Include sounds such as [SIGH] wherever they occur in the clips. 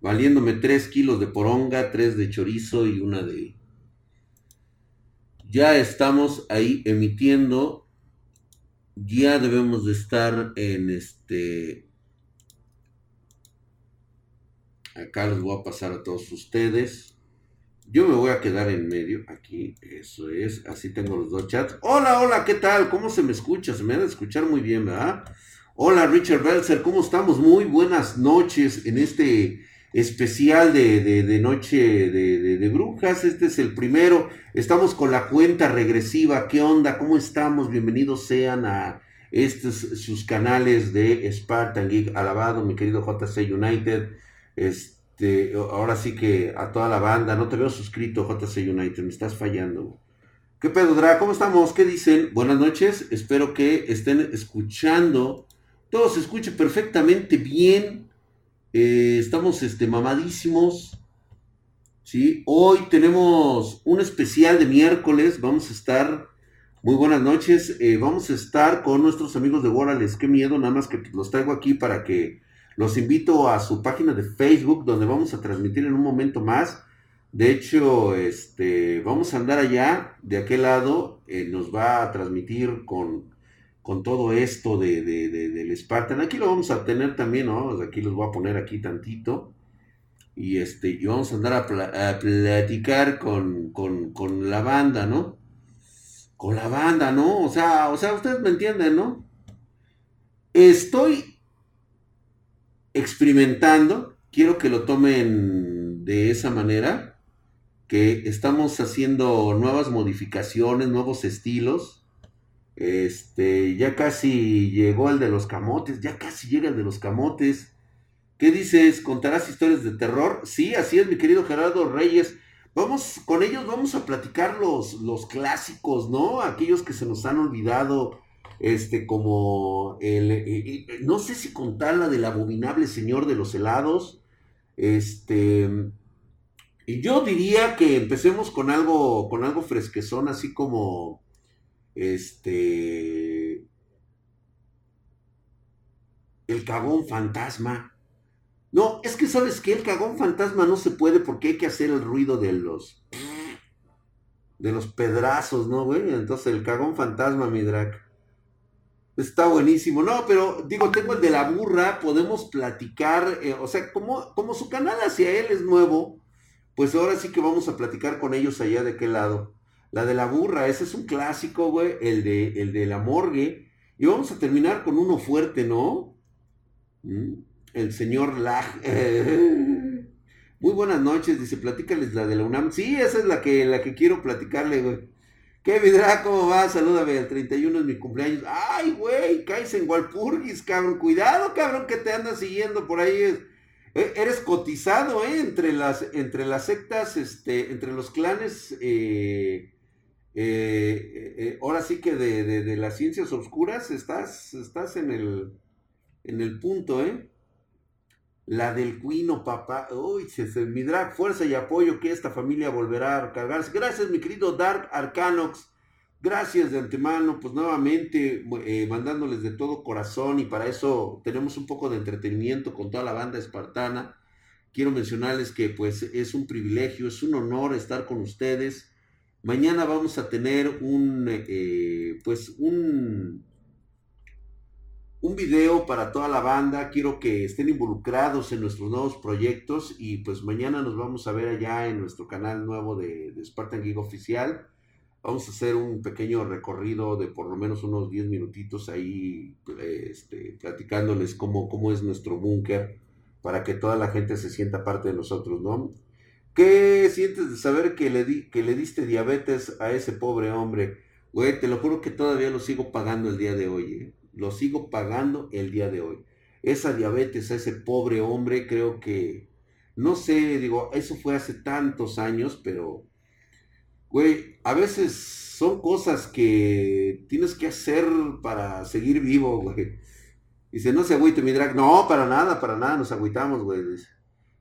valiéndome 3 kilos de poronga, 3 de chorizo y una de... Ya estamos ahí emitiendo, ya debemos de estar en este... Acá les voy a pasar a todos ustedes. Yo me voy a quedar en medio, aquí, eso es, así tengo los dos chats. Hola, hola, ¿qué tal? ¿Cómo se me escucha? Se me ha de escuchar muy bien, ¿verdad? Hola, Richard Belzer, ¿cómo estamos? Muy buenas noches en este especial de, Noche de, Brujas. Este es el primero. Estamos con la cuenta regresiva. ¿Qué onda? ¿Cómo estamos? Bienvenidos sean a estos sus canales de Spartan Geek. Alabado, mi querido JC United. Este, ahora sí que a toda la banda. No te veo suscrito, JC United. Me estás fallando. ¿Qué pedo, Dra? ¿Cómo estamos? ¿Qué dicen? Buenas noches. Espero que estén escuchando. Todo se escuche perfectamente bien eh, estamos este, mamadísimos. ¿sí? Hoy tenemos un especial de miércoles. Vamos a estar. Muy buenas noches. Eh, vamos a estar con nuestros amigos de Warales. Qué miedo, nada más que los traigo aquí para que los invito a su página de Facebook, donde vamos a transmitir en un momento más. De hecho, este, vamos a andar allá, de aquel lado, eh, nos va a transmitir con con todo esto de, del Spartan. Aquí lo vamos a tener también, ¿no? Aquí los voy a poner aquí tantito. Y, este, y vamos a andar a, platicar con, la banda, ¿no? Con la banda, ¿no? O sea, o sea, ustedes me entienden, ¿no? Estoy experimentando, quiero que lo tomen de esa manera, que estamos haciendo nuevas modificaciones, nuevos estilos este, ya casi llegó el de los camotes, ya casi llega el de los camotes. ¿Qué dices? ¿Contarás historias de terror? Sí, así es, mi querido Gerardo Reyes. Vamos, con ellos vamos a platicar los, los clásicos, ¿no? Aquellos que se nos han olvidado, este, como el, eh, eh, no sé si contar la del abominable señor de los helados, este, y yo diría que empecemos con algo, con algo fresquezón, así como, este, el cagón fantasma. No, es que sabes que el cagón fantasma no se puede porque hay que hacer el ruido de los de los pedrazos, ¿no, güey? Entonces el cagón fantasma, mi drag. Está buenísimo. No, pero digo, tengo el de la burra, podemos platicar, eh, o sea, como, como su canal hacia él es nuevo, pues ahora sí que vamos a platicar con ellos allá de qué lado. La de la burra, ese es un clásico, güey. El de, el de la morgue. Y vamos a terminar con uno fuerte, ¿no? ¿Mm? El señor Lag. [LAUGHS] Muy buenas noches, dice, platícales la de la UNAM. Sí, esa es la que, la que quiero platicarle, güey. ¿Qué vidrá? ¿Cómo va? Salúdame, el 31 es mi cumpleaños. Ay, güey, caes en Walpurgis, cabrón. Cuidado, cabrón, que te andas siguiendo por ahí. E, eres cotizado, ¿eh? Entre las, entre las sectas, este, entre los clanes eh, eh, eh, ahora sí que de, las ciencias oscuras estás, estás en el, en el punto, ¿eh? La del cuino, papá. Uy, mi drag, fuerza y apoyo que esta familia volverá a cargarse. Gracias, mi querido Dark Arcanox. Gracias de antemano, pues nuevamente eh, mandándoles de todo corazón y para eso tenemos un poco de entretenimiento con toda la banda espartana. Quiero mencionarles que pues es un privilegio, es un honor estar con ustedes. Mañana vamos a tener un, eh, pues un, un video para toda la banda. Quiero que estén involucrados en nuestros nuevos proyectos y pues mañana nos vamos a ver allá en nuestro canal nuevo de, Spartan Geek Oficial. Vamos a hacer un pequeño recorrido de por lo menos unos 10 minutitos ahí este, platicándoles cómo, cómo es nuestro búnker para que toda la gente se sienta parte de nosotros, ¿no? ¿Qué sientes de saber que le, di, que le diste diabetes a ese pobre hombre? Güey, te lo juro que todavía lo sigo pagando el día de hoy. ¿eh? Lo sigo pagando el día de hoy. Esa diabetes a ese pobre hombre, creo que, no sé, digo, eso fue hace tantos años, pero, güey, a veces son cosas que tienes que hacer para seguir vivo, güey. Dice, no se agüite mi drag. No, para nada, para nada, nos agüitamos, güey.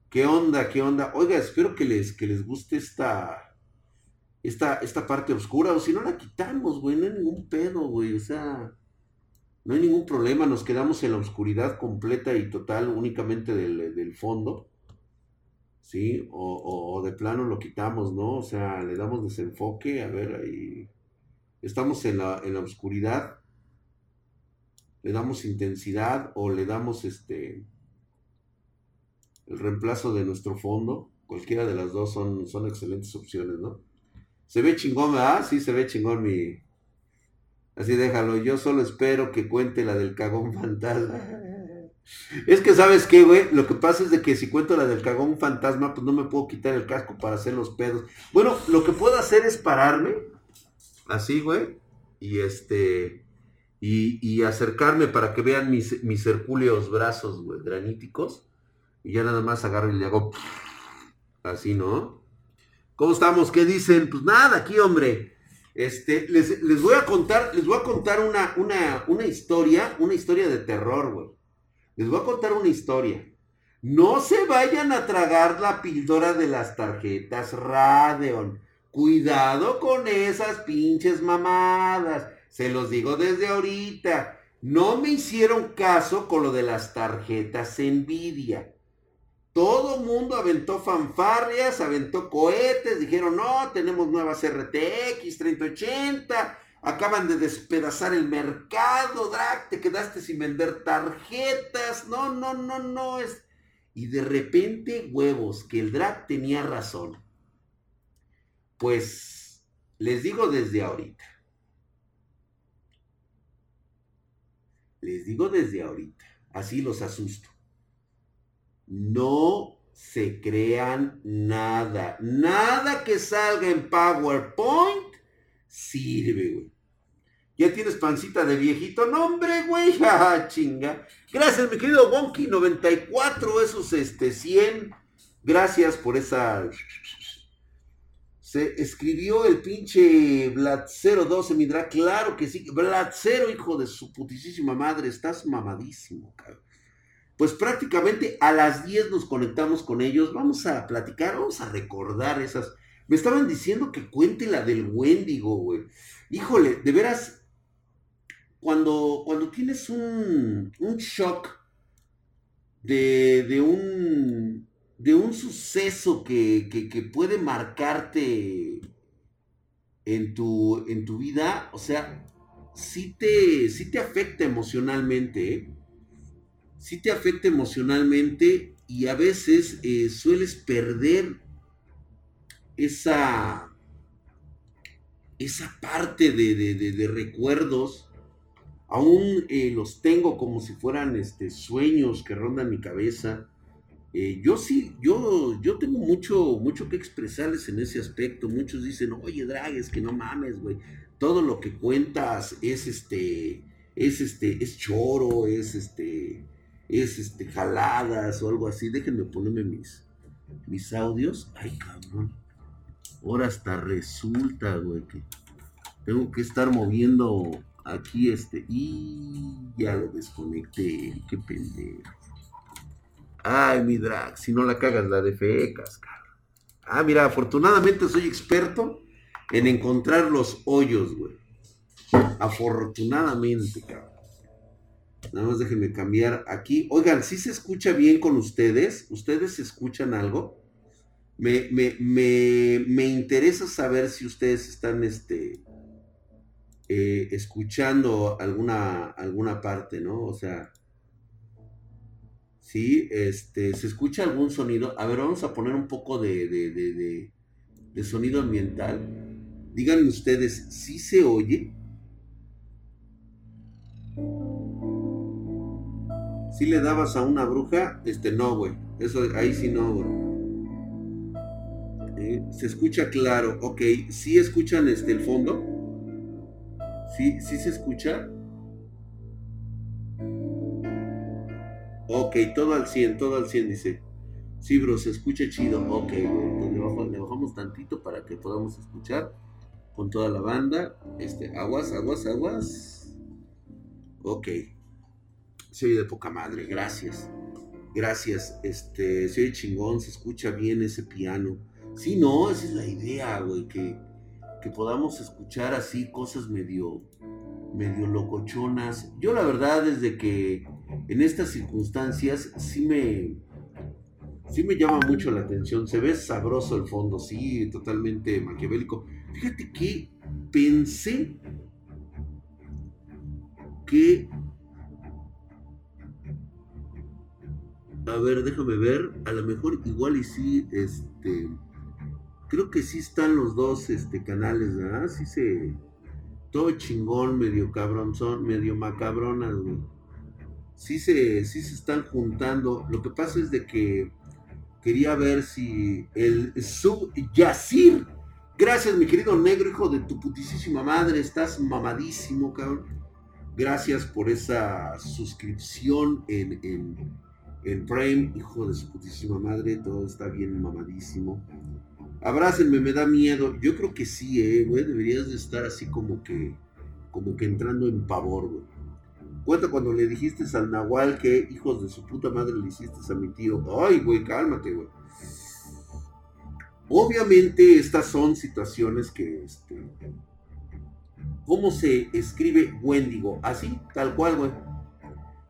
¿Qué onda? ¿Qué onda? Oiga, espero que les, que les guste esta, esta, esta parte oscura, o si no la quitamos, güey, no hay ningún pedo, güey, o sea, no hay ningún problema, nos quedamos en la oscuridad completa y total únicamente del, del fondo. ¿sí? O, de plano lo quitamos, ¿no? O sea, le damos desenfoque, a ver, ahí estamos en la, en la oscuridad, le damos intensidad o le damos este el reemplazo de nuestro fondo. Cualquiera de las dos son, son excelentes opciones, ¿no? Se ve chingón, ¿verdad? Sí, se ve chingón mi... Así déjalo, yo solo espero que cuente la del cagón fantasma. [LAUGHS] Es que, ¿sabes qué, güey? Lo que pasa es de que si cuento la del cagón fantasma, pues no me puedo quitar el casco para hacer los pedos. Bueno, lo que puedo hacer es pararme, así, güey, y este, y, acercarme para que vean mis, mis hercúleos brazos, güey, graníticos, y ya nada más agarro y le hago, así, ¿no? ¿Cómo estamos? ¿Qué dicen? Pues nada, aquí, hombre. Este, les, les voy a contar, les voy a contar una, una, una historia, una historia de terror, güey. Les voy a contar una historia. No se vayan a tragar la píldora de las tarjetas Radeon. Cuidado con esas pinches mamadas. Se los digo desde ahorita. No me hicieron caso con lo de las tarjetas Nvidia. Todo mundo aventó fanfarrias, aventó cohetes, dijeron, no, tenemos nuevas RTX 3080 acaban de despedazar el mercado, Drac, te quedaste sin vender tarjetas, no, no, no, no, es... Y de repente, huevos, que el Drac tenía razón. Pues les digo desde ahorita. Les digo desde ahorita, así los asusto. No se crean nada, nada que salga en PowerPoint sirve, güey. ¿Ya tienes pancita de viejito? No, hombre, güey, ja, [LAUGHS] chinga. Gracias, mi querido Wonky, 94, esos este, 100. Gracias por esa... Se escribió el pinche Vlad 012, mi drag. Claro que sí. Vlad 0, hijo de su putísima madre. Estás mamadísimo, cabrón. Pues prácticamente a las 10 nos conectamos con ellos. Vamos a platicar, vamos a recordar esas me estaban diciendo que cuente la del Wendigo, güey. Híjole, de veras, cuando, cuando tienes un, shock de, de, un, de un suceso que, que, puede marcarte en tu, en tu vida, o sea, sí te, sí te afecta emocionalmente, ¿eh? Sí te afecta emocionalmente y a veces eh, sueles perder esa, esa parte de, recuerdos, aún eh, los tengo como si fueran este, sueños que rondan mi cabeza. Eh, yo sí, yo, yo tengo mucho, mucho que expresarles en ese aspecto. Muchos dicen, oye, Drag, es que no mames, güey. Todo lo que cuentas es este, es este, es choro, es este, es este, jaladas o algo así. Déjenme ponerme mis, mis audios. Ay, cabrón. Ahora hasta resulta, güey, que tengo que estar moviendo aquí este. Y ya lo desconecté. Qué pendejo. Ay, mi drag, si no la cagas, la de fecas, cabrón. Ah, mira, afortunadamente soy experto en encontrar los hoyos, güey. Afortunadamente, cabrón. Nada más déjenme cambiar aquí. Oigan, si se escucha bien con ustedes? ¿Ustedes escuchan algo? Me, me, interesa saber si ustedes están este, eh, escuchando alguna, alguna parte, ¿no? O sea, sí, este, ¿se escucha algún sonido? A ver, vamos a poner un poco de, de, sonido ambiental. Díganme ustedes, ¿sí se oye? Si le dabas a una bruja, este no, güey. Eso ahí sí no, güey. Eh, se escucha claro. Ok, ¿sí escuchan este, el fondo? ¿Sí, ¿Sí se escucha? Ok, todo al 100, todo al 100, dice. Sí, bro, se escucha chido. Ok, entonces le, bajamos tantito para que podamos escuchar con toda la banda. Este, aguas, aguas, aguas. Ok. Se oye de poca madre, gracias. Gracias. Este, se oye chingón, se escucha bien ese piano. Sí, no, esa es la idea, güey, que, podamos escuchar así cosas medio, medio locochonas. Yo la verdad desde que en estas circunstancias sí me, sí me llama mucho la atención. Se ve sabroso el fondo, sí, totalmente maquiavélico. Fíjate que pensé que... A ver, déjame ver. A lo mejor igual y sí, este... Creo que sí están los dos este, canales, ¿verdad? Sí se... Todo chingón, medio cabrón, son medio macabronas, güey. Sí se, sí se están juntando. Lo que pasa es de que quería ver si el sub Yacir. Gracias, mi querido negro, hijo de tu putísima madre. Estás mamadísimo, cabrón. Gracias por esa suscripción en, en Prime, hijo de su putísima madre. Todo está bien mamadísimo. Abrácenme, me da miedo. Yo creo que sí, eh, güey. Deberías de estar así como que, como que entrando en pavor, güey. Cuenta cuando le dijiste al Nahual que hijos de su puta madre le hiciste a mi tío. Ay, güey, cálmate, güey. Obviamente estas son situaciones que, este, ¿cómo se escribe Wendigo? Así, tal cual, güey.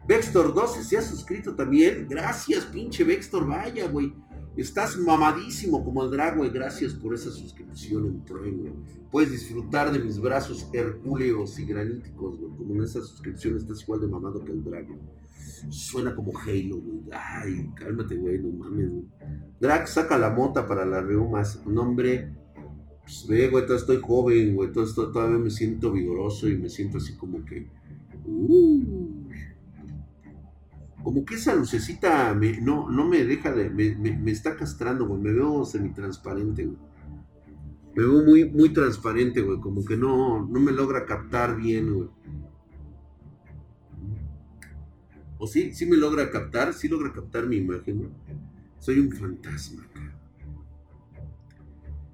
Vextor 12 se ha suscrito también. Gracias, pinche Vextor, vaya, güey. Estás mamadísimo como el drag, güey. Gracias por esa suscripción en Prime, Puedes disfrutar de mis brazos hercúleos y graníticos, güey. Como en esa suscripción estás igual de mamado que el drag, Suena como Halo, güey. Ay, cálmate, güey, no mames, güey. Drag saca la mota para las reumas. Nombre, pues ve, güey, todavía estoy joven, güey. Todavía me siento vigoroso y me siento así como que. Uh, como que esa lucecita me, no, no me deja de, me, está castrando, güey, me veo semi-transparente, güey. Me veo muy, muy transparente, güey, como que no, no me logra captar bien, güey. O sí, sí me logra captar, sí logra captar mi imagen, güey. Soy un fantasma,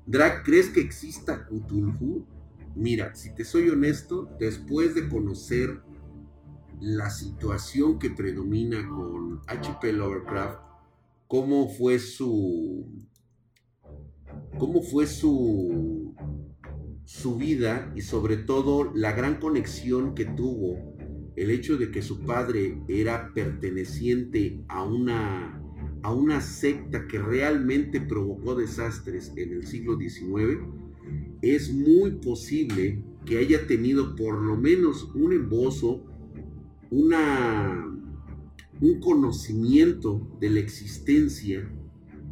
Drag, ¿crees que exista Cthulhu? Mira, si te soy honesto, después de conocer la situación que predomina con HP Lovecraft, cómo fue su cómo fue su su vida y sobre todo la gran conexión que tuvo el hecho de que su padre era perteneciente a una a una secta que realmente provocó desastres en el siglo XIX, es muy posible que haya tenido por lo menos un embozo un conocimiento de la existencia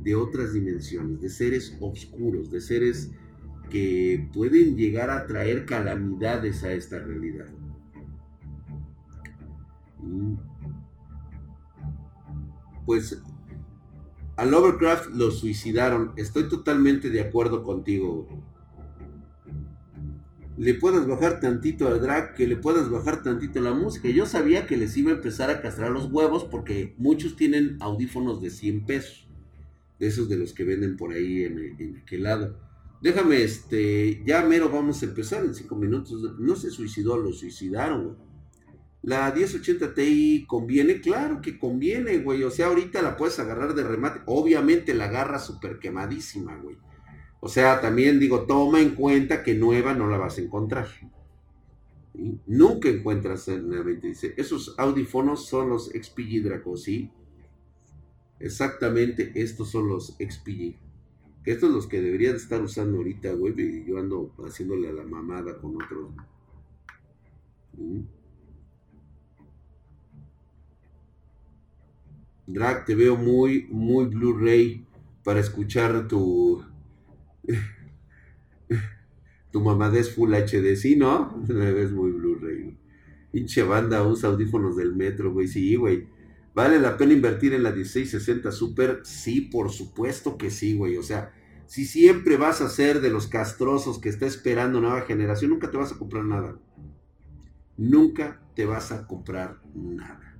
de otras dimensiones, de seres oscuros, de seres que pueden llegar a traer calamidades a esta realidad. Pues a Lovecraft lo suicidaron. Estoy totalmente de acuerdo contigo le puedas bajar tantito al drag, que le puedas bajar tantito la música. Yo sabía que les iba a empezar a castrar los huevos porque muchos tienen audífonos de 100 pesos. De esos de los que venden por ahí en, en aquel lado. Déjame, este, ya mero vamos a empezar en 5 minutos. No se suicidó, lo suicidaron, La 1080 Ti conviene, claro que conviene, güey. O sea, ahorita la puedes agarrar de remate. Obviamente la agarra súper quemadísima, güey. O sea, también digo, toma en cuenta que nueva no la vas a encontrar. Nunca encuentras en la dice, esos audífonos son los XPG Draco, ¿sí? Exactamente, estos son los XPG. Estos son los que deberían estar usando ahorita, güey. Y yo ando haciéndole a la mamada con otros. Drag, te veo muy, muy Blu-ray para escuchar tu, tu mamá es Full HD, sí, ¿no? Ves muy Blu-ray. Pinche banda usa audífonos del metro, güey. Sí, güey. ¿Vale la pena invertir en la 1660 Super? Sí, por supuesto que sí, güey. O sea, si siempre vas a ser de los castrosos que está esperando nueva generación, nunca te vas a comprar nada. Nunca te vas a comprar nada.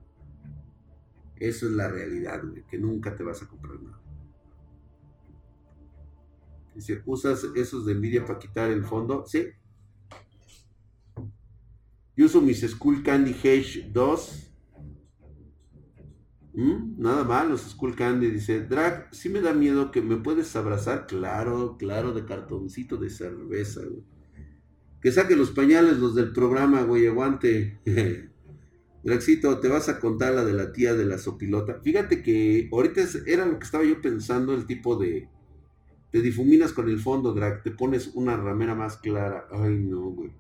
Eso es la realidad, güey, que nunca te vas a comprar nada. Dice, ¿usas esos de Nvidia para quitar el fondo? Sí. Yo uso mis Skull Candy H 2. ¿Mm? Nada mal, los Skull Candy. Dice, Drag, si me da miedo que me puedes abrazar. Claro, claro, de cartoncito de cerveza, Que saque los pañales los del programa, güey, aguante. [LAUGHS] Draxito, te vas a contar la de la tía de la sopilota. Fíjate que ahorita era lo que estaba yo pensando, el tipo de... Te difuminas con el fondo, Drag, te pones una ramera más clara. Ay, no, güey.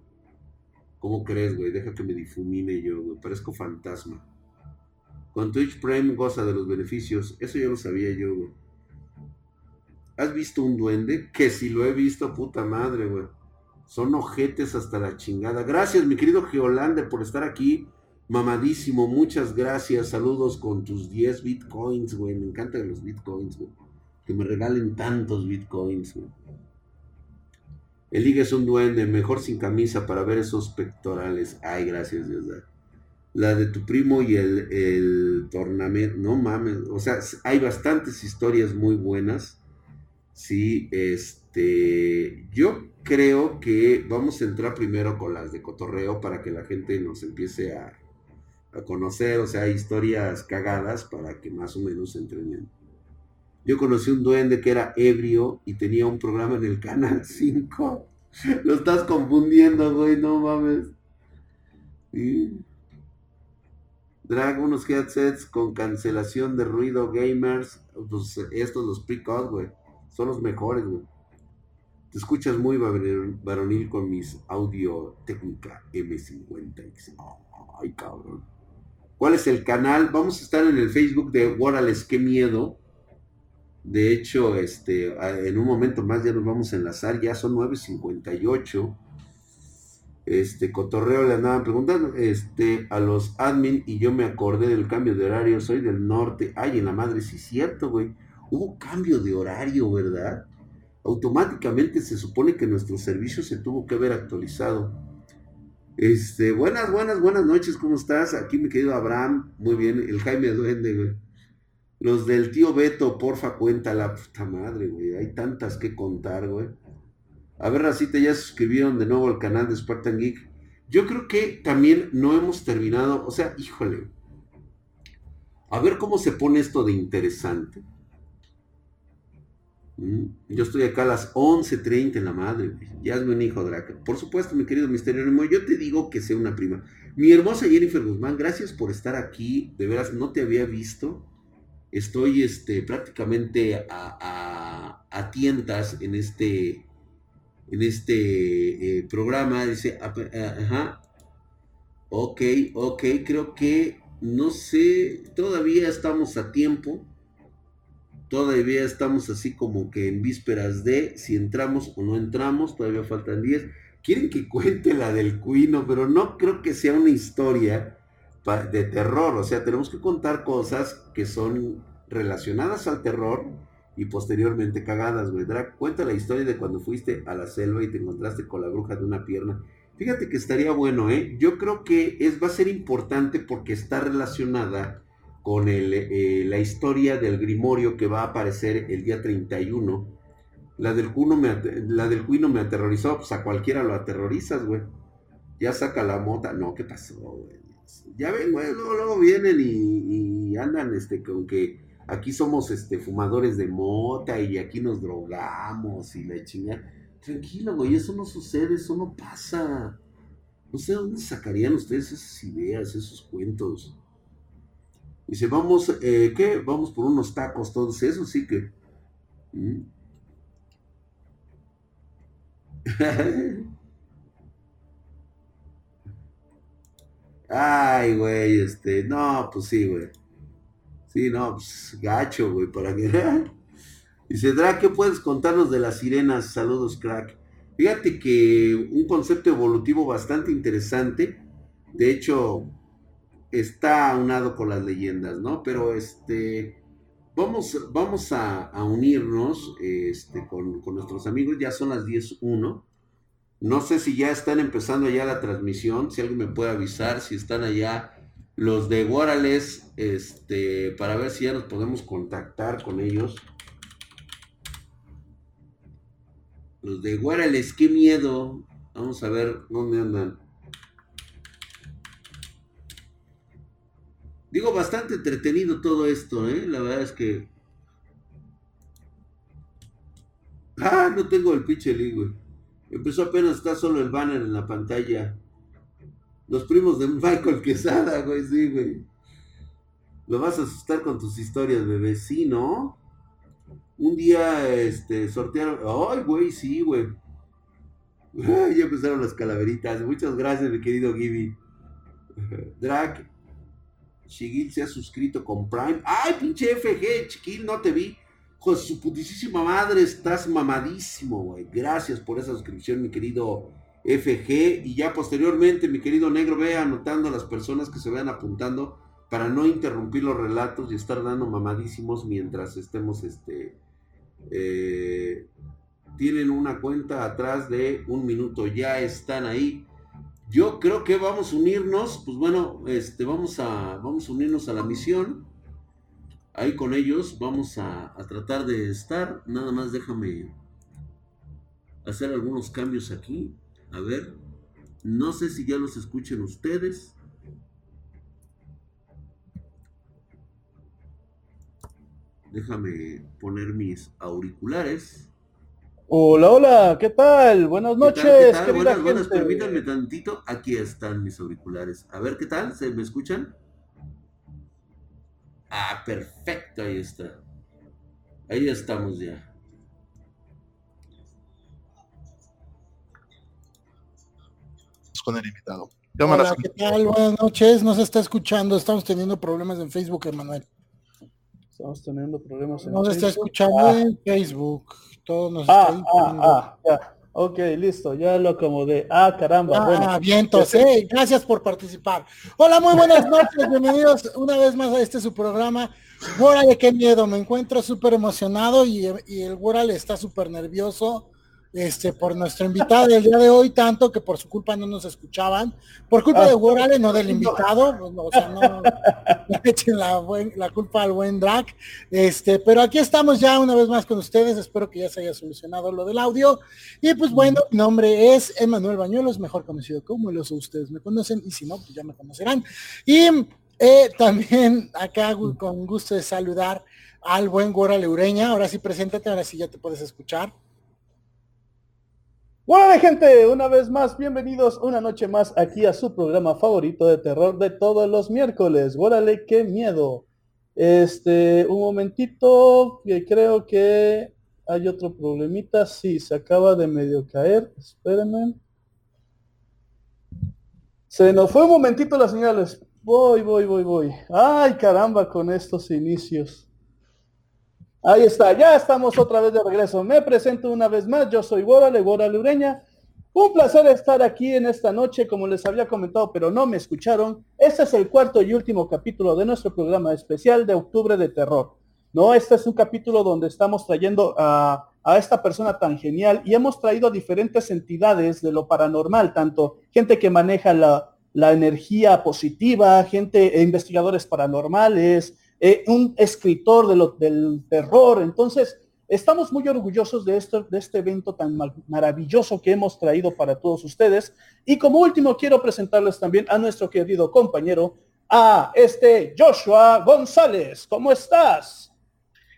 ¿Cómo crees, güey? Deja que me difumine yo, güey. Parezco fantasma. Con Twitch Prime goza de los beneficios. Eso ya lo sabía yo, güey. ¿Has visto un duende? Que si lo he visto, puta madre, güey. Son ojetes hasta la chingada. Gracias, mi querido Geolander, por estar aquí. Mamadísimo, muchas gracias. Saludos con tus 10 bitcoins, güey. Me encantan los bitcoins, güey. Me regalen tantos bitcoins, güey. El es un duende, mejor sin camisa para ver esos pectorales. Ay, gracias, Dios. La de tu primo y el, el tornamento. No mames. O sea, hay bastantes historias muy buenas. Sí, este. Yo creo que vamos a entrar primero con las de cotorreo para que la gente nos empiece a, a conocer, o sea, historias cagadas para que más o menos se entrenen. Yo conocí un duende que era ebrio y tenía un programa en el canal 5. [LAUGHS] Lo estás confundiendo, güey, no mames. Drag unos headsets con cancelación de ruido gamers. Pues estos, los pre güey. Son los mejores, güey. Te escuchas muy varonil con mis audio técnica M50X. Ay, cabrón. ¿Cuál es el canal? Vamos a estar en el Facebook de Warales, qué miedo. De hecho, este, en un momento más ya nos vamos a enlazar, ya son 9.58. Este, Cotorreo le andaban preguntando este, a los admin y yo me acordé del cambio de horario, soy del norte. Ay, en la madre, sí es cierto, güey. Hubo cambio de horario, ¿verdad? Automáticamente se supone que nuestro servicio se tuvo que haber actualizado. Este, buenas, buenas, buenas noches, ¿cómo estás? Aquí mi querido Abraham, muy bien, el Jaime Duende, güey. Los del tío Beto, porfa, cuenta la puta madre, güey. Hay tantas que contar, güey. A ver, Racita, ya se suscribieron de nuevo al canal de Spartan Geek. Yo creo que también no hemos terminado, o sea, híjole. A ver cómo se pone esto de interesante. Mm, yo estoy acá a las 11.30 en la madre, Ya es un hijo, Draca. Por supuesto, mi querido Misterio yo te digo que sea una prima. Mi hermosa Jennifer Guzmán, gracias por estar aquí. De veras, no te había visto. Estoy este, prácticamente a, a, tientas en este, en este eh, programa. Dice, ajá. Ok, ok, creo que, no sé, todavía estamos a tiempo Todavía estamos así como que en vísperas de si entramos o no entramos, todavía faltan 10. Quieren que cuente la del cuino, pero no creo que sea una historia de terror. O sea, tenemos que contar cosas que son relacionadas al terror y posteriormente cagadas, güey. cuenta la historia de cuando fuiste a la selva y te encontraste con la bruja de una pierna. Fíjate que estaría bueno, ¿eh? Yo creo que es, va a ser importante porque está relacionada con el, eh, la historia del Grimorio que va a aparecer el día 31. La del, cuino me, la del cuino me aterrorizó, pues a cualquiera lo aterrorizas, güey. Ya saca la mota. No, ¿qué pasó, güey? Ya ven, güey, luego, vienen y, andan este, con que aquí somos este, fumadores de mota y aquí nos drogamos y la chingada. Tranquilo, güey, eso no sucede, eso no pasa. No sé dónde sacarían ustedes esas ideas, esos cuentos. Dice, vamos, eh, ¿qué? Vamos por unos tacos, todos eso sí que... ¿Mm? [LAUGHS] Ay, güey, este, no, pues sí, güey. Sí, no, pues gacho, güey, para que... [LAUGHS] Dice, Drake, ¿qué puedes contarnos de las sirenas? Saludos, crack. Fíjate que un concepto evolutivo bastante interesante. De hecho, está aunado con las leyendas, ¿no? Pero este, vamos, vamos a, unirnos este, con, nuestros amigos, ya son las 10.1. No sé si ya están empezando ya la transmisión, si alguien me puede avisar, si están allá los de Guarales, este, para ver si ya nos podemos contactar con ellos. Los de Guarales, qué miedo. Vamos a ver dónde andan. Digo, bastante entretenido todo esto, ¿eh? La verdad es que... Ah, no tengo el pinche link. Empezó apenas, está solo el banner en la pantalla. Los primos de Michael Quesada, güey, sí, güey. Lo vas a asustar con tus historias, bebé. Sí, ¿no? Un día, este, sortearon. Ay, güey, sí, güey. [LAUGHS] ya empezaron las calaveritas. Muchas gracias, mi querido Gibby. [LAUGHS] Drag. Shigil se ha suscrito con Prime. ¡Ay, pinche FG! Chiquil, no te vi. Con su putísima madre, estás mamadísimo, güey. Gracias por esa suscripción, mi querido FG. Y ya posteriormente, mi querido negro, ve anotando a las personas que se vean apuntando para no interrumpir los relatos y estar dando mamadísimos mientras estemos, este, eh, tienen una cuenta atrás de un minuto, ya están ahí. Yo creo que vamos a unirnos, pues bueno, este, vamos a, vamos a unirnos a la misión. Ahí con ellos vamos a, a tratar de estar. Nada más déjame hacer algunos cambios aquí. A ver, no sé si ya los escuchen ustedes. Déjame poner mis auriculares. Hola, hola, ¿qué tal? Buenas noches. ¿Qué tal? Buenas, buenas, permítanme tantito. Aquí están mis auriculares. A ver, ¿qué tal? ¿Se me escuchan? Ah, perfecto, ahí está. Ahí estamos ya. con el invitado. Hola, ¿qué tal? Buenas noches. No se está escuchando. Estamos teniendo problemas en Facebook, Emanuel. Estamos teniendo problemas en No se está escuchando ah. en Facebook. Todo nos ah, está ah, ah, ya. Ok, listo, ya lo acomodé. Ah, caramba. Ah, bueno. vientos, eh. Gracias por participar. Hola, muy buenas noches. Bienvenidos una vez más a este su programa. Órale, qué miedo. Me encuentro súper emocionado y, y el Órale está súper nervioso este, por nuestra invitada del día de hoy, tanto que por su culpa no nos escuchaban, por culpa de Warale, no del invitado, o sea, no [LAUGHS] le echen la, la, culpa al buen drag, este, pero aquí estamos ya una vez más con ustedes, espero que ya se haya solucionado lo del audio, y pues bueno, mi nombre es Emanuel Bañuelos, mejor conocido como los ustedes me conocen, y si no, pues ya me conocerán, y eh, también acá con gusto de saludar al buen Warale Ureña, ahora sí preséntate, ahora sí ya te puedes escuchar. Hola gente, una vez más, bienvenidos una noche más aquí a su programa favorito de terror de todos los miércoles. Órale, qué miedo. Este, un momentito, que creo que hay otro problemita. Sí, se acaba de medio caer. Espérenme. Se nos fue un momentito las señales. Voy, voy, voy, voy. Ay, caramba, con estos inicios. Ahí está, ya estamos otra vez de regreso. Me presento una vez más, yo soy Guadale, Guadale Ureña. Un placer estar aquí en esta noche, como les había comentado, pero no me escucharon. Este es el cuarto y último capítulo de nuestro programa especial de octubre de terror. No, este es un capítulo donde estamos trayendo a, a esta persona tan genial y hemos traído a diferentes entidades de lo paranormal, tanto gente que maneja la, la energía positiva, gente, e investigadores paranormales, eh, un escritor del terror. Entonces, estamos muy orgullosos de, de este evento tan maravilloso que hemos traído para todos ustedes. Y como último, quiero presentarles también a nuestro querido compañero, a este Joshua González. ¿Cómo estás?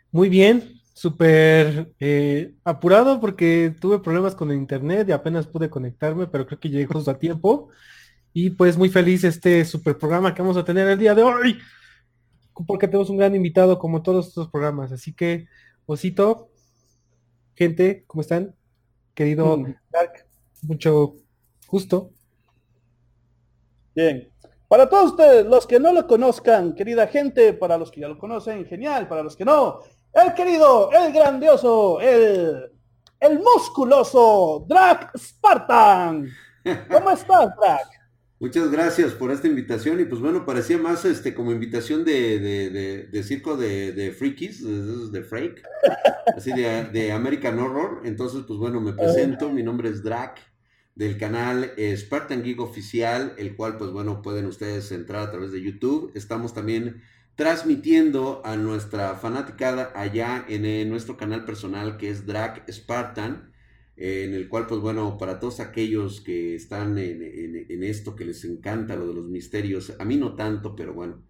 Muy bien, súper eh, apurado porque tuve problemas con el internet y apenas pude conectarme, pero creo que llegué justo a tiempo. Y pues muy feliz este super programa que vamos a tener el día de hoy porque tenemos un gran invitado como todos estos programas. Así que, Osito, gente, ¿cómo están? Querido mm. Dark, mucho gusto. Bien. Para todos ustedes, los que no lo conozcan, querida gente, para los que ya lo conocen, genial, para los que no, el querido, el grandioso, el, el musculoso Drag Spartan. [LAUGHS] ¿Cómo estás, Drag? Muchas gracias por esta invitación y pues bueno, parecía más este como invitación de, de, de, circo de, de frikis, de, freak, [LAUGHS] así de, American Horror. Entonces pues bueno, me presento, mi nombre es Drac del canal Spartan Geek Oficial, el cual pues bueno, pueden ustedes entrar a través de YouTube. Estamos también transmitiendo a nuestra fanaticada allá en, en nuestro canal personal que es Drac Spartan en el cual, pues bueno, para todos aquellos que están en, esto, que les encanta lo de los misterios, a mí no tanto, pero bueno,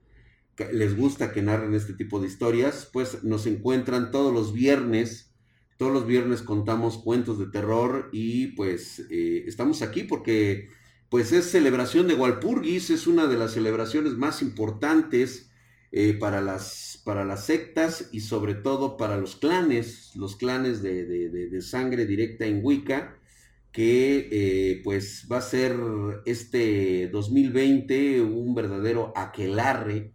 les gusta que narren este tipo de historias, pues nos encuentran todos los viernes, todos los viernes contamos cuentos de terror y pues eh, estamos aquí porque pues es celebración de Walpurgis, es una de las celebraciones más importantes eh, para, las, para las sectas y sobre todo para los clanes, los clanes de, sangre directa en Wicca, que eh, pues va a ser este 2020 un verdadero aquelarre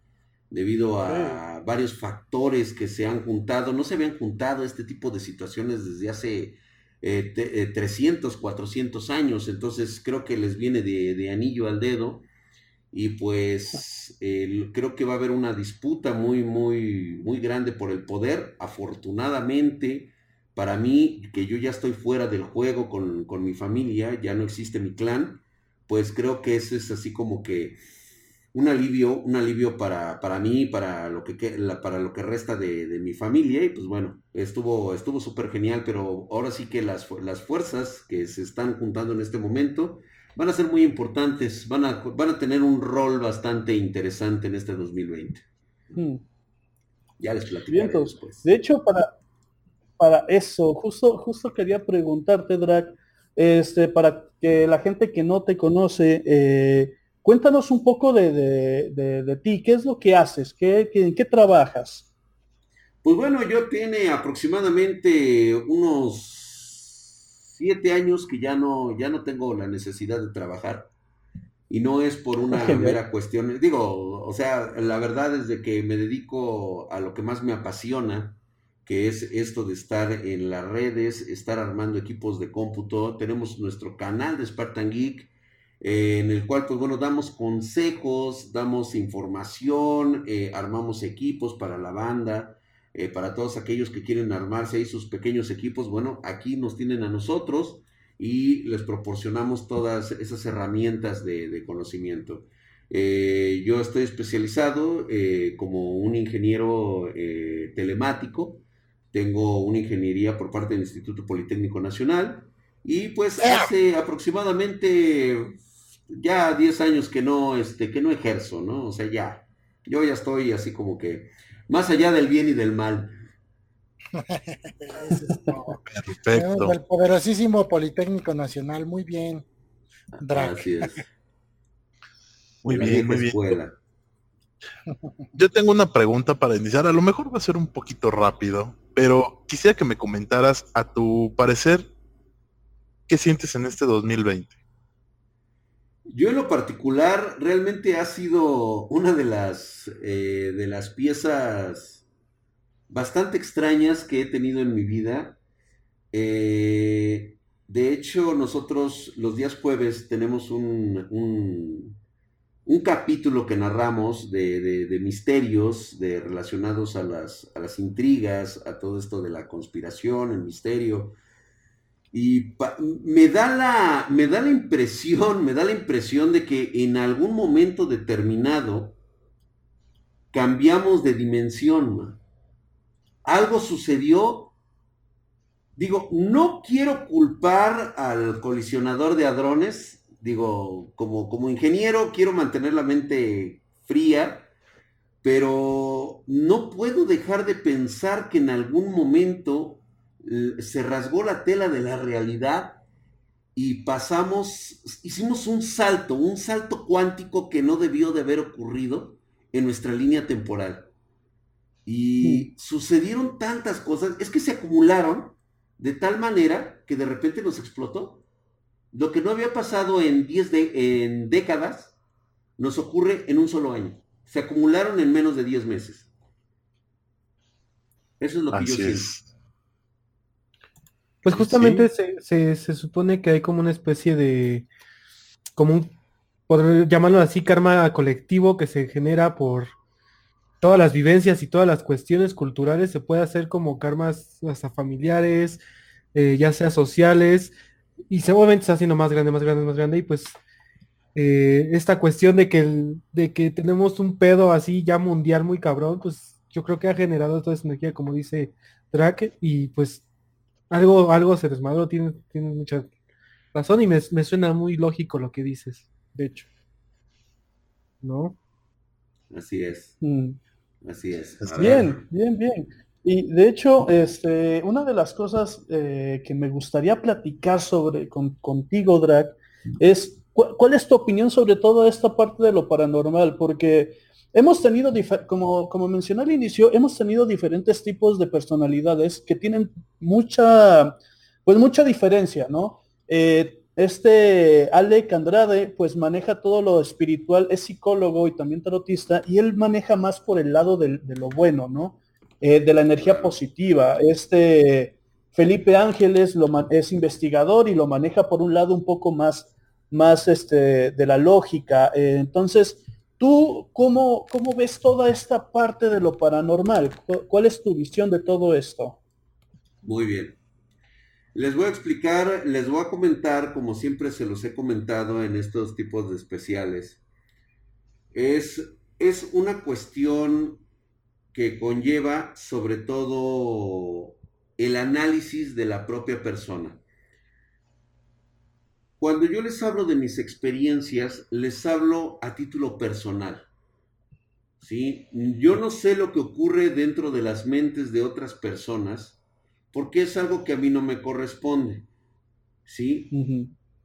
debido a varios factores que se han juntado, no se habían juntado este tipo de situaciones desde hace 300, eh, 400 años, entonces creo que les viene de anillo al dedo y pues creo que va a haber una disputa muy, muy, muy grande por el poder. Afortunadamente, para mí, que yo ya estoy fuera del juego con, con mi familia, ya no existe mi clan, pues creo que eso es así como que un alivio, un alivio para, para mí, para lo que, para lo que resta de, mi familia. Y pues bueno, estuvo estuvo súper genial, pero ahora sí que las, las fuerzas que se están juntando en este momento, van a ser muy importantes, van a, van a tener un rol bastante interesante en este 2020. Hmm. Ya les platicaré después. De hecho, para, para eso, justo, justo quería preguntarte, Drac, este, para que la gente que no te conoce, eh, cuéntanos un poco de, ti, qué es lo que haces, ¿Qué, qué, en qué trabajas. Pues bueno, yo tiene aproximadamente unos siete años que ya no, ya no tengo la necesidad de trabajar. Y no es por una [LAUGHS] mera cuestión, digo, o sea, la verdad es de que me dedico a lo que más me apasiona, que es esto de estar en las redes, estar armando equipos de cómputo. Tenemos nuestro canal de Spartan Geek, eh, en el cual, pues bueno, damos consejos, damos información, eh, armamos equipos para la banda. Eh, para todos aquellos que quieren armarse ahí sus pequeños equipos, bueno, aquí nos tienen a nosotros y les proporcionamos todas esas herramientas de, conocimiento. Eh, yo estoy especializado eh, como un ingeniero telemático, tengo una ingeniería por parte del Instituto Politécnico Nacional y pues hace aproximadamente ya 10 años que no, este, que no ejerzo, ¿no? O sea, ya, yo ya estoy así como que más allá del bien y del mal. Perfecto. El poderosísimo Politécnico Nacional, muy bien. Gracias. Muy bien, muy bien. Yo tengo una pregunta para iniciar, a lo mejor va a ser un poquito rápido, pero quisiera que me comentaras a tu parecer, ¿qué sientes en este 2020? Yo en lo particular realmente ha sido una de las, eh, de las piezas bastante extrañas que he tenido en mi vida. Eh, de hecho, nosotros los días jueves tenemos un, un, capítulo que narramos de, de, misterios de, relacionados a las, a las intrigas, a todo esto de la conspiración, el misterio. Y me da, la, me da la impresión, me da la impresión de que en algún momento determinado cambiamos de dimensión. Algo sucedió. Digo, no quiero culpar al colisionador de hadrones. Digo, como, como ingeniero quiero mantener la mente fría, pero no puedo dejar de pensar que en algún momento se rasgó la tela de la realidad y pasamos, hicimos un salto, un salto cuántico que no debió de haber ocurrido en nuestra línea temporal. Y sucedieron tantas cosas, es que se acumularon de tal manera que de repente nos explotó. Lo que no había pasado en 10 de, en décadas nos ocurre en un solo año. Se acumularon en menos de 10 meses. Eso es lo que yo siento. Pues justamente se, se, supone que hay como una especie de, como un, por llamarlo así, karma colectivo que se genera por todas las vivencias y todas las cuestiones culturales, se puede hacer como karmas hasta familiares, eh, ya sea sociales, y seguramente está haciendo más grande, más grande, más grande, y pues eh, esta cuestión de que, de que tenemos un pedo así ya mundial muy cabrón, pues yo creo que ha generado toda esa energía, como dice Drake, y pues algo, algo se desmadró, tienes, mucha razón y me, suena muy lógico lo que dices, de hecho. ¿No? Así es. Mm. Así es. Bien, bien, bien. Y de hecho, este, una de las cosas eh, que me gustaría platicar sobre con, contigo, Drag, es ¿cuál es tu opinión sobre toda esta parte de lo paranormal? Porque hemos tenido, como, como mencioné al inicio, hemos tenido diferentes tipos de personalidades que tienen mucha, pues mucha diferencia, ¿no? Eh, este Alec Andrade pues maneja todo lo espiritual, es psicólogo y también tarotista, y él maneja más por el lado de lo bueno, ¿no? Eh, de la energía positiva. Este Felipe Ángeles lo, es investigador y lo maneja por un lado un poco más, más este, de la lógica. Eh, entonces, ¿tú cómo, cómo ves toda esta parte de lo paranormal? ¿Cuál es tu visión de todo esto? Muy bien. Les voy a explicar, les voy a comentar, como siempre se los he comentado en estos tipos de especiales. Es, es una cuestión que conlleva sobre todo el análisis de la propia persona. Cuando yo les hablo de mis experiencias, les hablo a título personal. ¿sí? Yo no sé lo que ocurre dentro de las mentes de otras personas, porque es algo que a mí no me corresponde. ¿sí?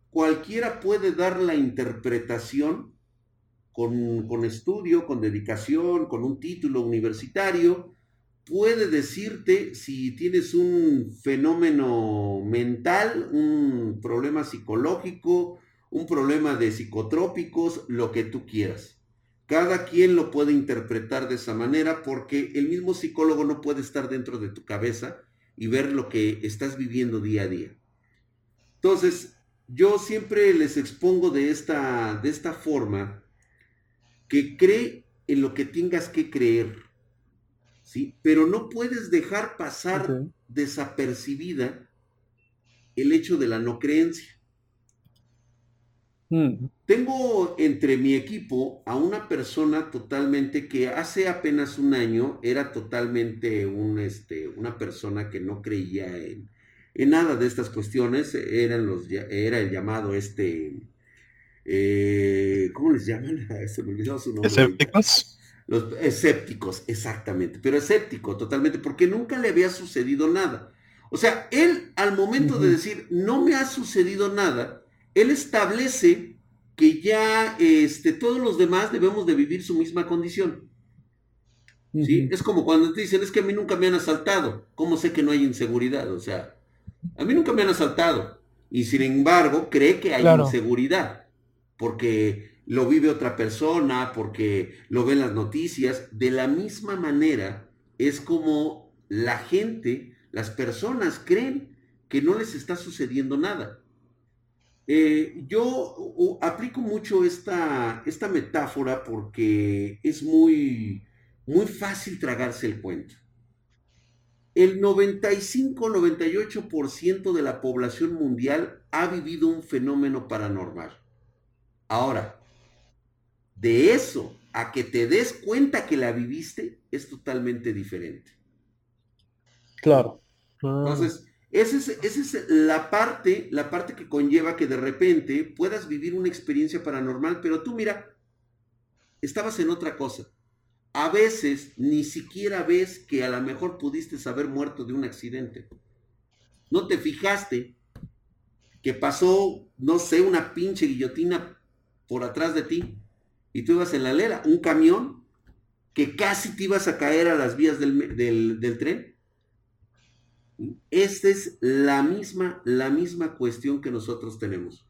Cualquiera puede dar la interpretación con, con, estudio, con dedicación, con un título universitario, puede decirte si tienes un fenómeno mental, un problema psicológico, un problema de psicotrópicos, lo que tú quieras. Cada quien lo puede interpretar de esa manera porque el mismo psicólogo no puede estar dentro de tu cabeza y ver lo que estás viviendo día a día. Entonces, yo siempre les expongo de esta, de esta forma que cree en lo que tengas que creer, ¿sí? Pero no puedes dejar pasar desapercibida el hecho de la no creencia. Mm. Tengo entre mi equipo a una persona totalmente que hace apenas un año era totalmente un, este, una persona que no creía en, nada de estas cuestiones. Eran los, era el llamado este, eh, ¿cómo les llaman? [LAUGHS] Se me olvidó su nombre. ¿Escépticos? Los escépticos, exactamente. Pero escéptico totalmente, porque nunca le había sucedido nada. O sea, él al momento de decir, no me ha sucedido nada, él establece que ya este, todos los demás debemos de vivir su misma condición. ¿Sí? Es como cuando te dicen, es que a mí nunca me han asaltado. ¿Cómo sé que no hay inseguridad? O sea, a mí nunca me han asaltado. Y sin embargo, cree que hay inseguridad. Porque lo vive otra persona, porque lo ve en las noticias. De la misma manera, es como la gente, las personas creen que no les está sucediendo nada. Eh, yo aplico mucho esta, esta metáfora porque es muy, muy fácil tragarse el cuento. El 95-98% de la población mundial ha vivido un fenómeno paranormal. Ahora, de eso a que te des cuenta que la viviste es totalmente diferente. Claro. Entonces, esa es, la parte, la parte que conlleva que de repente puedas vivir una experiencia paranormal, pero tú mira, estabas en otra cosa. A veces ni siquiera ves que a lo mejor pudiste haber muerto de un accidente. No te fijaste que pasó, no sé, una pinche guillotina por atrás de ti y tú ibas en la lera, un camión que casi te ibas a caer a las vías del, del tren esta es la misma, la misma cuestión que nosotros tenemos.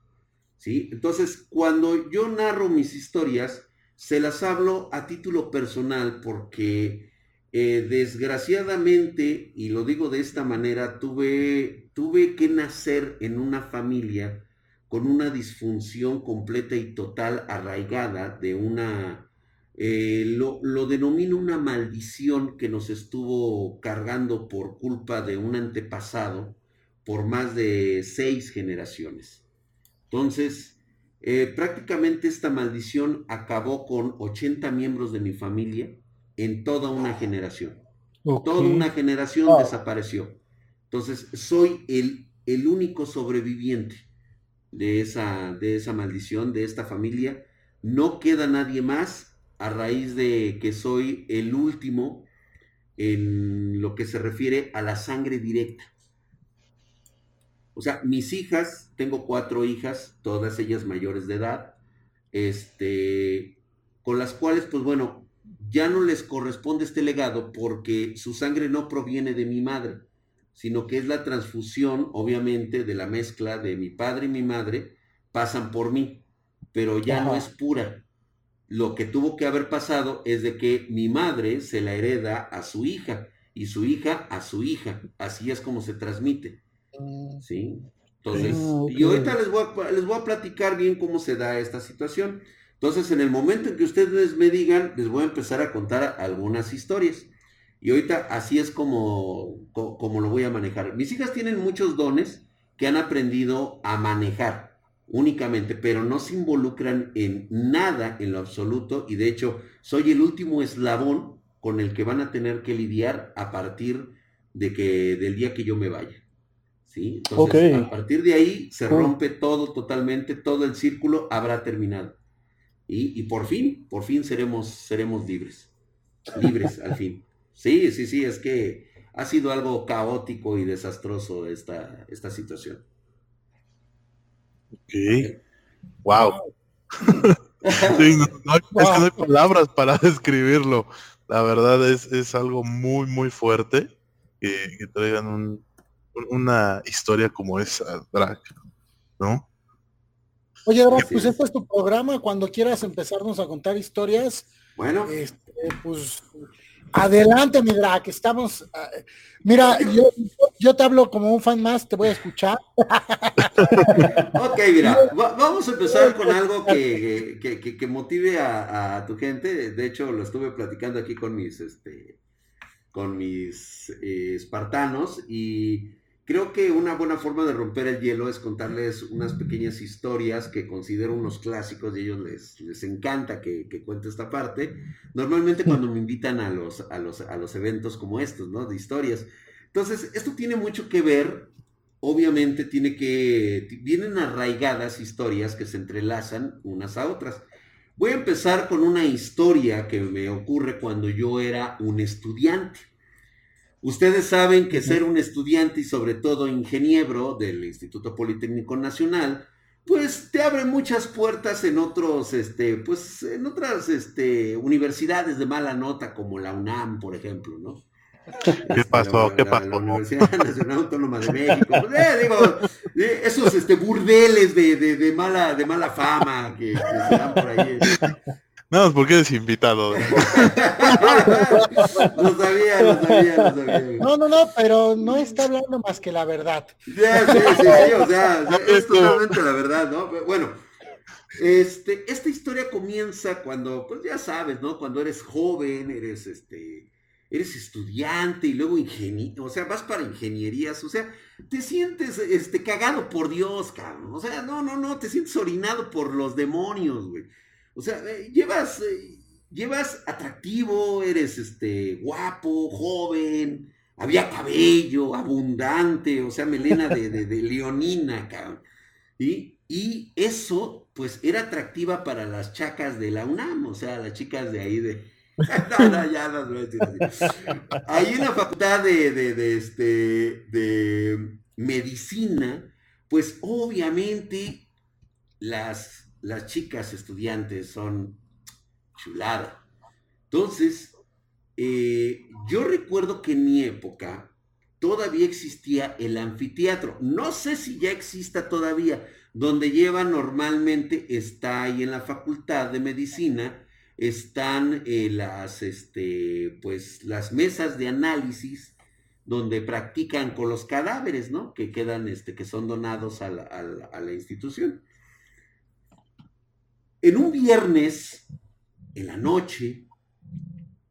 ¿sí? Entonces, cuando yo narro mis historias, se las hablo a título personal porque eh, desgraciadamente, y lo digo de esta manera, tuve, tuve que nacer en una familia con una disfunción completa y total arraigada de una eh, lo, denomino una maldición que nos estuvo cargando por culpa de un antepasado por más de seis generaciones. Entonces, eh, prácticamente esta maldición acabó con 80 miembros de mi familia en toda una generación. Toda una generación desapareció. Entonces, soy el, el único sobreviviente de esa, de esa maldición, de esta familia. No queda nadie más a raíz de que soy el último en lo que se refiere a la sangre directa. O sea, mis hijas, tengo cuatro hijas, todas ellas mayores de edad, este, con las cuales, pues bueno, ya no les corresponde este legado porque su sangre no proviene de mi madre, sino que es la transfusión, obviamente, de la mezcla de mi padre y mi madre, pasan por mí, pero ya no es pura. Lo que tuvo que haber pasado es de que mi madre se la hereda a su hija y su hija a su hija. Así es como se transmite. Mm. ¿Sí? Entonces, ah, y ahorita les voy, a, les voy a platicar bien cómo se da esta situación. Entonces, en el momento en que ustedes me digan, les voy a empezar a contar algunas historias. Y ahorita así es como, como lo voy a manejar. Mis hijas tienen muchos dones que han aprendido a manejar únicamente, pero no se involucran en nada en lo absoluto. Y de hecho, soy el último eslabón con el que van a tener que lidiar a partir de que, del día que yo me vaya. ¿sí? Entonces, a partir de ahí se rompe todo totalmente, todo el círculo habrá terminado. Y, por fin, por fin seremos, seremos libres. Libres al fin. Sí, sí, sí, es que ha sido algo caótico y desastroso esta, esta situación. Ok. Wow. [LAUGHS] sí, no, hay palabras para [LAUGHS] describirlo. La verdad es, es algo muy, muy fuerte que traigan un, una historia como esa, Drag, ¿no? Oye, Drag, pues este es tu programa, cuando quieras empezarnos a contar historias. Bueno. Este, pues adelante, mi Drag, estamos. Ah, mira, yo, yo, te hablo como un fan más, te voy a escuchar. ok, mira, vamos a empezar con algo que, que, motive a, tu gente. De hecho, lo estuve platicando aquí con mis, este, con mis eh, espartanos y Creo que una buena forma de romper el hielo es contarles unas pequeñas historias que considero unos clásicos y a ellos les, les encanta que, que, cuente esta parte. Normalmente cuando me invitan a los, a, los, a los eventos como estos, ¿no? De historias. Entonces, esto tiene mucho que ver, obviamente tiene que, vienen arraigadas historias que se entrelazan unas a otras. Voy a empezar con una historia que me ocurre cuando yo era un estudiante. Ustedes saben que ser un estudiante y sobre todo ingeniero del Instituto Politécnico Nacional, pues te abre muchas puertas en otros, este, pues en otras, este, universidades de mala nota como la UNAM, por ejemplo, ¿no? ¿Qué pasó? ¿Qué pasó? La, Universidad [LAUGHS] Nacional Autónoma de México. Pues, eh, digo, eh, esos este, burdeles de, de, de, mala, de mala fama que, que se dan por ahí. No, porque eres invitado. [LAUGHS] lo sabía, lo sabía, lo sabía. No, no, no, pero no está hablando más que la verdad. Sí, sí, sí, sí o sea, [LAUGHS] es totalmente la verdad, ¿no? Bueno, este, esta historia comienza cuando, pues ya sabes, ¿no? Cuando eres joven, eres este, eres estudiante y luego ingeniero, o sea, vas para ingenierías, o sea, te sientes este cagado por Dios, cabrón. O sea, no, no, no, te sientes orinado por los demonios, güey. O sea, eh, llevas, eh, llevas atractivo, eres este guapo, joven, había cabello, abundante, o sea, melena de, de, leonina, cabrón. ¿Y? y eso, pues, era atractiva para las chacas de la UNAM, o sea, las chicas de ahí de... [LAUGHS] no, no, ya no decir así. Ahí en la facultad de, de, este, de medicina, pues obviamente las las chicas estudiantes son chulada. Entonces, eh, yo recuerdo que en mi época todavía existía el anfiteatro. No sé si ya exista todavía. Donde lleva normalmente está ahí en la facultad de medicina están eh, las este pues las mesas de análisis donde practican con los cadáveres, ¿no? Que quedan, este, que son donados a la institución. En un viernes, en la noche,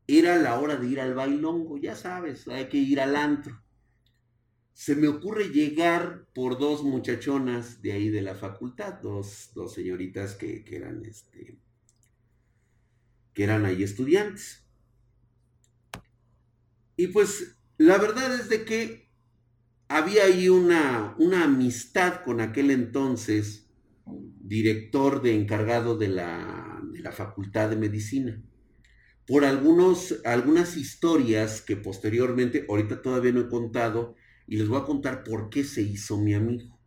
era la hora de ir al bailongo, ya sabes, hay que ir al antro. Se me ocurre llegar por dos muchachonas de ahí de la facultad, dos, señoritas que, eran este, que eran ahí estudiantes. Y pues la verdad es de que había ahí una amistad con aquel entonces director de encargado de la, de la Facultad de Medicina. Por algunos, algunas historias que posteriormente, ahorita todavía no he contado, y les voy a contar por qué se hizo mi amigo.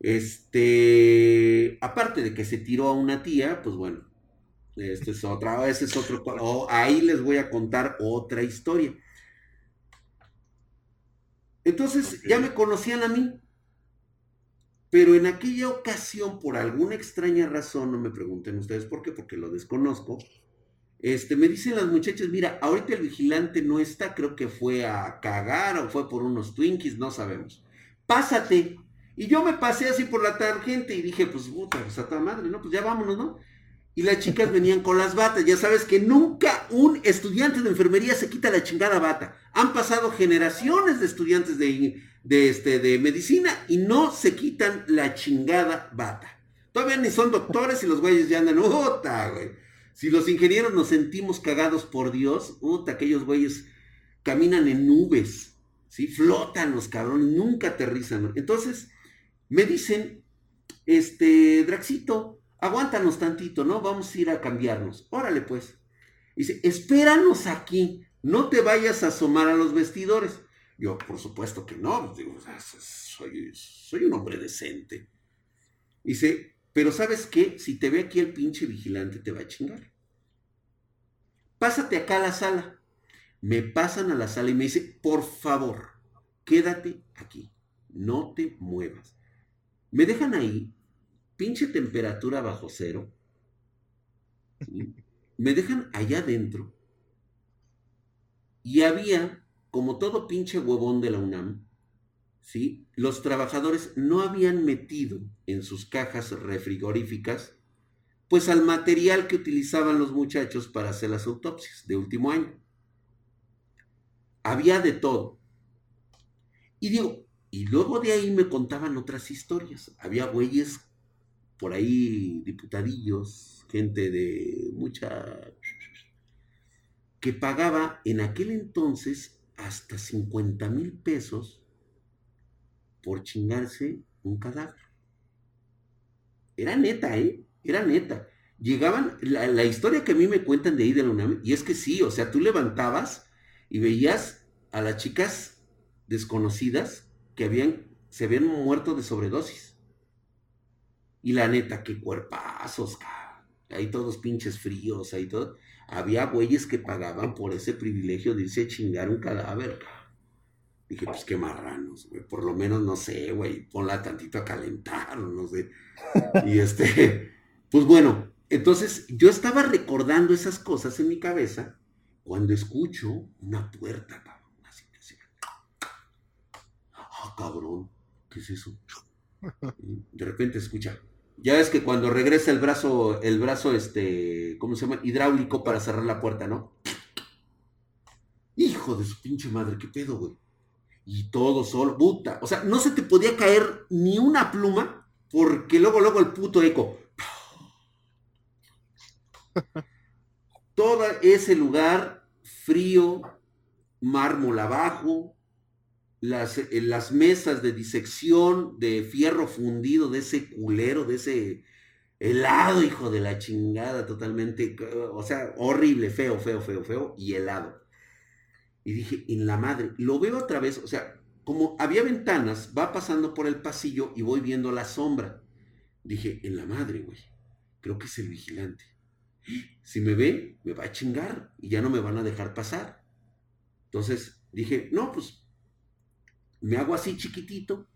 Este, aparte de que se tiró a una tía, pues bueno, este es otra, ese es otro, o ahí les voy a contar otra historia. Entonces ya me conocían a mí, pero en aquella ocasión, por alguna extraña razón, no me pregunten ustedes por qué, porque lo desconozco, este, me dicen las muchachas, mira, ahorita el vigilante no está, creo que fue a cagar o fue por unos Twinkies, no sabemos. Pásate. Y yo me pasé así por la tangente y dije, pues puta, pues a toda madre, ¿no? Pues ya vámonos, ¿no? Y las chicas venían con las batas. Ya sabes que nunca un estudiante de enfermería se quita la chingada bata. Han pasado generaciones de estudiantes de, este, de medicina y no se quitan la chingada bata. Todavía ni son doctores y los güeyes ya andan, puta, güey. Si los ingenieros nos sentimos cagados por Dios, puta, aquellos güeyes caminan en nubes, ¿sí? Flotan los cabrones, nunca aterrizan. Entonces, me dicen, este, Draxito, aguántanos tantito, ¿no? Vamos a ir a cambiarnos. Órale, pues. Dice, espéranos aquí, no te vayas a asomar a los vestidores. Yo, por supuesto que no, digo, soy, soy un hombre decente. Dice, pero ¿sabes qué? Si te ve aquí el pinche vigilante te va a chingar. Pásate acá a la sala. Me pasan a la sala y me dice, por favor, quédate aquí, no te muevas. Me dejan ahí pinche temperatura bajo cero. Me dejan allá adentro. Y había, como todo pinche huevón de la UNAM, ¿sí? los trabajadores no habían metido en sus cajas refrigoríficas, pues al material que utilizaban los muchachos para hacer las autopsias de último año. Había de todo. Y digo, y luego de ahí me contaban otras historias. Había güeyes por ahí diputadillos, gente de mucha... que pagaba en aquel entonces hasta 50 mil pesos por chingarse un cadáver. Era neta, ¿eh? Era neta. Llegaban, la, historia que a mí me cuentan de ahí de la UNAM, y es que sí, o sea, tú levantabas y veías a las chicas desconocidas que habían, se habían muerto de sobredosis. Y la neta, qué cuerpazos, cabrón. Ahí todos pinches fríos, ahí todo. Había güeyes que pagaban por ese privilegio de irse a chingar un cadáver, cabrón. Dije, pues qué marranos, güey. Por lo menos, no sé, güey, ponla tantito a calentar, no sé. [LAUGHS] Y este, pues bueno, entonces yo estaba recordando esas cosas en mi cabeza cuando escucho una puerta, cabrón. Así, así. Ah, cabrón, ¿qué es eso? [LAUGHS] De repente escucha. Ya es que cuando regresa el brazo, el brazo, este, ¿cómo se llama? Hidráulico para cerrar la puerta, ¿no? Hijo de su pinche madre, qué pedo, güey. Y todo solo, puta. O sea, no se te podía caer ni una pluma porque luego, luego el puto eco. [LAUGHS] Todo ese lugar frío, mármol abajo, las, eh, las mesas de disección de fierro fundido de ese culero, de ese helado, hijo de la chingada, totalmente, o sea, horrible, feo, feo, feo, feo, y helado. Y dije, en la madre, lo veo otra vez, o sea, como había ventanas, va pasando por el pasillo y voy viendo la sombra. Dije, en la madre, güey, creo que es el vigilante. Si me ve, me va a chingar y ya no me van a dejar pasar. Entonces dije, no, pues me hago así chiquitito,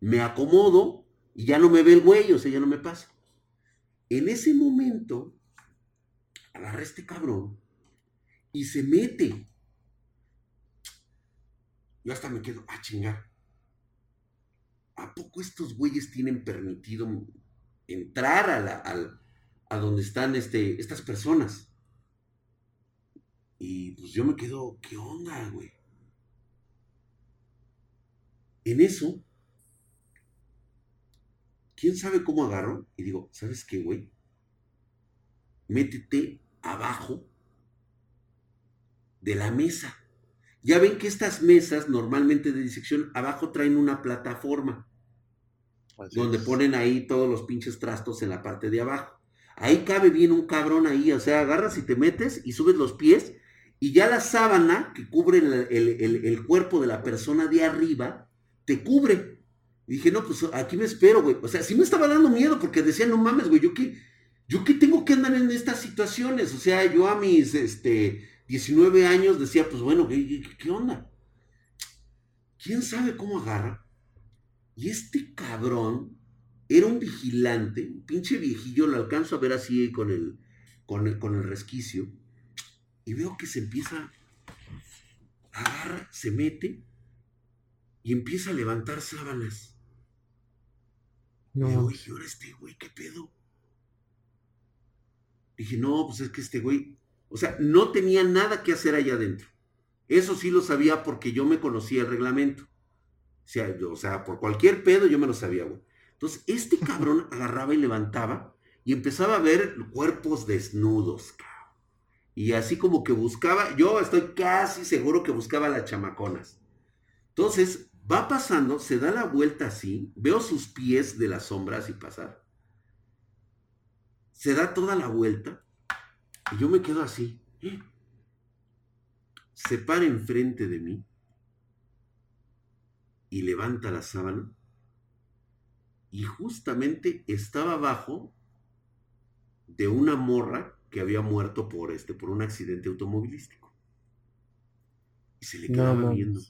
me acomodo y ya no me ve el güey, o sea, ya no me pasa. En ese momento, agarra este cabrón y se mete. Yo hasta me quedo, ah, chingar. ¿A poco estos güeyes tienen permitido entrar a, a donde están este, estas personas? Y pues yo me quedo, ¿qué onda, güey? En eso, ¿quién sabe cómo agarro? Y digo, ¿sabes qué, güey? Métete abajo de la mesa. Ya ven que estas mesas normalmente de disección abajo traen una plataforma donde ponen ahí todos los pinches trastos en la parte de abajo. Ahí cabe bien un cabrón ahí, o sea, agarras y te metes y subes los pies y ya la sábana que cubre el, el cuerpo de la persona de arriba te cubre. Y dije, no, pues aquí me espero, güey. O sea, sí me estaba dando miedo porque decía, no mames, güey, yo qué, yo qué tengo que andar en estas situaciones. O sea, yo a mis, este, 19 años decía, pues bueno, ¿qué, qué, onda? ¿Quién sabe cómo agarra? Y este cabrón era un vigilante, un pinche viejillo, lo alcanzo a ver así con el, con el, con el resquicio, y veo que se empieza, agarra, se mete y empieza a levantar sábanas. No. Y digo, "Oye, ahora este güey, ¿qué pedo? Dije, no, pues es que este güey, o sea, no tenía nada que hacer allá adentro. Eso sí lo sabía porque yo me conocía el reglamento. O sea, yo- o sea, por cualquier pedo yo me lo sabía, güey. Entonces, este [LAUGHS] cabrón agarraba y levantaba y empezaba a ver cuerpos desnudos, cabrón. Y así como que buscaba, yo estoy casi seguro que buscaba las chamaconas. Entonces, va pasando, se da la vuelta así, veo sus pies de las sombras y pasar. Se da toda la vuelta y yo me quedo así. Se para enfrente de mí y levanta la sábana y justamente estaba abajo de una morra que había muerto por este por un accidente automovilístico. Y se le No quedaba mames. viendo.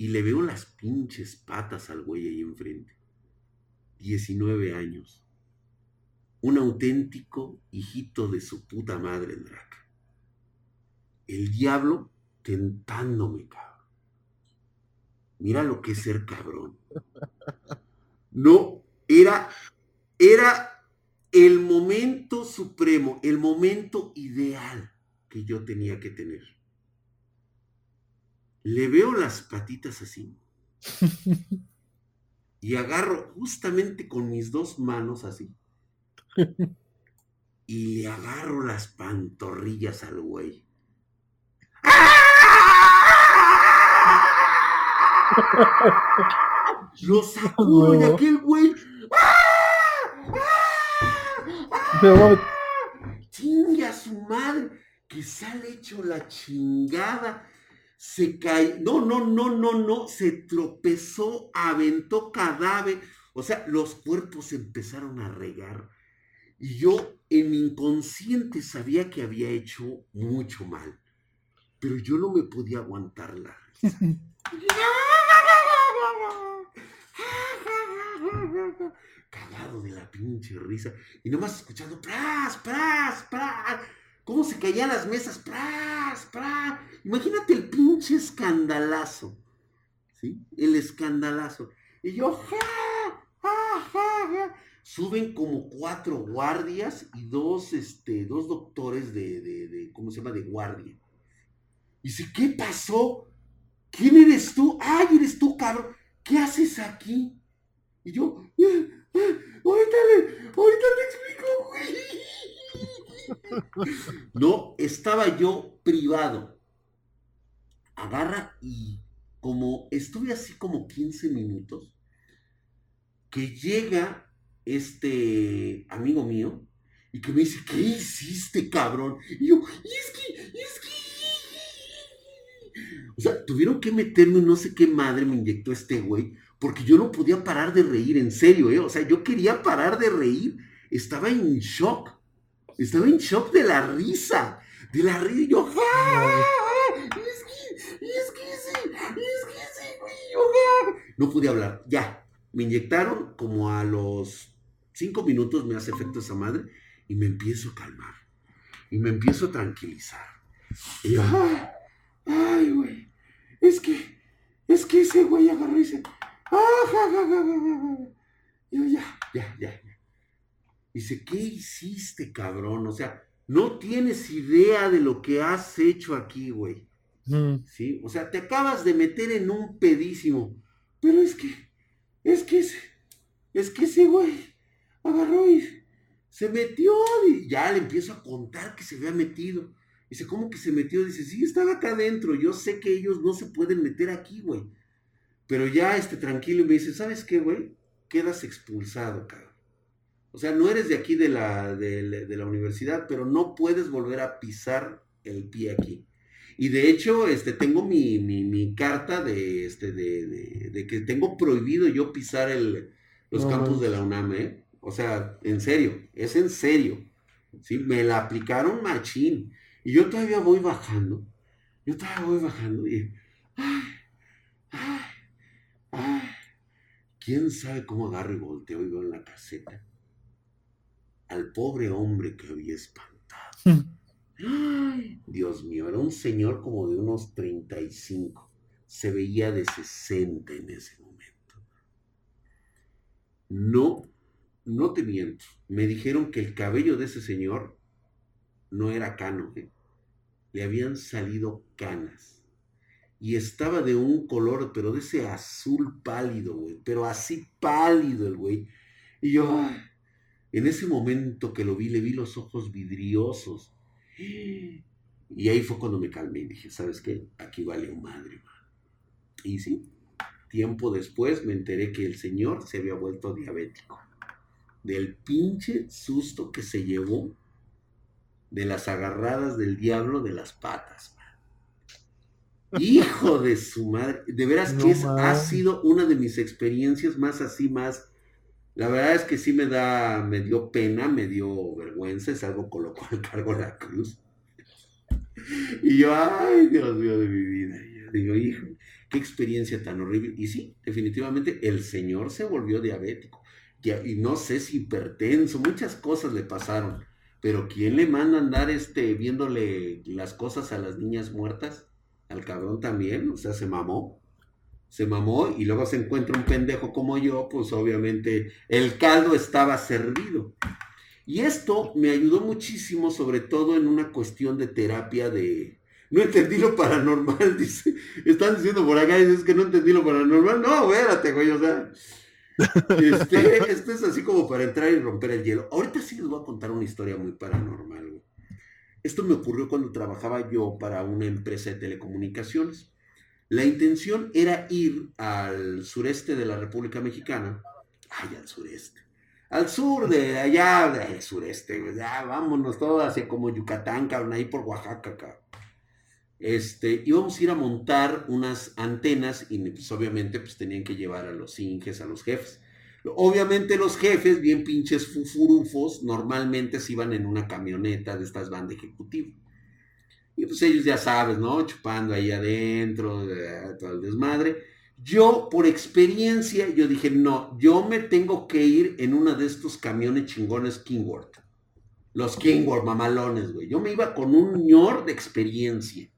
Y le veo las pinches patas al güey ahí enfrente. 19 años. Un auténtico hijito de su puta madre, Drac. El diablo tentándome, cabrón. Mira lo que es ser cabrón. No, era, era el momento supremo, el momento ideal que yo tenía que tener. Le veo las patitas así. [LAUGHS] Y agarro justamente con mis dos manos así. [LAUGHS] Y le agarro las pantorrillas al güey. [LAUGHS] Lo sacudo y Huevo. aquel güey. Pero, mames, Chingue a su madre, que se ha hecho la chingada. Se cae, no, no, no, no, no, se tropezó, aventó cadáver. O sea, los cuerpos empezaron a regar. Y yo en mi inconsciente sabía que había hecho mucho mal. Pero yo no me podía aguantar la risa. [LAUGHS] Cagado de la pinche risa. Y nomás escuchando, pras, pras. ¿Cómo se caían las mesas? Pras, pras. Imagínate el pinche escandalazo. ¿Sí? El escandalazo. Y yo, ja, ja, ja, ja. Suben como cuatro guardias y dos, este, dos doctores de, de, ¿cómo se llama? De guardia. Y dice, ¿qué pasó? ¿Quién eres tú? ¡Ay, eres tú, cabrón! ¿Qué haces aquí? Y yo, "Eh, eh, ahorita, le- ahorita te explico, güey. [LAUGHS] No, estaba yo privado. Agarra y como estuve así como 15 minutos, que llega este amigo mío y que me dice, ¿qué hiciste, cabrón? Y yo, es que, es que... O sea, tuvieron que meterme no sé qué madre me inyectó este güey, porque yo no podía parar de reír, en serio, ¿eh? O sea, yo quería parar de reír, estaba en shock, estaba en shock de la risa, de la risa, y yo, ¡ja! Es que, es que sí, es que sí, güey, ¡ja! No pude hablar, ya, me inyectaron como a los cinco minutos, me hace efecto esa madre, y me empiezo a calmar, y me empiezo a tranquilizar. Y yo, ¡ay! Ay, güey. Es que, es que ese güey agarró y dice, ¡ah, ja, ja, ja, ja, ja, ja". Yo, ya, ya, ya. Dice, ¿qué hiciste, cabrón? O sea, no tienes idea de lo que has hecho aquí, güey. mm, ¿Sí? O sea, te acabas de meter en un pedísimo. Pero es que, es que ese, es que ese güey agarró y se metió y ya le empiezo a contar que se había metido. Dice, ¿cómo que se metió? Dice, sí, estaba acá adentro. Yo sé que ellos no se pueden meter aquí, güey. Pero ya, este, tranquilo, y me dice, ¿sabes qué, güey? Quedas expulsado, cabrón. O sea, no eres de aquí de la, de, la- de la universidad, pero no puedes volver a pisar el pie aquí. Y de hecho, este, tengo mi, mi, mi carta de, este, de, de, de, que tengo prohibido yo pisar el, los No campus de la UNAM, ¿eh? O sea, en serio, es en serio. ¿sí? Me la aplicaron machín. Y yo todavía voy bajando. Yo todavía voy bajando y... Ay, ay, ay. ¿Quién sabe cómo agarro y volteo y veo en la caseta al pobre hombre que había espantado? Ay, Dios mío, era un señor como de unos 35. Se veía de 60 en ese momento. No, no te miento. Me dijeron que el cabello de ese señor no era cano, ¿eh? le habían salido canas. Y estaba de un color, pero de ese azul pálido, güey. Pero así pálido el güey. Y yo, ay, en ese momento que lo vi, le vi los ojos vidriosos. Y ahí fue cuando me calmé y dije, ¿sabes qué? Aquí vale un madre, man. Y sí, tiempo después me enteré que el señor se había vuelto diabético. Del pinche susto que se llevó de las agarradas del diablo de las patas. man. Hijo de su madre. De veras No que es- ha sido una de mis experiencias más así, más... La verdad es que sí me da, me dio pena, me dio vergüenza, es algo con lo cual [LAUGHS] cargo la cruz. Y yo, ay, Dios mío de mi vida. Y yo digo, hijo, qué experiencia tan horrible. Y sí, definitivamente el señor se volvió diabético. Ya- y no sé si hipertenso, muchas cosas le pasaron. Pero ¿quién le manda andar este, viéndole las cosas a las niñas muertas? Al cabrón también, o sea, se mamó. Se mamó y luego se encuentra un pendejo como yo, pues obviamente el caldo estaba servido. Y esto me ayudó muchísimo, sobre todo en una cuestión de terapia de... No entendí lo paranormal, [LAUGHS] dice. Están diciendo por acá, dices que no entendí lo paranormal. No, espérate, güey, o sea... [LAUGHS] Este, esto es así como para entrar y romper el hielo. Ahorita sí les voy a contar una historia muy paranormal, güey. Esto me ocurrió cuando trabajaba yo para una empresa de telecomunicaciones. La intención era ir al sureste de la República Mexicana. Ay, al sureste. Al sur de allá, del sureste. Ya, vámonos todos hacia como Yucatán, cabrón, ahí por Oaxaca, cabrón. Este, íbamos a ir a montar unas antenas y pues obviamente pues tenían que llevar a los inges, a los jefes. Obviamente los jefes, bien pinches fufurufos, normalmente se iban en una camioneta de estas van de ejecutivo. Y pues ellos ya sabes, ¿no? Chupando ahí adentro, eh, todo el desmadre. Yo, por experiencia, yo dije, no, yo me tengo que ir en una de estos camiones chingones Kingworth. Los Kingworth, mamalones, güey. Yo me iba con un ñor de experiencia.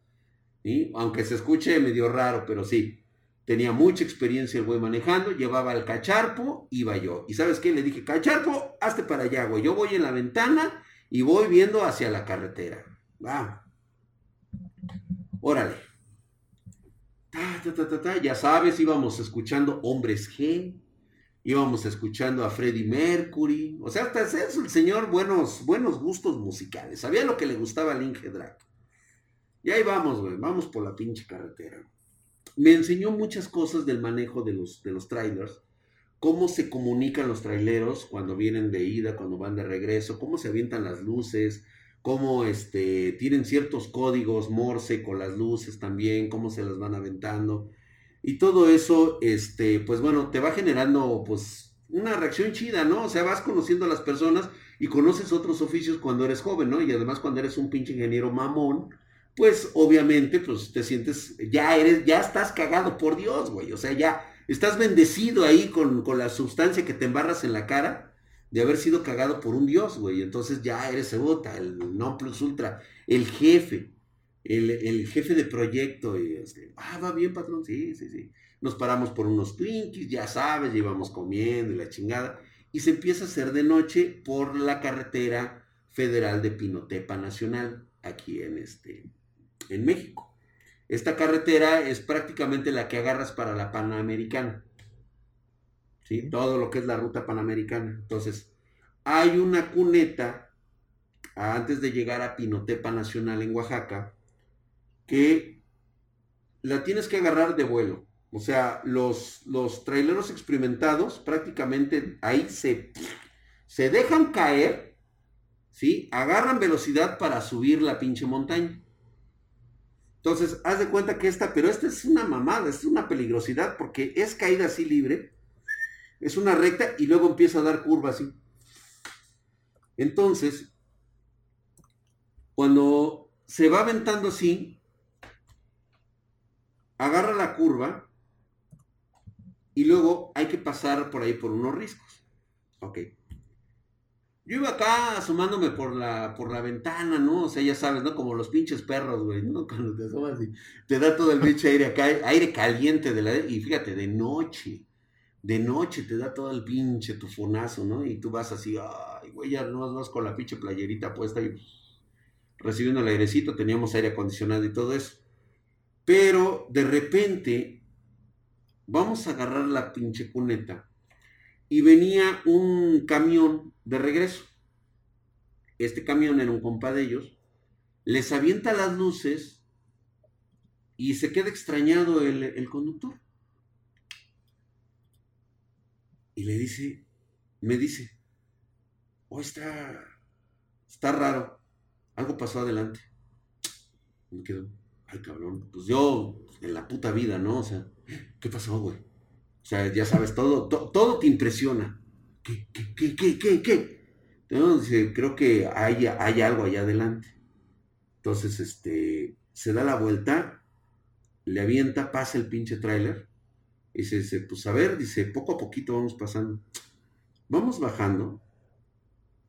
¿sí? Aunque se escuche medio raro, pero sí. Tenía mucha experiencia el güey manejando, llevaba el cacharpo, iba yo. ¿Y sabes qué? Le dije, cacharpo, hazte para allá, güey. Yo voy en la ventana y voy viendo hacia la carretera. Va. Órale. Ta, ta, ta. Ya sabes, íbamos escuchando Hombres G, íbamos escuchando a Freddie Mercury. O sea, hasta eso el señor buenos, buenos gustos musicales. Sabía lo que le gustaba al Inge Draco. Y ahí vamos. Vamos por la pinche carretera. Me enseñó muchas cosas del manejo de los, de los trailers. Cómo se comunican los traileros cuando vienen de ida, cuando van de regreso. Cómo se avientan las luces. Cómo este, tienen ciertos códigos Morse con las luces también. Cómo se las van aventando. Y todo eso, este, pues bueno, te va generando pues una reacción chida, ¿no? O sea, vas conociendo a las personas y conoces otros oficios cuando eres joven, ¿no? Y además cuando eres un pinche ingeniero mamón, pues obviamente pues te sientes, ya eres, ya estás cagado por Dios, güey. O sea, ya estás bendecido ahí con, con la sustancia que te embarras en la cara de haber sido cagado por un Dios, güey. Entonces ya eres puta, el non plus ultra, el jefe, el, el jefe de proyecto. Este, ah, va bien, patrón, sí, sí, sí. Nos paramos por unos Twinkies, ya sabes, llevamos comiendo y la chingada. Y se empieza a hacer de noche por la carretera federal de Pinotepa Nacional, aquí en este, en México. Esta carretera es prácticamente la que agarras para la Panamericana. ¿Sí? Todo lo que es la ruta Panamericana. Entonces, hay una cuneta antes de llegar a Pinotepa Nacional en Oaxaca que la tienes que agarrar de vuelo. O sea, los, los traileros experimentados prácticamente ahí se, se dejan caer, ¿sí? Agarran velocidad para subir la pinche montaña. Entonces, haz de cuenta que esta, pero esta es una mamada, es una peligrosidad porque es caída así libre, es una recta y luego empieza a dar curva así. Entonces, cuando se va aventando así, agarra la curva y luego hay que pasar por ahí por unos riscos. Ok. Yo iba acá asomándome por la, por la ventana, ¿no? O sea, ya sabes, ¿no? Como los pinches perros, güey, ¿no? [LAUGHS] Cuando te asomas y te da todo el pinche aire acá, aire caliente de la... Y fíjate, de noche, de noche te da todo el pinche tufonazo, ¿no? Y tú vas así, ay, güey, ya no vas con la pinche playerita puesta y recibiendo el airecito, teníamos aire acondicionado y todo eso. Pero de repente, vamos a agarrar la pinche cuneta y venía un camión de regreso. Este camión era un compa de ellos. Les avienta las luces y se queda extrañado el, conductor. Y le dice, me dice, oh, está, está raro. Algo pasó adelante. Me quedo, ay cabrón, pues yo en la puta vida, ¿no? O sea, ¿qué pasó, güey? O sea, ya sabes, todo, todo te impresiona. ¿Qué, qué, qué, qué, qué, qué? Entonces, creo que hay, hay algo allá adelante. Entonces, este, se da la vuelta, le avienta, pasa el pinche tráiler, y se dice, pues a ver, dice, poco a poquito vamos pasando. Vamos bajando,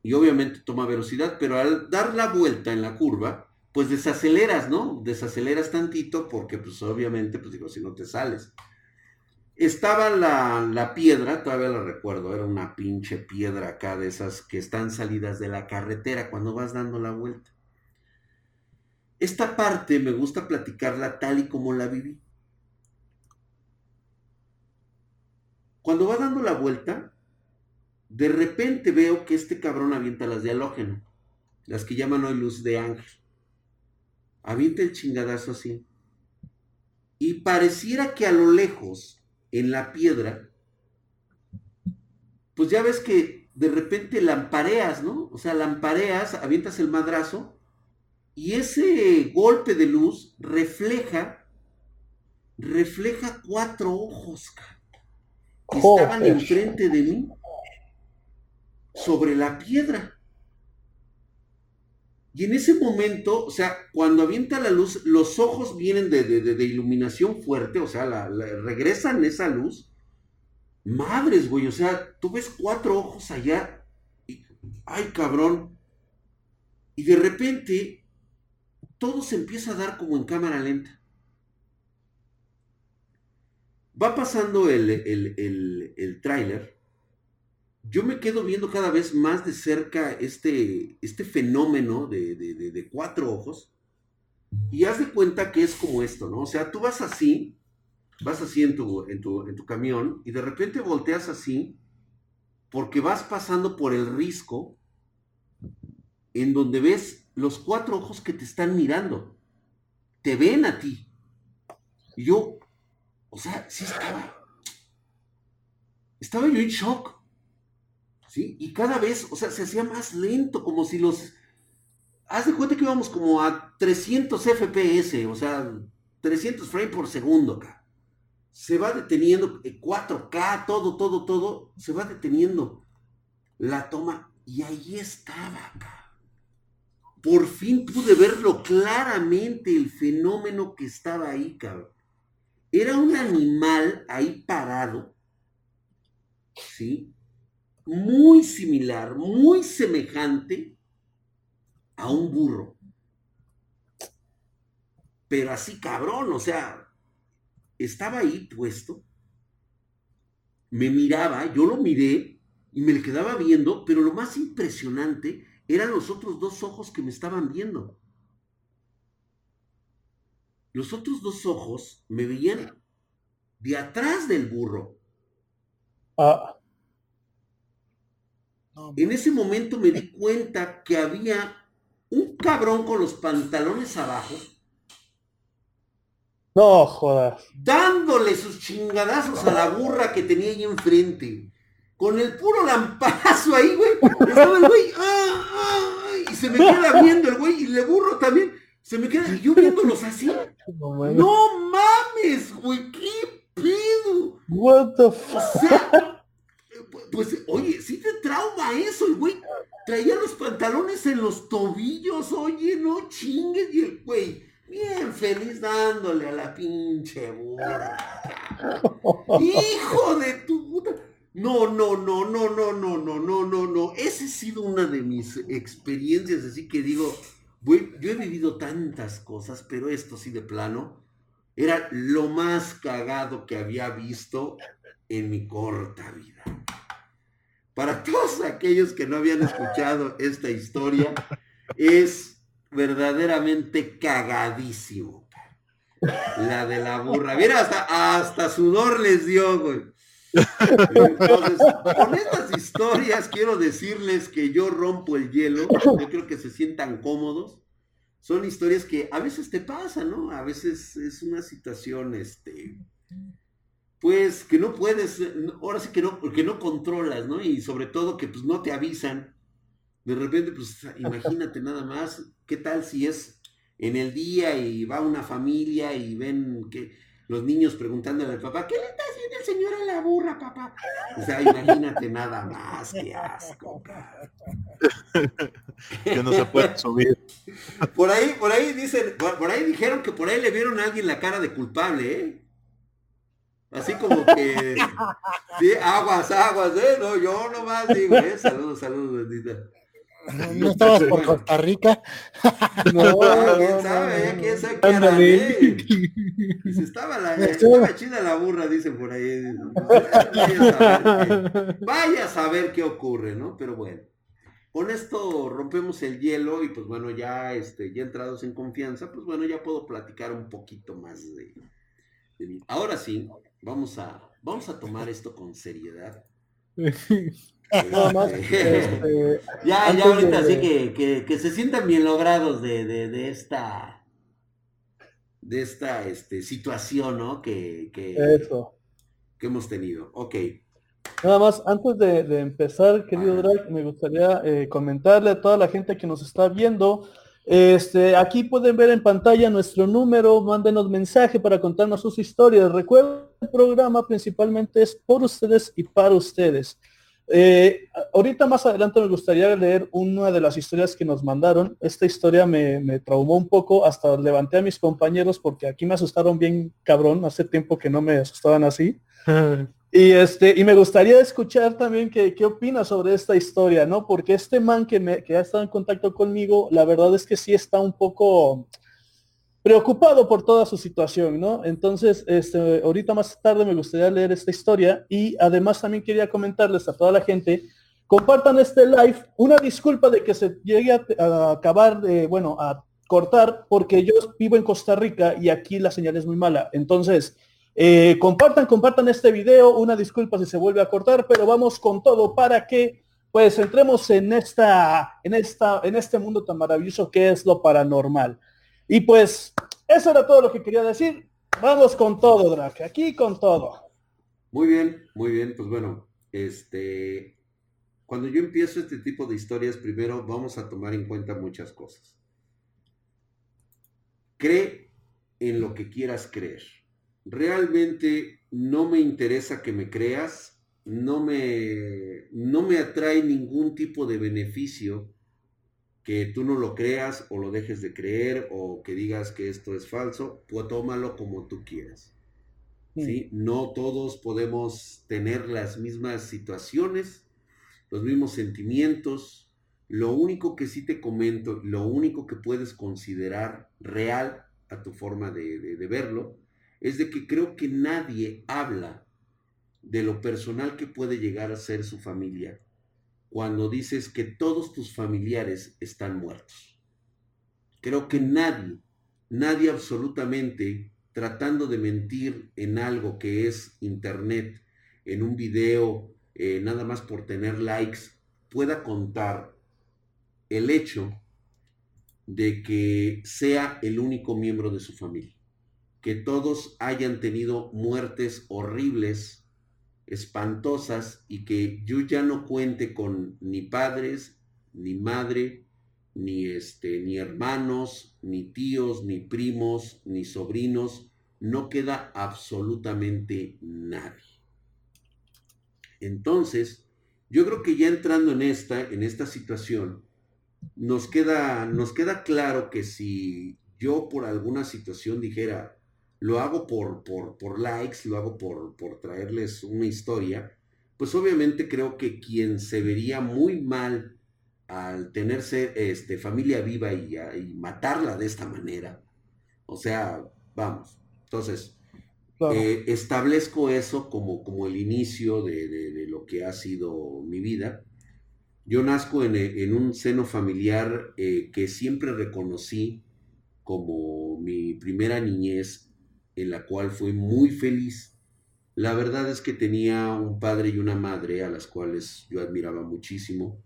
y obviamente toma velocidad, pero al dar la vuelta en la curva, pues desaceleras, ¿no? Desaceleras tantito porque pues obviamente, pues digo, si no te sales. Estaba la, piedra, todavía la recuerdo, era una pinche piedra acá de esas que están salidas de la carretera cuando vas dando la vuelta. Esta parte me gusta platicarla tal y como la viví. Cuando va dando la vuelta, de repente veo que este cabrón avienta las de halógeno, las que llaman hoy luz de ángel. Avienta el chingadazo así. Y pareciera que a lo lejos en la piedra, pues ya ves que de repente lampareas, ¿no? O sea, lampareas, avientas el madrazo y ese golpe de luz refleja, refleja cuatro ojos estaban enfrente de mí sobre la piedra. Y en ese momento, o sea, cuando avienta la luz, los ojos vienen de, iluminación fuerte, o sea, la, regresan esa luz. Madres, güey, o sea, tú ves cuatro ojos allá y, ay, cabrón. Y de repente, todo se empieza a dar como en cámara lenta. Va pasando el, el, el, el tráiler yo me quedo viendo cada vez más de cerca este, este fenómeno de, cuatro ojos y haz de cuenta que es como esto, ¿no? O sea, tú vas así, vas así en tu, en tu, en tu camión y de repente volteas así porque vas pasando por el risco en donde ves los cuatro ojos que te están mirando. Te ven a ti. Yo, o sea, sí estaba. Estaba yo en shock. Y cada vez, o sea, se hacía más lento, como si los... Haz de cuenta que íbamos como a 300 FPS, o sea, 300 frames por segundo acá. Se va deteniendo, 4K, eh, todo, todo, todo, se va deteniendo la toma y ahí estaba acá. Por fin pude verlo claramente, el fenómeno que estaba ahí, cabrón. Era un animal ahí parado, ¿sí? muy similar, muy semejante a un burro. Pero así cabrón, o sea, estaba ahí puesto, me miraba, yo lo miré y me le quedaba viendo, pero lo más impresionante eran los otros dos ojos que me estaban viendo. Los otros dos ojos me veían de atrás del burro. Ah en ese momento me di cuenta que había un cabrón con los pantalones abajo. No jodas. Dándole sus chingadazos a la burra que tenía ahí enfrente. Con el puro lampazo ahí, güey. Estaba el güey. Ah, ah, y se me queda viendo el güey. Y le burro también. Se me queda, yo viéndolos así. [LAUGHS] No mames, güey, qué pedo. What the fuck? O sea, pues, oye, sí te trauma eso, el güey traía los pantalones en los tobillos, oye, no chingues, y el güey, bien feliz dándole a la pinche burra. [LAUGHS] Hijo de tu puta. No, no, no, no, no, no, no, no, no, no. Esa ha sido una de mis experiencias, así que digo, yo he vivido tantas cosas, pero esto sí de plano era lo más cagado que había visto en mi corta vida. Para [LAUGHS] todos aquellos que no habían escuchado esta historia, es verdaderamente cagadísimo. La de la burra. Mira, hasta, hasta sudor les dio, güey. Entonces, con estas historias quiero decirles que yo rompo el hielo, yo creo que se sientan cómodos. Son historias que a veces te pasan, ¿no? A veces es una situación, este, pues que no puedes, ahora sí que no, porque no controlas, ¿no? Y sobre todo que pues no te avisan. De repente, pues imagínate nada más, ¿qué tal si es en el día y va una familia y ven que los niños preguntándole al papá, ¿qué le está haciendo el señor a la burra, papá? O sea, imagínate nada más, qué asco. que no se puede subir. Por ahí, por ahí dicen, por, ahí dijeron que por ahí le vieron a alguien la cara de culpable, ¿eh? Así como que, sí, aguas, aguas, ¿eh? No, yo nomás digo, ¿eh? Saludos, saludos, bendita. [LAUGHS] No estabas por Costa Rica. [LAUGHS] No, quién sabe, quién sabe qué harán, ¿eh? Si estaba, la, estaba chida la burra, dicen por ahí. Vaya a, saber qué ocurre, ¿no? Pero bueno. Con esto rompemos el hielo y pues bueno, ya este, ya entrados en confianza, pues bueno, ya puedo platicar un poquito más de, de mí. Ahora sí, vamos a, vamos a tomar esto con seriedad. Nada más, este, [LAUGHS] ya, ya ahorita de... sí que, que, que, se sientan bien logrados de, de, de esta de esta este, situación, ¿no? Que, que, Eso. que hemos tenido. Ok. Nada más, antes de, de empezar, querido Drake, me gustaría eh, comentarle a toda la gente que nos está viendo, este, aquí pueden ver en pantalla nuestro número, mándenos mensaje para contarnos sus historias. Recuerden, programa principalmente es por ustedes y para ustedes. Eh, ahorita más adelante me gustaría leer una de las historias que nos mandaron. Esta historia me, me, traumó un poco, hasta levanté a mis compañeros porque aquí me asustaron bien cabrón, hace tiempo que no me asustaban así. [LAUGHS] y este, y me gustaría escuchar también qué, qué opinas sobre esta historia, ¿no? Porque este man que, me, que ha estado en contacto conmigo, la verdad es que sí está un poco preocupado por toda su situación, ¿no? Entonces, este, ahorita más tarde me gustaría leer esta historia y además también quería comentarles a toda la gente, compartan este live, una disculpa de que se llegue a, acabar de, bueno, a cortar, porque yo vivo en Costa Rica y aquí la señal es muy mala. Entonces, eh, compartan, compartan este video, una disculpa si se vuelve a cortar, pero vamos con todo para que pues entremos en esta, en esta, en este mundo tan maravilloso que es lo paranormal. Y pues eso era todo lo que quería decir. Vamos con todo, Drake, aquí con todo. Muy bien, muy bien. Pues bueno, este, cuando yo empiezo este tipo de historias, primero vamos a tomar en cuenta muchas cosas. Cree en lo que quieras creer. Realmente no me interesa que me creas, no me, no me atrae ningún tipo de beneficio que tú no lo creas o lo dejes de creer o que digas que esto es falso, pues tómalo como tú quieras. ¿sí? No todos podemos tener las mismas situaciones, los mismos sentimientos. Lo único que sí te comento, lo único que puedes considerar real a tu forma de, de, de verlo, es de que creo que nadie habla de lo personal que puede llegar a ser su familia cuando dices que todos tus familiares están muertos. Creo que nadie, nadie absolutamente tratando de mentir en algo que es internet, en un video, eh, nada más por tener likes, pueda contar el hecho de que sea el único miembro de su familia. Que todos hayan tenido muertes horribles espantosas y que yo ya no cuente con ni padres, ni madre, ni este, ni hermanos, ni tíos, ni primos, ni sobrinos, no queda absolutamente nadie. Entonces, yo creo que ya entrando en esta, en esta situación, nos queda, nos queda claro que si yo por alguna situación dijera, lo hago por, por, por likes, lo hago por, por traerles una historia, pues obviamente creo que quien se vería muy mal al tenerse este, familia viva y, matarla de esta manera, o sea, vamos, entonces, eh, establezco eso como, como el inicio de, lo que ha sido mi vida. Yo nazco en, un seno familiar eh, que siempre reconocí como mi primera niñez, en la cual fui muy feliz la verdad es que tenía un padre y una madre a las cuales yo admiraba muchísimo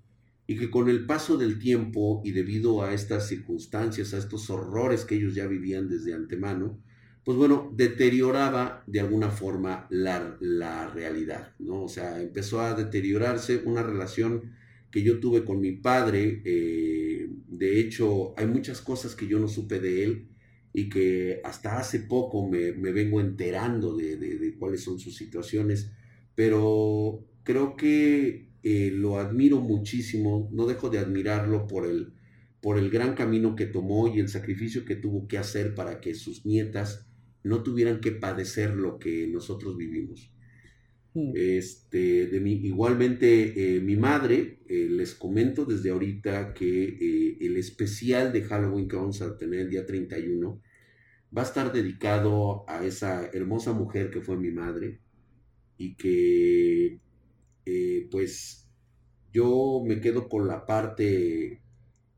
y que con el paso del tiempo y debido a estas circunstancias, a estos horrores que ellos ya vivían desde antemano, pues bueno, deterioraba de alguna forma la, la realidad, ¿no? O sea, empezó a deteriorarse una relación que yo tuve con mi padre, eh, de hecho, hay muchas cosas que yo no supe de él, y que hasta hace poco me, vengo enterando de, cuáles son sus situaciones, pero creo que eh, lo admiro muchísimo, no dejo de admirarlo por el, por el gran camino que tomó y el sacrificio que tuvo que hacer para que sus nietas no tuvieran que padecer lo que nosotros vivimos. Este, de mi, igualmente, eh, mi madre, eh, les comento desde ahorita que el especial de Halloween que vamos a tener el día 31 va a estar dedicado a esa hermosa mujer que fue mi madre y que eh, pues yo me quedo con la parte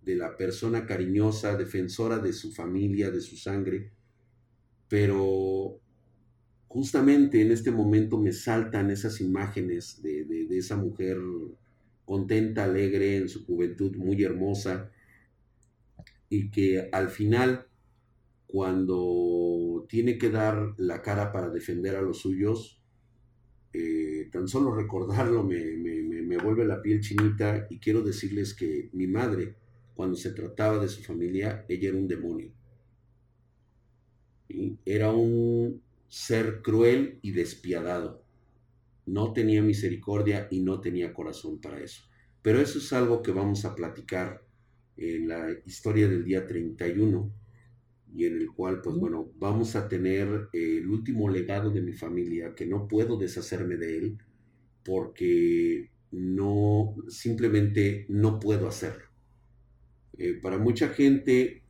de la persona cariñosa, defensora de su familia, de su sangre, pero justamente en este momento me saltan esas imágenes de, de esa mujer contenta, alegre, en su juventud muy hermosa, y que al final cuando tiene que dar la cara para defender a los suyos, eh, tan solo recordarlo me, vuelve la piel chinita y quiero decirles que mi madre, cuando se trataba de su familia, ella era un demonio. Era un ser cruel y despiadado. No tenía misericordia y no tenía corazón para eso. Pero eso es algo que vamos a platicar en la historia del día 31 y en el cual, pues bueno, vamos a tener el último legado de mi familia, que no puedo deshacerme de él, porque no, simplemente no puedo hacerlo. Eh, para mucha gente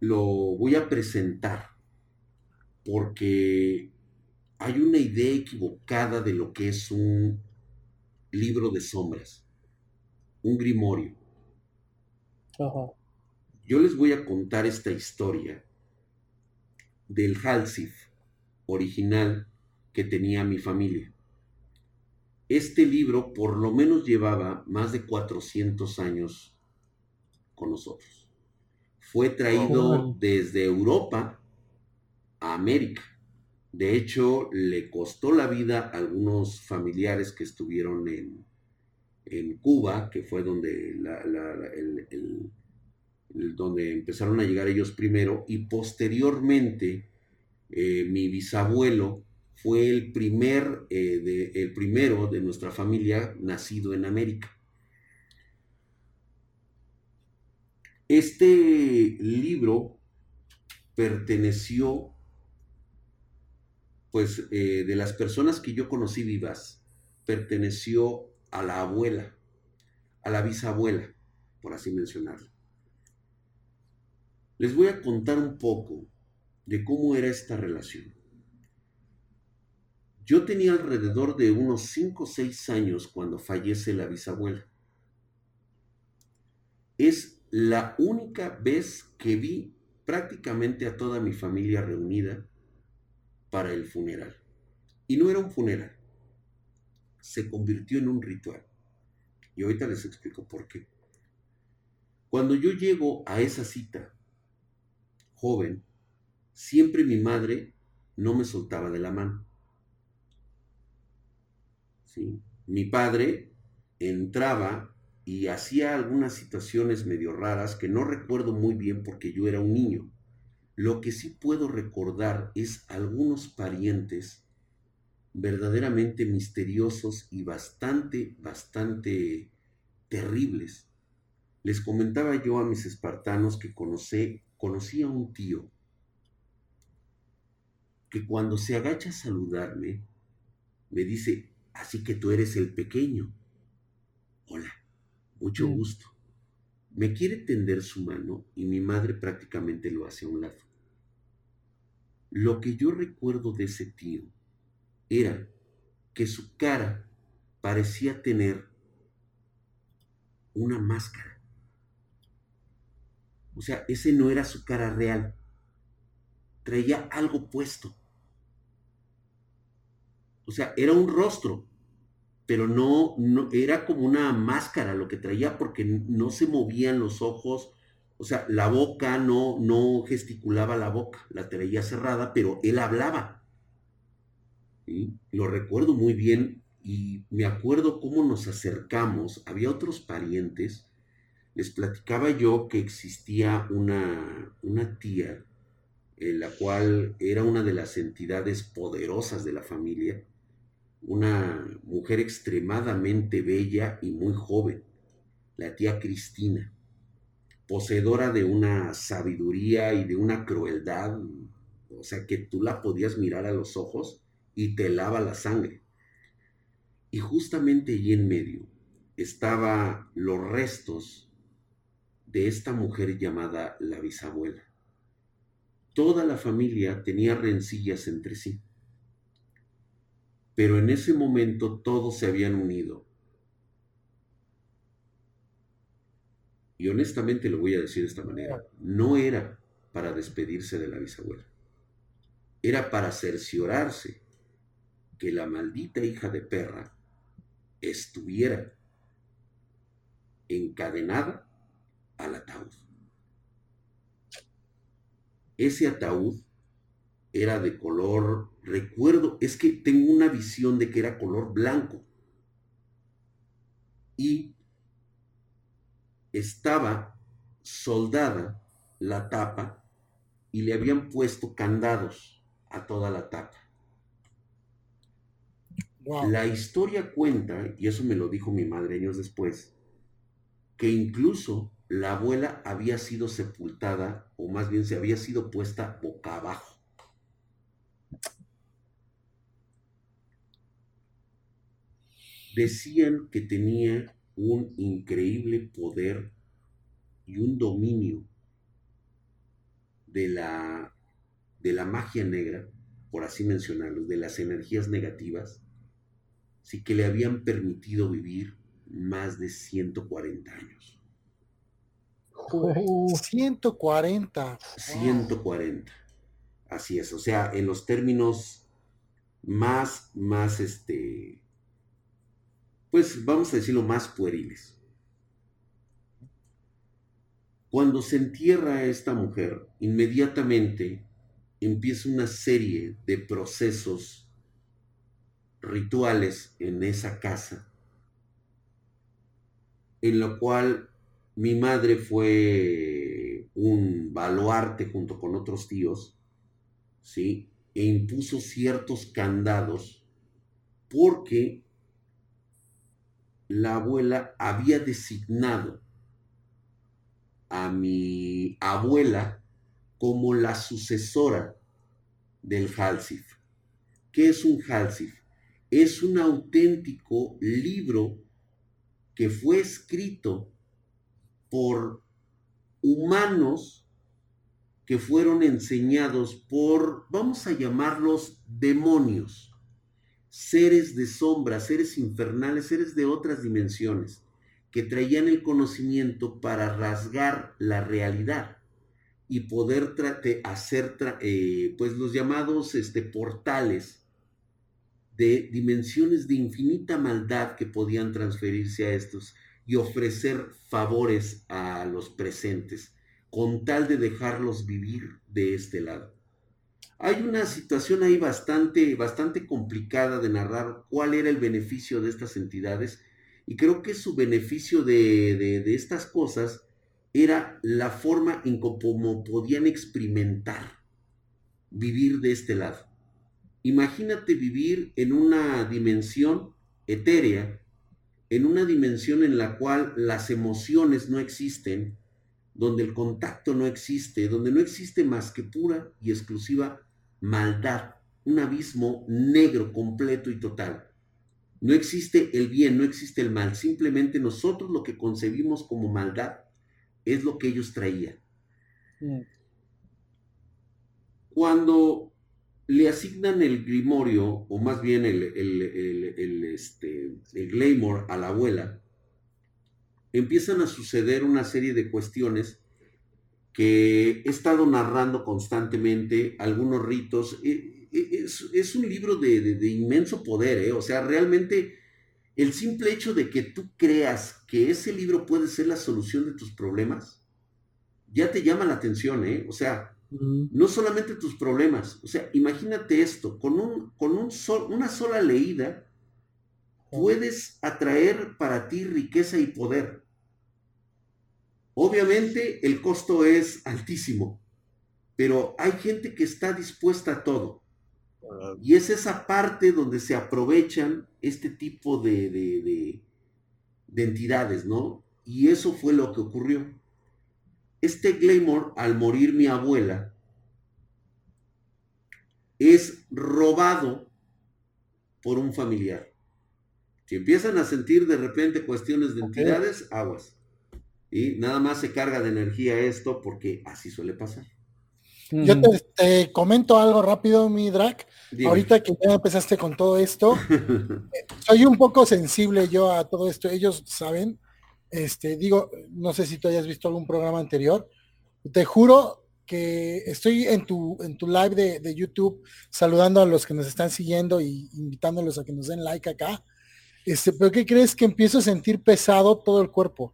lo voy a presentar porque hay una idea equivocada de lo que es un libro de sombras, un grimorio. Ajá. Yo les voy a contar esta historia del Halsif original que tenía mi familia. Este libro por lo menos llevaba más de 400 años con nosotros. Fue traído desde Europa a América. De hecho, le costó la vida a algunos familiares que estuvieron en, en Cuba, que fue donde donde empezaron a llegar ellos primero, y posteriormente eh, mi bisabuelo fue el, primer, eh, de, el primero de nuestra familia nacido en América. Este libro perteneció, pues, eh, de las personas que yo conocí vivas, perteneció a la abuela, a la bisabuela, por así mencionarlo. Les voy a contar un poco de cómo era esta relación. Yo tenía alrededor de unos 5 o 6 años cuando fallece la bisabuela. Es la única vez que vi prácticamente a toda mi familia reunida para el funeral. Y no era un funeral, se convirtió en un ritual. Y ahorita les explico por qué. Cuando yo llego a esa cita joven, siempre mi madre no me soltaba de la mano. ¿Sí? Mi padre entraba y hacía algunas situaciones medio raras que no recuerdo muy bien porque yo era un niño. Lo que sí puedo recordar es algunos parientes verdaderamente misteriosos y bastante, bastante terribles. Les comentaba yo a mis espartanos que conocí, conocí a un tío que cuando se agacha a saludarme, me dice, así que tú eres el pequeño. Hola, mucho Mm. gusto. Me quiere tender su mano y mi madre prácticamente lo hace a un lado. Lo que yo recuerdo de ese tío era que su cara parecía tener una máscara. O sea, ese no era su cara real. Traía algo puesto. O sea, era un rostro, pero no, no era como una máscara lo que traía porque no se movían los ojos, o sea, la boca no, no gesticulaba la boca, la traía cerrada, pero él hablaba. Lo recuerdo muy bien y me acuerdo cómo nos acercamos. Había otros parientes. Les platicaba yo que existía una, una tía, en la cual era una de las entidades poderosas de la familia, una mujer extremadamente bella y muy joven, la tía Cristina, poseedora de una sabiduría y de una crueldad, o sea que tú la podías mirar a los ojos y te lava la sangre. Y justamente allí en medio estaba los restos de esta mujer llamada la bisabuela. Toda la familia tenía rencillas entre sí. Pero en ese momento todos se habían unido. Y honestamente lo voy a decir de esta manera. No era para despedirse de la bisabuela. Era para cerciorarse que la maldita hija de perra estuviera encadenada al ataúd. Ese ataúd era de color, recuerdo, es que tengo una visión de que era color blanco. Y estaba soldada la tapa y le habían puesto candados a toda la tapa. Wow. La historia cuenta, y eso me lo dijo mi madre años después, que incluso la abuela había sido sepultada, o más bien se había sido puesta boca abajo. Decían que tenía un increíble poder y un dominio de la, de la magia negra, por así mencionarlo, de las energías negativas, sí que le habían permitido vivir más de 140 años. Uh, 140. Wow. 140. Así es, o sea, en los términos más, más, este, pues vamos a decirlo, más pueriles. Cuando se entierra a esta mujer, inmediatamente empieza una serie de procesos rituales en esa casa, en lo cual mi madre fue un baluarte junto con otros tíos, ¿sí? E impuso ciertos candados porque la abuela había designado a mi abuela como la sucesora del Halsif. ¿Qué es un Halsif? Es un auténtico libro que fue escrito por humanos que fueron enseñados por, vamos a llamarlos demonios, seres de sombra, seres infernales, seres de otras dimensiones, que traían el conocimiento para rasgar la realidad y poder hacer eh, pues los llamados este, portales de dimensiones de infinita maldad que podían transferirse a estos y ofrecer favores a los presentes con tal de dejarlos vivir de este lado. Hay una situación ahí bastante, bastante complicada de narrar cuál era el beneficio de estas entidades Y creo que su beneficio de, de estas cosas era la forma en cómo podían experimentar vivir de este lado. Imagínate vivir en una dimensión etérea, en una dimensión en la cual las emociones no existen, donde el contacto no existe, donde no existe más que pura y exclusiva maldad, un abismo negro completo y total. No existe el bien, no existe el mal, simplemente nosotros lo que concebimos como maldad es lo que ellos traían. Mm. Cuando le asignan el grimorio, o más bien el, el, este, el glamour a la abuela, empiezan a suceder una serie de cuestiones que he estado narrando constantemente, algunos ritos. E, e, es, un libro de, de, inmenso poder, ¿eh? o sea, realmente el simple hecho de que tú creas que ese libro puede ser la solución de tus problemas, ya te llama la atención, ¿eh? O sea, no solamente tus problemas, o sea, imagínate esto, con, un, con un una sola leída puedes atraer para ti riqueza y poder. Obviamente el costo es altísimo, pero hay gente que está dispuesta a todo. Y es esa parte donde se aprovechan este tipo de, de, de entidades, ¿no? Y eso fue lo que ocurrió. Este Glamour, al morir mi abuela, es robado por un familiar. Si empiezan a sentir de repente cuestiones de entidades, aguas. Y nada más se carga de energía esto porque así suele pasar. Yo te, comento algo rápido, mi Drac. Ahorita que ya empezaste con todo esto, [LAUGHS] soy un poco sensible yo a todo esto. Ellos saben, este, digo, no sé si tú hayas visto algún programa anterior. Te juro que estoy en tu, en tu live de, YouTube saludando a los que nos están siguiendo y invitándolos a que nos den like acá. Este, pero ¿qué crees que empiezo a sentir pesado todo el cuerpo?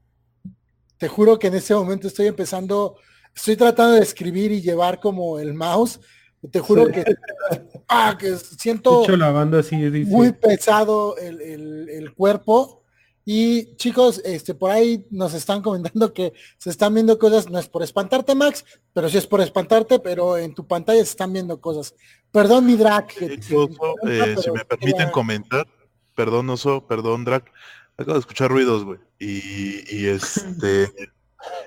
Te juro que en ese momento estoy empezando, estoy tratando de escribir y llevar como el mouse. Te juro que, ah, que siento muy pesado el, el cuerpo y chicos, este, por ahí nos están comentando que se están viendo cosas, no es por espantarte, Max, pero sí es por espantarte, pero en tu pantalla se están viendo cosas. Perdón, mi Drac. Eh, si me permiten comentar, perdón, Oso, perdón, Drac. Acabo de escuchar ruidos, güey. Y, y [LAUGHS] este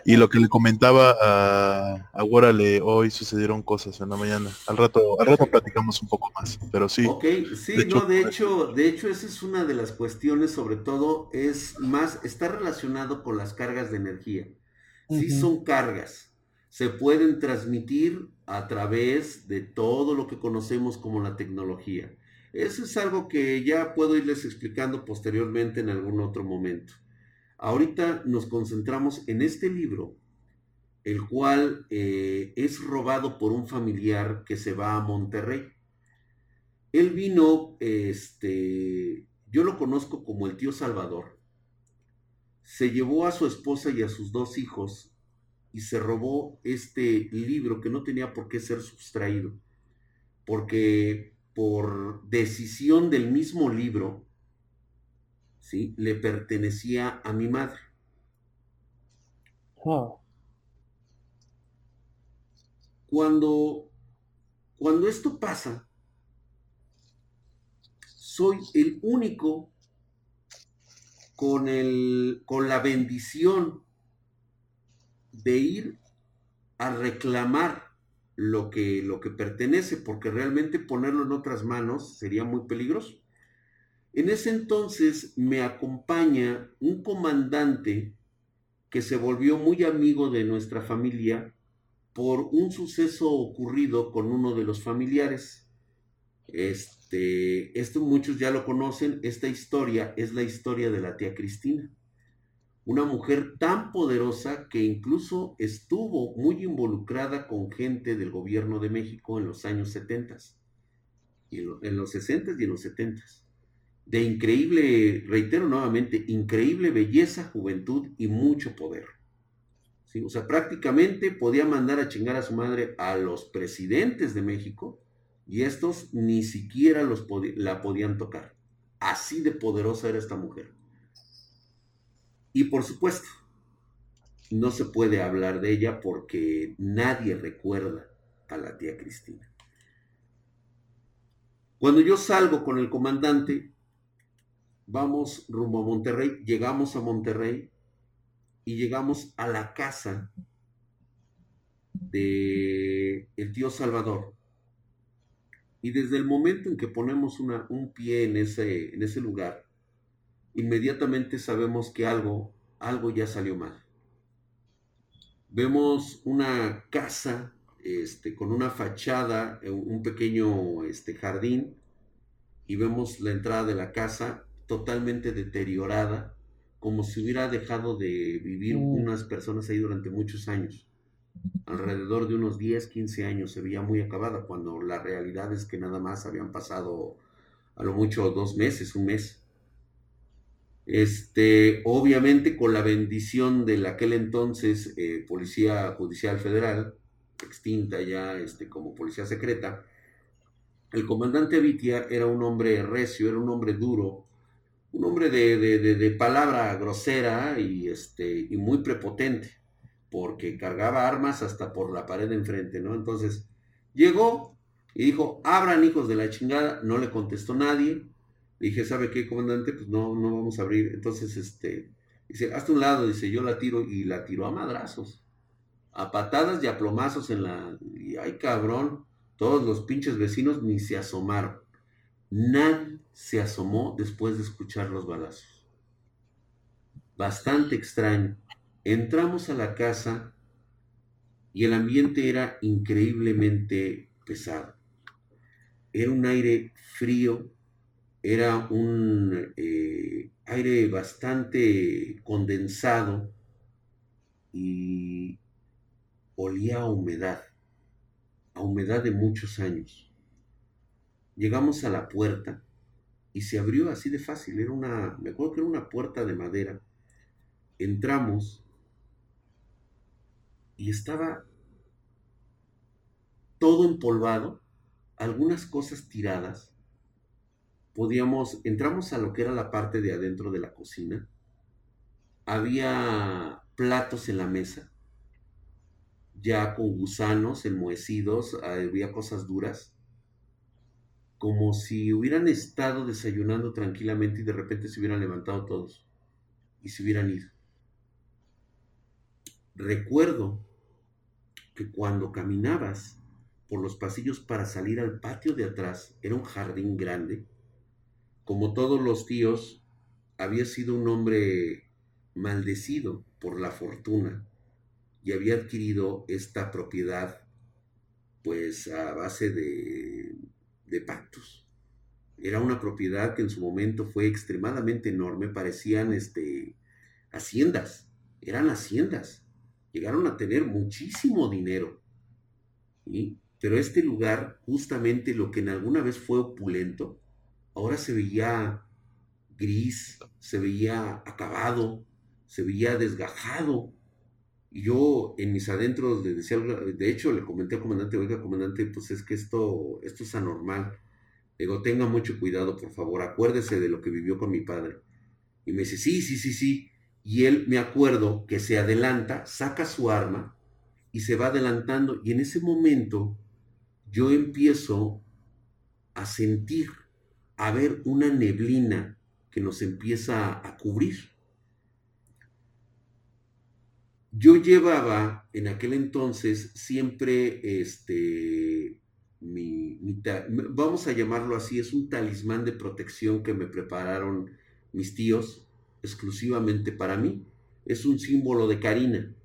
Y lo que le comentaba a, a hoy sucedieron cosas en la mañana. Al rato, al rato platicamos un poco más, pero sí. Ok, sí, de no, hecho, de hecho, de hecho, esa es una de las cuestiones, sobre todo, es más, está relacionado con las cargas de energía. Sí son cargas. Se pueden transmitir a través de todo lo que conocemos como la tecnología. Eso es algo que ya puedo irles explicando posteriormente en algún otro momento. Ahorita nos concentramos en este libro, el cual eh, es robado por un familiar que se va a Monterrey. Él vino, este, yo lo conozco como el tío Salvador. Se llevó a su esposa y a sus dos hijos y se robó este libro que no tenía por qué ser sustraído, porque por decisión del mismo libro, ¿sí? le pertenecía a mi madre. Ah. Cuando, cuando esto pasa, soy el único con, el, con la bendición de ir a reclamar lo que, lo que pertenece, porque realmente ponerlo en otras manos sería muy peligroso. En ese entonces me acompaña un comandante que se volvió muy amigo de nuestra familia por un suceso ocurrido con uno de los familiares. Este, esto muchos ya lo conocen, esta historia es la historia de la tía Cristina. Una mujer tan poderosa que incluso estuvo muy involucrada con gente del gobierno de México en los años 70, y en los 60 y en los 70 de increíble, reitero nuevamente, increíble belleza, juventud y mucho poder. O sea, prácticamente podía mandar a chingar a su madre a los presidentes de México y estos ni siquiera los la podían tocar. Así de poderosa era esta mujer. Y por supuesto, no se puede hablar de ella porque nadie recuerda a la tía Cristina. Cuando yo salgo con el comandante, vamos rumbo a Monterrey, llegamos a Monterrey y llegamos a la casa de el tío Salvador. Y desde el momento en que ponemos un pie en ese, en ese lugar, inmediatamente sabemos que algo, algo ya salió mal. Vemos una casa este, con una fachada, eh, un pequeño este, jardín, y vemos la entrada de la casa totalmente deteriorada, como si hubiera dejado de vivir Mm. unas personas ahí durante muchos años. Alrededor de unos 10, 15 años se veía muy acabada, cuando la realidad es que nada más habían pasado a lo mucho dos meses, un mes. Este, obviamente con la bendición del aquel entonces eh, Policía Judicial Federal, extinta ya este, como policía secreta, el comandante Vitia era un hombre recio, era un hombre duro, un hombre de, de- de- de palabra grosera y, este, y muy prepotente, porque cargaba armas hasta por la pared de enfrente, ¿no? Entonces llegó y dijo, abran hijos de la chingada, no le contestó nadie. Dije, ¿sabe qué, comandante? Pues no, no vamos a abrir. Entonces, este, dice, hazte un lado, dice, yo la tiro y la tiró a madrazos a patadas y a plomazos en la... Y ay cabrón, todos los pinches vecinos ni se asomaron. Nadie se asomó después de escuchar los balazos. Bastante extraño. Entramos a la casa y el ambiente era increíblemente pesado. Era un aire frío, era un eh, aire bastante condensado y olía a humedad, a humedad de muchos años. Llegamos a la puerta y se abrió así de fácil, era una, me acuerdo que era una puerta de madera. Entramos y estaba todo empolvado, algunas cosas tiradas. Podíamos, entramos a lo que era la parte de adentro de la cocina. Había platos en la mesa, ya con gusanos enmohecidos, había cosas duras, como si hubieran estado desayunando tranquilamente y de repente se hubieran levantado todos y se hubieran ido. Recuerdo que cuando caminabas por los pasillos para salir al patio de atrás, era un jardín grande, como todos los tíos, había sido un hombre maldecido por la fortuna y había adquirido esta propiedad pues a base de, pactos. Era una propiedad que en su momento fue extremadamente enorme, parecían este, haciendas, eran haciendas, llegaron a tener muchísimo dinero. Pero este lugar, justamente lo que en alguna vez fue opulento, ahora se veía gris, se veía acabado, se veía desgajado. Y yo en mis adentros le decía, de hecho le comenté al comandante, oiga comandante, pues es que esto, esto es anormal. Le digo, tenga mucho cuidado, por favor, acuérdese de lo que vivió con mi padre. Y me dice, sí, sí, sí, sí. Y él, me acuerdo, que se adelanta, saca su arma y se va adelantando. Y en ese momento yo empiezo a sentir, a ver una neblina que nos empieza a cubrir. Yo llevaba en aquel entonces siempre este, mi, vamos a llamarlo así, es un talismán de protección que me prepararon mis tíos exclusivamente para mí. Es un símbolo de Karina,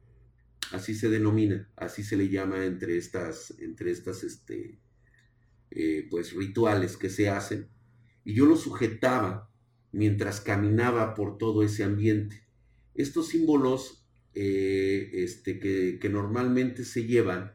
así se denomina, así se le llama entre estas, entre estas, este, eh, pues rituales que se hacen. Y yo lo sujetaba mientras caminaba por todo ese ambiente. Estos símbolos eh, este, que, que normalmente se llevan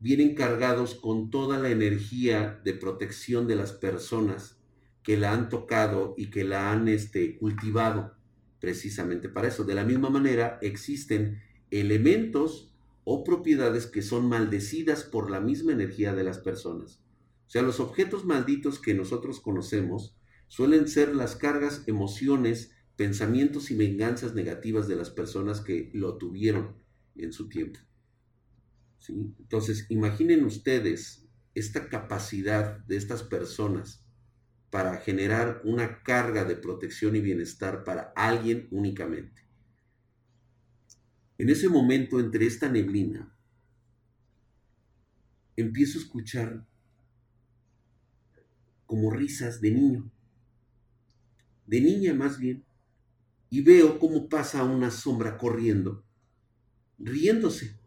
vienen cargados con toda la energía de protección de las personas que la han tocado y que la han este, cultivado precisamente para eso. De la misma manera, existen elementos o propiedades que son maldecidas por la misma energía de las personas. O sea, los objetos malditos que nosotros conocemos suelen ser las cargas, emociones pensamientos y venganzas negativas de las personas que lo tuvieron en su tiempo. ¿Sí? Entonces, imaginen ustedes esta capacidad de estas personas para generar una carga de protección y bienestar para alguien únicamente. En ese momento, entre esta neblina, empiezo a escuchar como risas de niño, de niña más bien, y veo cómo pasa una sombra corriendo, riéndose.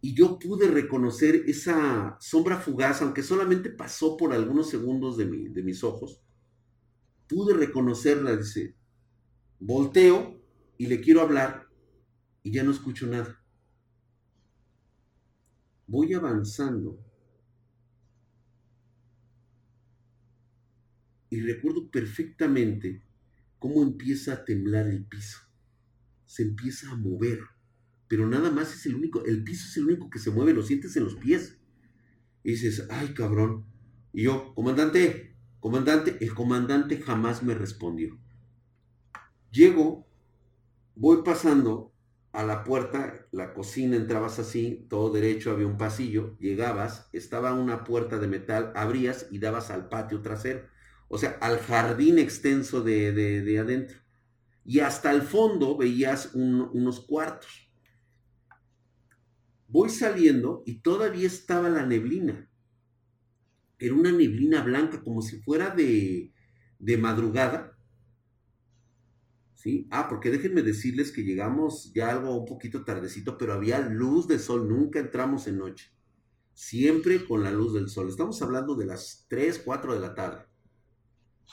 Y yo pude reconocer esa sombra fugaz, aunque solamente pasó por algunos segundos de, mis ojos. Pude reconocerla, dice, volteo y le quiero hablar y ya no escucho nada. Voy avanzando y recuerdo perfectamente cómo empieza a temblar el piso. Se empieza a mover, pero nada más es el único, el piso es el único que se mueve, lo sientes en los pies. Y dices, ay cabrón. Y yo, comandante, comandante, el comandante jamás me respondió. Llego, voy pasando a la puerta, la cocina, entrabas así, todo derecho, había un pasillo, llegabas, estaba una puerta de metal, abrías y dabas al patio trasero o sea, al jardín extenso de, adentro. Y hasta el fondo veías unos cuartos. Voy saliendo y todavía estaba la neblina. Era una neblina blanca, como si fuera de, de madrugada. ¿Sí? Ah, porque déjenme decirles que llegamos ya algo un poquito tardecito, pero había luz de sol, nunca entramos en noche. Siempre con la luz del sol. Estamos hablando de las 3, 4 de la tarde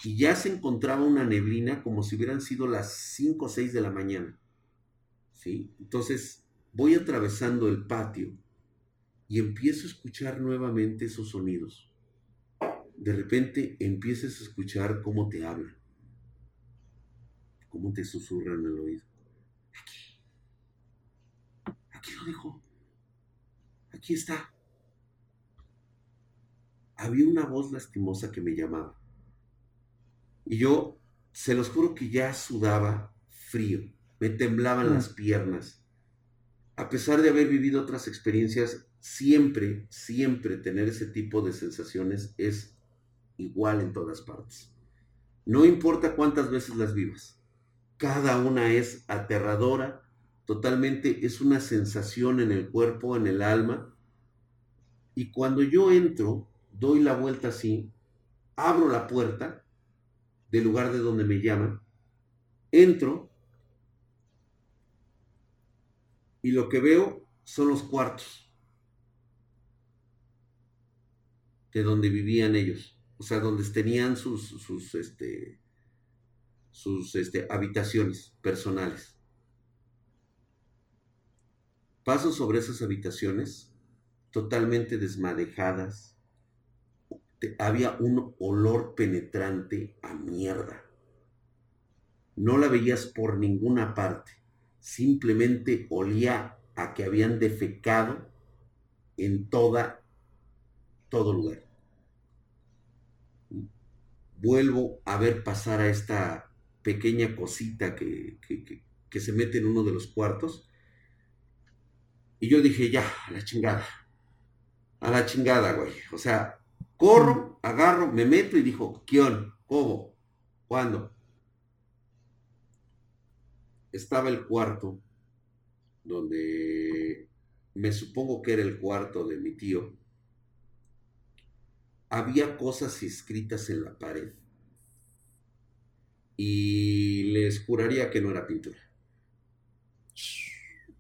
y ya se encontraba una neblina como si hubieran sido las 5 o 6 de la mañana. ¿Sí? Entonces voy atravesando el patio y empiezo a escuchar nuevamente esos sonidos. De repente empiezas a escuchar cómo te hablan, cómo te susurran al oído. Aquí, aquí lo dejo, aquí está. Había una voz lastimosa que me llamaba. Y yo, se los juro que ya sudaba frío, me temblaban las mm. piernas. A pesar de haber vivido otras experiencias, siempre, siempre tener ese tipo de sensaciones es igual en todas partes. No importa cuántas veces las vivas, cada una es aterradora, totalmente es una sensación en el cuerpo, en el alma. Y cuando yo entro, doy la vuelta así, abro la puerta del lugar de donde me llaman, entro y lo que veo son los cuartos de donde vivían ellos, o sea, donde tenían sus, sus, este, sus este, habitaciones personales. Paso sobre esas habitaciones totalmente desmadejadas, había un olor penetrante a mierda. No la veías por ninguna parte. Simplemente olía a que habían defecado en toda, todo lugar. Vuelvo a ver pasar a esta pequeña cosita que, que se mete en uno de los cuartos. Y yo dije, ya, a la chingada. A la chingada, güey. O sea, Corro, agarro, me meto y dijo, ¿quién? ¿Cómo? ¿Cuándo? Estaba el cuarto donde me supongo que era el cuarto de mi tío. Había cosas escritas en la pared. Y les juraría que no era pintura.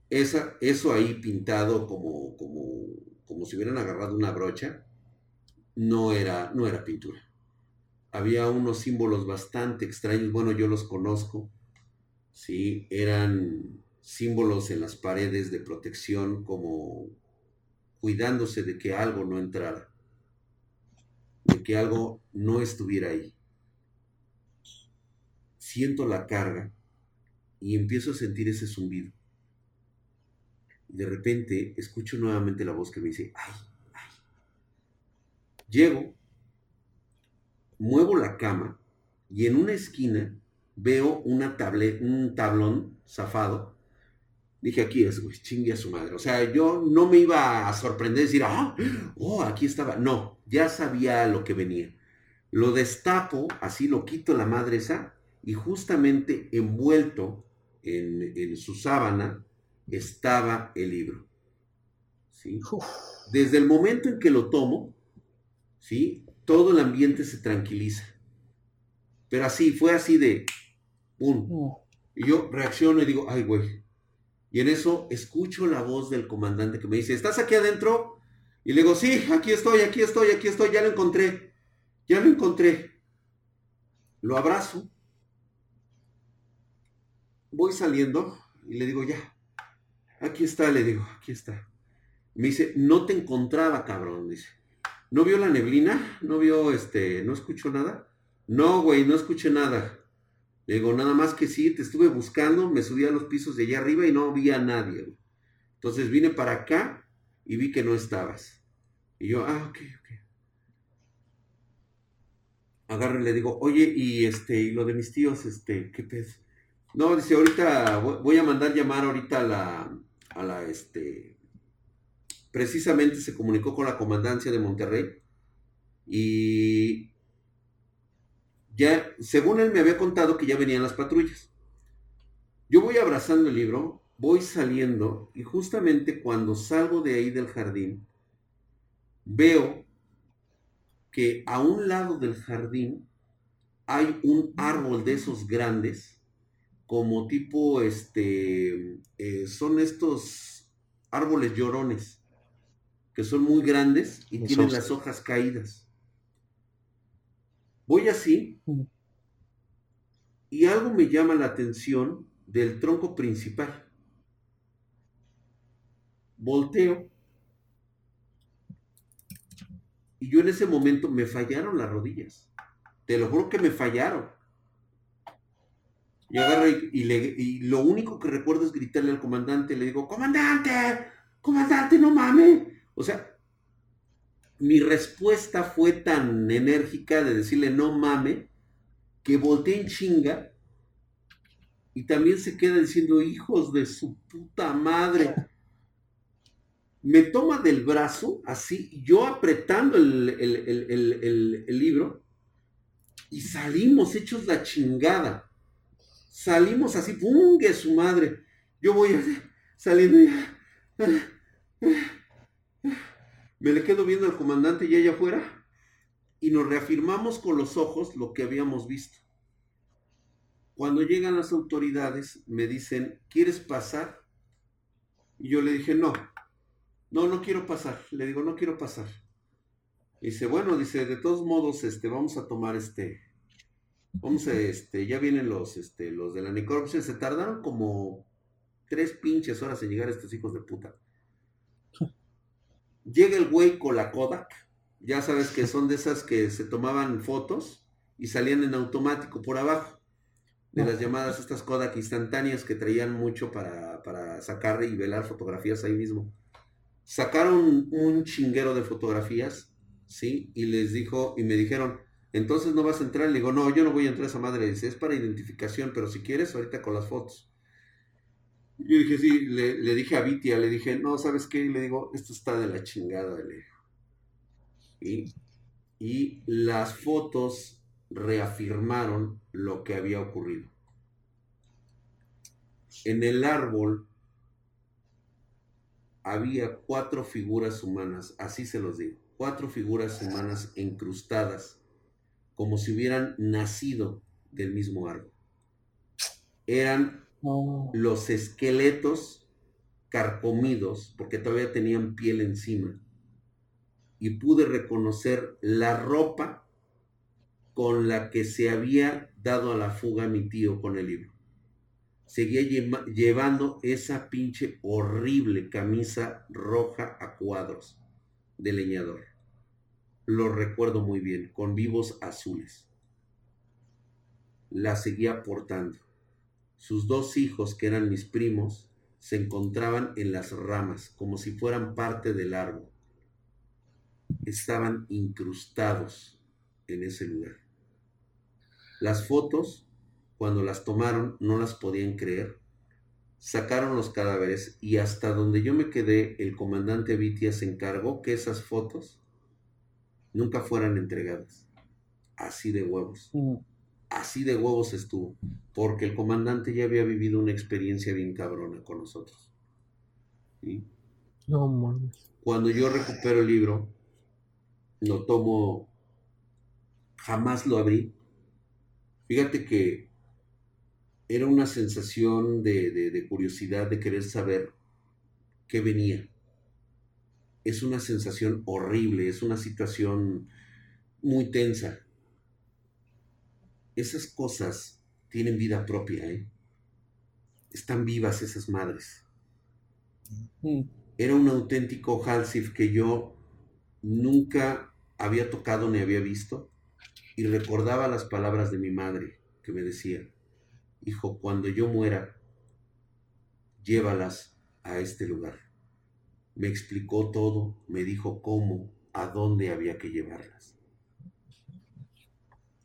Esa, eso ahí pintado como, como, como si hubieran agarrado una brocha, no era, no era pintura. Había unos símbolos bastante extraños, bueno, yo los conozco, ¿sí? Eran símbolos en las paredes de protección como cuidándose de que algo no entrara, de que algo no estuviera ahí. Siento la carga y empiezo a sentir ese zumbido. De repente escucho nuevamente la voz que me dice, ay, Llego, muevo la cama y en una esquina veo una un tablón zafado. Dije, aquí es, güey, chingue a su madre. O sea, yo no me iba a sorprender decir, ah, oh, aquí estaba. No, ya sabía lo que venía. Lo destapo, así lo quito la madre esa, y justamente envuelto en, en su sábana estaba el libro. ¿sí? Desde el momento en que lo tomo, ¿sí? todo el ambiente se tranquiliza. Pero así, fue así de, ¡pum! Y yo reacciono y digo, ay, güey. Y en eso escucho la voz del comandante que me dice, ¿estás aquí adentro? Y le digo, sí, aquí estoy, aquí estoy, aquí estoy, ya lo encontré. Ya lo encontré. Lo abrazo. Voy saliendo y le digo, ya. Aquí está, le digo, aquí está. Me dice, no te encontraba, cabrón, dice. ¿No vio la neblina? ¿No vio, este, no escuchó nada? No, güey, no escuché nada. Le digo, nada más que sí, te estuve buscando, me subí a los pisos de allá arriba y no vi a nadie, güey. Entonces vine para acá y vi que no estabas. Y yo, ah, ok, ok. Agarro y le digo, oye, y este, y lo de mis tíos, este, ¿qué pez? No, dice, ahorita voy a mandar llamar ahorita a la, a la, este, precisamente se comunicó con la comandancia de Monterrey y ya, según él me había contado que ya venían las patrullas. Yo voy abrazando el libro, voy saliendo y justamente cuando salgo de ahí del jardín, veo que a un lado del jardín hay un árbol de esos grandes, como tipo, este, eh, son estos árboles llorones, que son muy grandes y tienen las hojas caídas. Voy así y algo me llama la atención del tronco principal. Volteo y yo en ese momento me fallaron las rodillas. Te lo juro que me fallaron. Y agarro y, y lo único que recuerdo es gritarle al comandante, le digo, comandante, comandante, no mames. O sea, mi respuesta fue tan enérgica de decirle no mame, que volteé en chinga y también se queda diciendo, hijos de su puta madre. [LAUGHS] Me toma del brazo, así, yo apretando el, libro, y salimos hechos la chingada. Salimos así, ¡pum! que su madre. Yo voy [LAUGHS] saliendo ya. Me le quedo viendo al comandante y allá afuera y nos reafirmamos con los ojos lo que habíamos visto. Cuando llegan las autoridades me dicen, ¿quieres pasar? Y yo le dije, no, no, no quiero pasar. Le digo, no quiero pasar. dice, bueno, dice, de todos modos, este, vamos a tomar este, vamos a, este, ya vienen los, este, los de la necropsia. Se tardaron como tres pinches horas en llegar estos hijos de puta. Llega el güey con la Kodak. Ya sabes que son de esas que se tomaban fotos y salían en automático por abajo. De las llamadas estas Kodak instantáneas que traían mucho para, para sacar y velar fotografías ahí mismo. Sacaron un chinguero de fotografías, ¿sí? Y les dijo, y me dijeron, entonces no vas a entrar. Le digo, no, yo no voy a entrar a esa madre. Dice, es para identificación, pero si quieres, ahorita con las fotos. Yo dije, sí, le, dije a Vitia, le dije, no, ¿sabes qué? Le digo, esto está de la chingada, le Y, y las fotos reafirmaron lo que había ocurrido. En el árbol había cuatro figuras humanas, así se los digo, cuatro figuras humanas encrustadas, como si hubieran nacido del mismo árbol. Eran los esqueletos carcomidos, porque todavía tenían piel encima, y pude reconocer la ropa con la que se había dado a la fuga mi tío con el libro. Seguía llevando esa pinche horrible camisa roja a cuadros de leñador. Lo recuerdo muy bien, con vivos azules. La seguía portando. Sus dos hijos, que eran mis primos, se encontraban en las ramas, como si fueran parte del árbol. Estaban incrustados en ese lugar. Las fotos cuando las tomaron no las podían creer. Sacaron los cadáveres y hasta donde yo me quedé, el comandante Vitia se encargó que esas fotos nunca fueran entregadas. Así de huevos. Mm. Así de huevos estuvo. Porque el comandante ya había vivido una experiencia bien cabrona con nosotros. ¿Sí? No mames. Cuando yo recupero el libro, lo tomo, jamás lo abrí. Fíjate que era una sensación de, de- de curiosidad, de querer saber qué venía. Es una sensación horrible, es una situación muy tensa. Esas cosas tienen vida propia, ¿eh? Están vivas esas madres Mm. era un auténtico Halsif que yo nunca había tocado ni había visto y recordaba las palabras de mi madre que me decía, hijo, cuando yo muera, llévalas a este lugar. Me explicó todo, me dijo cómo, a dónde había que llevarlas.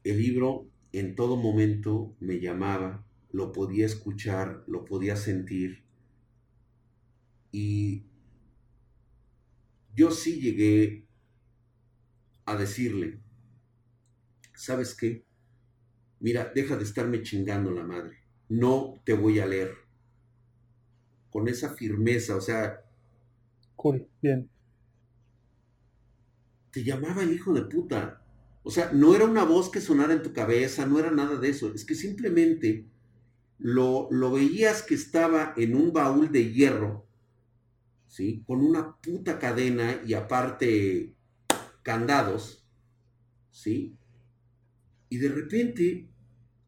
El libro en todo momento me llamaba, lo podía escuchar, lo podía sentir y yo sí llegué a decirle, ¿sabes qué? Mira, deja de estarme chingando la madre. No te voy a leer. Con esa firmeza, o sea, Cool, bien. te llamaba el hijo de puta. O sea, no era una voz que sonara en tu cabeza, no era nada de eso. Es que simplemente lo, lo veías que estaba en un baúl de hierro, ¿sí? Con una puta cadena y aparte candados, ¿sí? Y de repente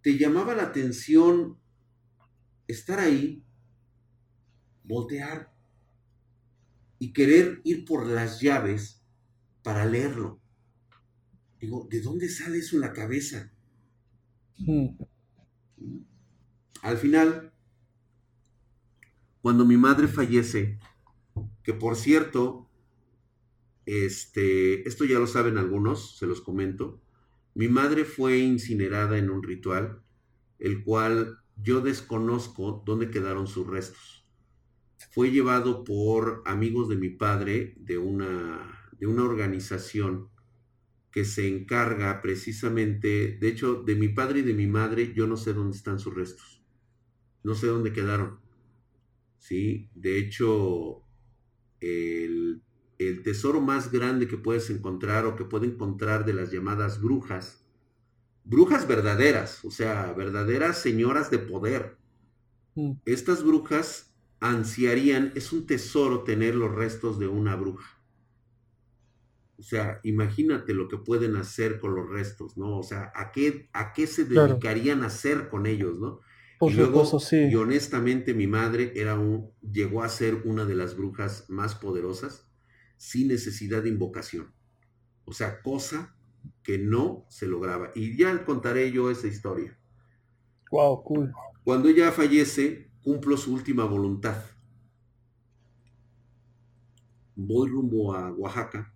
te llamaba la atención estar ahí, voltear y querer ir por las llaves para leerlo. Digo, ¿de dónde sale eso en la cabeza? Mm. Al final, cuando mi madre fallece, que por cierto, este, esto ya lo saben algunos, se los comento, mi madre fue incinerada en un ritual, el cual yo desconozco dónde quedaron sus restos. Fue llevado por amigos de mi padre de una, de una organización que se encarga precisamente, de hecho, de mi padre y de mi madre, yo no sé dónde están sus restos. No sé dónde quedaron. ¿Sí? De hecho, el, el tesoro más grande que puedes encontrar o que puede encontrar de las llamadas brujas, brujas verdaderas, o sea, verdaderas señoras de poder. Mm. Estas brujas ansiarían, es un tesoro tener los restos de una bruja. O sea, imagínate lo que pueden hacer con los restos, ¿no? O sea, ¿a qué, a qué se Claro. dedicarían a hacer con ellos, ¿no? Por y luego, supuesto, sí. y honestamente, mi madre era un, llegó a ser una de las brujas más poderosas sin necesidad de invocación. O sea, cosa que no se lograba. Y ya contaré yo esa historia. Wow, cool. Cuando ella fallece, cumplo su última voluntad. Voy rumbo a Oaxaca,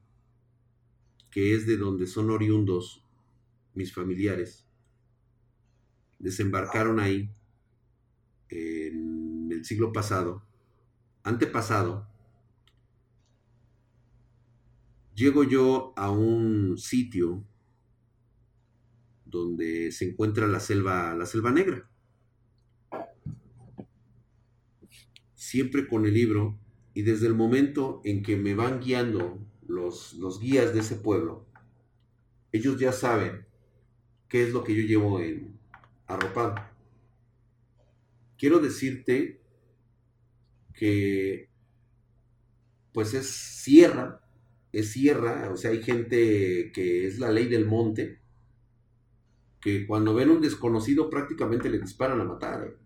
que es de donde son oriundos mis familiares. Desembarcaron ahí en el siglo pasado, antepasado. Llego yo a un sitio donde se encuentra la selva, la selva negra. siempre con el libro y desde el momento en que me van guiando los, los guías de ese pueblo, ellos ya saben qué es lo que yo llevo en arropado. Quiero decirte que pues es sierra, es sierra, o sea, hay gente que es la ley del monte, que cuando ven un desconocido prácticamente le disparan a matar. ¿eh?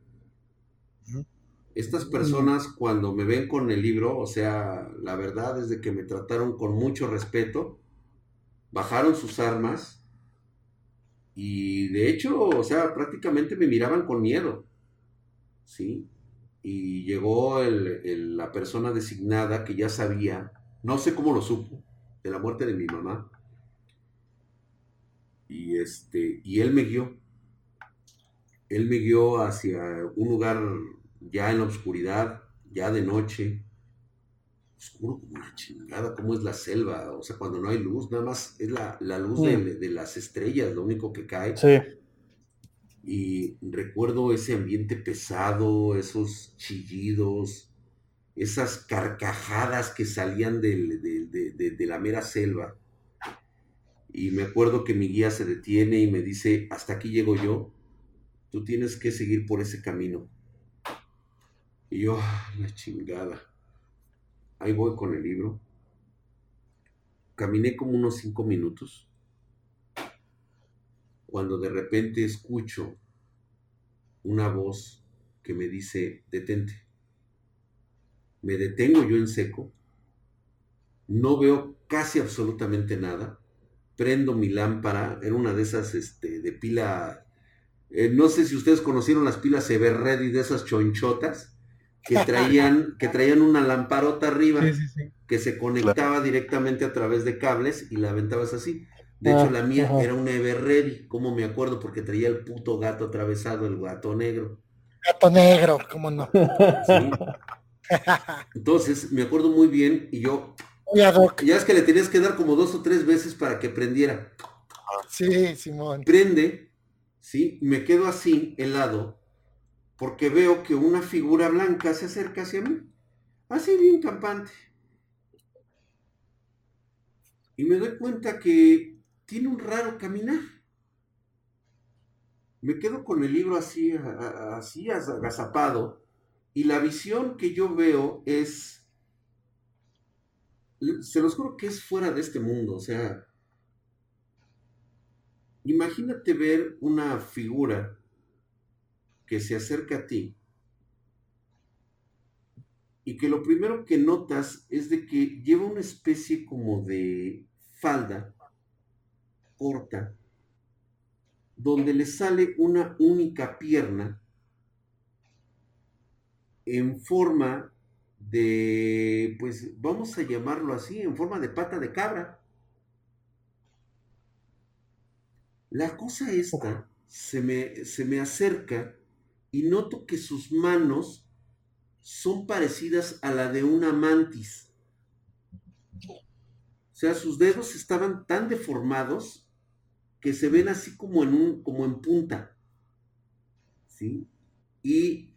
Estas personas cuando me ven con el libro, o sea, la verdad es de que me trataron con mucho respeto, bajaron sus armas y de hecho, o sea, prácticamente me miraban con miedo, ¿sí? Y llegó el- el- la persona designada que ya sabía, no sé cómo lo supo, de la muerte de mi mamá. Y este, y él me guió. él me guió hacia un lugar ya en la oscuridad, ya de noche, oscuro como una chingada, como es la selva, o sea, cuando no hay luz, nada más es la, la luz de, de las estrellas, lo único que cae. Sí. Y recuerdo ese ambiente pesado, esos chillidos, esas carcajadas que salían del- de- de- de la mera selva. Y me acuerdo que mi guía se detiene y me dice, hasta aquí llego yo, tú tienes que seguir por ese camino. Y yo, "Ah, la chingada. Ahí voy con el libro. Caminé como unos cinco minutos cuando de repente escucho una voz que me dice, detente. Me detengo yo en seco, no veo casi absolutamente nada, prendo mi lámpara, era una de esas este, de pila, eh, no sé si ustedes conocieron las pilas Everready de esas chonchotas, que traían, que traían una lamparota arriba Sí, sí, sí. que se conectaba directamente a través de cables y la aventabas así. De Ah, hecho, la mía ajá. era una Everready, como me acuerdo, porque traía el puto gato atravesado, el gato negro. Gato negro, cómo no. ¿sí? Entonces, me acuerdo muy bien y yo, ya es que le tenías que dar como dos o tres veces para que prendiera. Sí, Simón. Prende, ¿sí? Me quedo así, helado, porque veo que una figura blanca se acerca hacia mí. Así bien campante. Y me doy cuenta que tiene un raro caminar. Me quedo con el libro así, así agazapado, y la visión que yo veo es, se los juro que es fuera de este mundo, o sea, imagínate ver una figura que se acerca a ti y que lo primero que notas es de que lleva una especie como de falda corta donde le sale una única pierna en forma de, pues vamos a llamarlo así, en forma de pata de cabra. La cosa esta se me, se me acerca y noto que sus manos son parecidas a la de una mantis. O sea, sus dedos estaban tan deformados que se ven así como en un, como en punta. ¿Sí? Y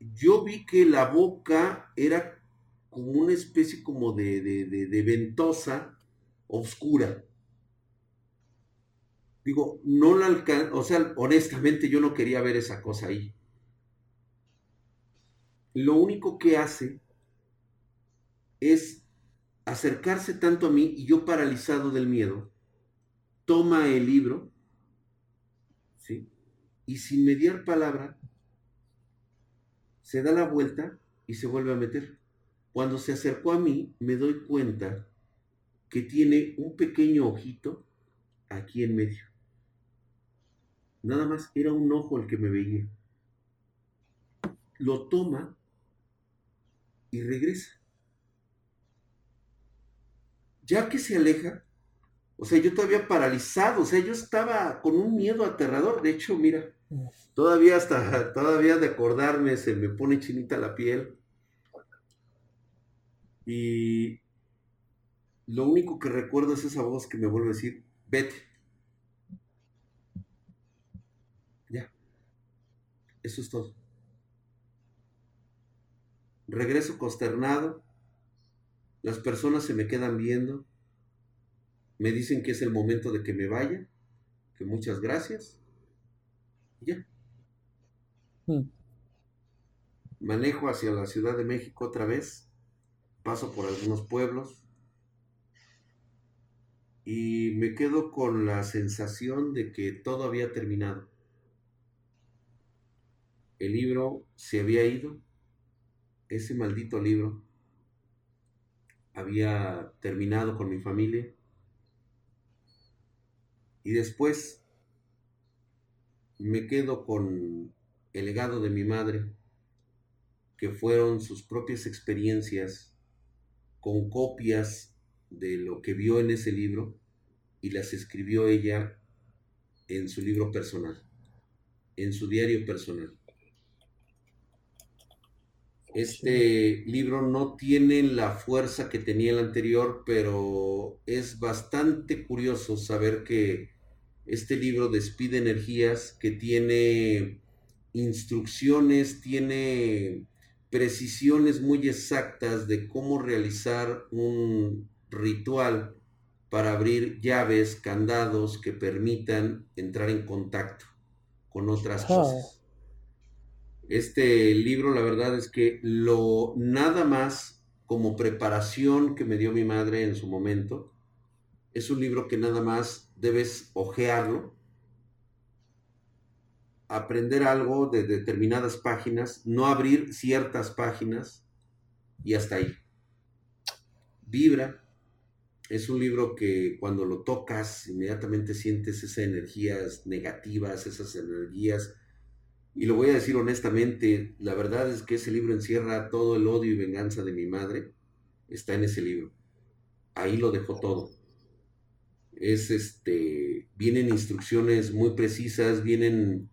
yo vi que la boca era como una especie como de, de, de, de ventosa oscura. Digo, no la alcan o sea, honestamente yo no quería ver esa cosa ahí. Lo único que hace es acercarse tanto a mí y yo paralizado del miedo, toma el libro, ¿sí? Y sin mediar palabra, se da la vuelta y se vuelve a meter. Cuando se acercó a mí, me doy cuenta que tiene un pequeño ojito aquí en medio. Nada más era un ojo el que me veía. Lo toma y regresa. Ya que se aleja, o sea, yo todavía paralizado, o sea, yo estaba con un miedo aterrador. De hecho, mira, todavía hasta, todavía de acordarme se me pone chinita la piel. Y lo único que recuerdo es esa voz que me vuelve a decir, vete. Ya. Eso es todo. Regreso consternado. Las personas se me quedan viendo. Me dicen que es el momento de que me vaya. Que muchas gracias. Y ya. Mm. Manejo hacia la Ciudad de México otra vez. Paso por algunos pueblos. Y me quedo con la sensación de que todo había terminado. El libro se había ido. Ese maldito libro había terminado con mi familia. Y después me quedo con el legado de mi madre, que fueron sus propias experiencias con copias de lo que vio en ese libro y las escribió ella en su libro personal, en su diario personal. Este libro no tiene la fuerza que tenía el anterior, pero es bastante curioso saber que este libro despide energías, que tiene instrucciones, tiene precisiones muy exactas de cómo realizar un ritual para abrir llaves, candados que permitan entrar en contacto con otras cosas. Este libro, la verdad es que lo nada más como preparación que me dio mi madre en su momento, es un libro que nada más debes ojearlo, aprender algo de determinadas páginas, no abrir ciertas páginas y hasta ahí. Vibra. Es un libro que cuando lo tocas inmediatamente sientes esas energías negativas, esas energías. Y lo voy a decir honestamente, la verdad es que ese libro encierra todo el odio y venganza de mi madre. Está en ese libro. Ahí lo dejó todo. Es este, vienen instrucciones muy precisas, vienen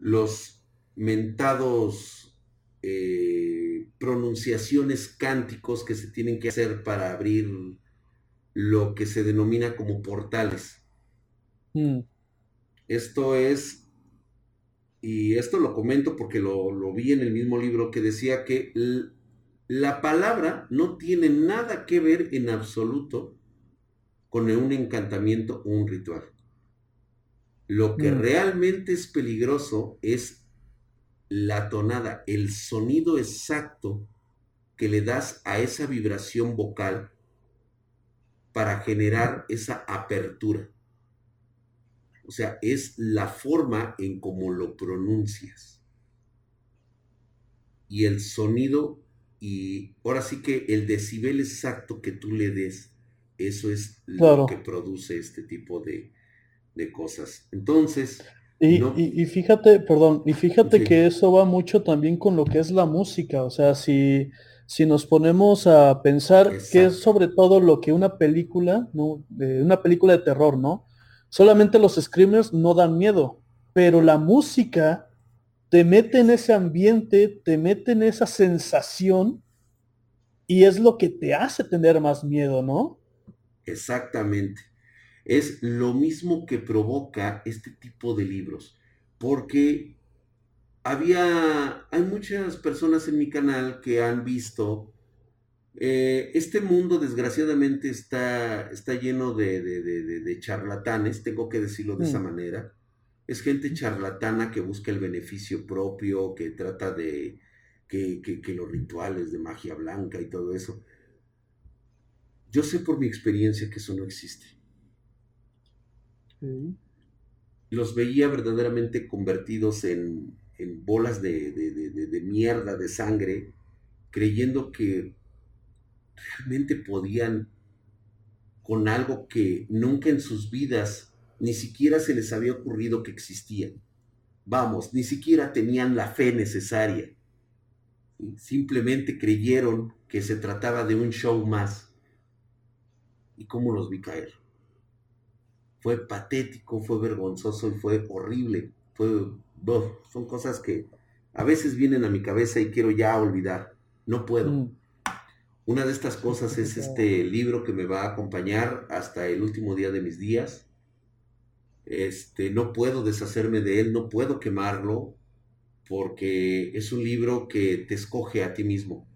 los mentados eh, pronunciaciones cánticos que se tienen que hacer para abrir lo que se denomina como portales. Mm. Esto es, y esto lo comento porque lo, lo, vi en el mismo libro que decía que la palabra no tiene nada que ver en absoluto con un encantamiento o un ritual. Lo que mm. realmente es peligroso es la tonada, el sonido exacto que le das a esa vibración vocal para generar esa apertura. O sea, es la forma en cómo lo pronuncias. Y el sonido, y ahora sí que el decibel exacto que tú le des, eso es lo que produce este tipo de, de cosas. Entonces... Y, fíjate, perdón, y fíjate que eso va mucho también con lo que es la música, o sea, si, si nos ponemos a pensar que es sobre todo lo que una película, ¿no? una película de terror, ¿no? Solamente los screamers no dan miedo, pero la música te mete en ese ambiente, te mete en esa sensación y es lo que te hace tener más miedo, ¿no? Exactamente es lo mismo que provoca este tipo de libros. Porque había, hay muchas personas en mi canal que han visto, eh, este mundo desgraciadamente está, está lleno de, charlatanes, tengo que decirlo de esa mm. manera. Es gente charlatana que busca el beneficio propio, que trata de que, que los rituales de magia blanca y todo eso. Yo sé por mi experiencia que eso no existe. Los veía verdaderamente convertidos en, bolas de, mierda, de sangre, creyendo que realmente podían con algo que nunca en sus vidas ni siquiera se les había ocurrido que existía. Vamos, ni siquiera tenían la fe necesaria. Simplemente creyeron que se trataba de un show más. ¿Y cómo los vi caer? fue patético, fue vergonzoso y fue horrible. Fue, son cosas que a veces vienen a mi cabeza y quiero ya olvidar. No puedo. Mm. Una de estas cosas es este libro que me va a acompañar hasta el último día de mis días. Este, no puedo deshacerme de él, no puedo quemarlo, porque es un libro que te escoge a ti mismo.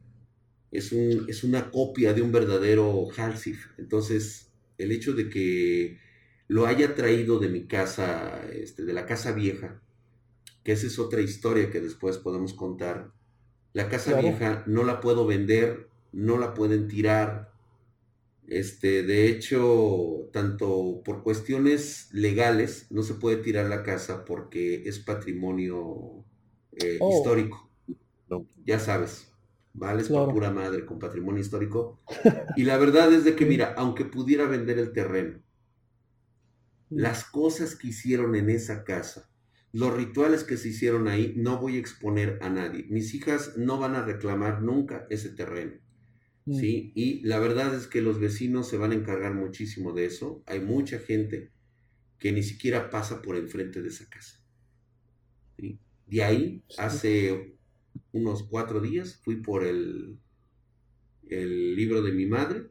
Es, un, es una copia de un verdadero Halsif. Entonces, el hecho de que lo haya traído de mi casa, este, de la casa vieja, que esa es otra historia que después podemos contar. La casa vieja no la puedo vender, no la pueden tirar. Este, de hecho, tanto por cuestiones legales, no se puede tirar la casa porque es patrimonio eh, oh. histórico. Ya sabes, ¿vale? Es por pura madre con patrimonio histórico. [LAUGHS] Y la verdad es de que, mira, aunque pudiera vender el terreno, las cosas que hicieron en esa casa, los rituales que se hicieron ahí, no voy a exponer a nadie. Mis hijas no van a reclamar nunca ese terreno. Mm. ¿Sí? Y la verdad es que los vecinos se van a encargar muchísimo de eso. Hay mucha gente que ni siquiera pasa por enfrente de esa casa. De ahí, hace unos cuatro días, fui por el, el libro de mi madre.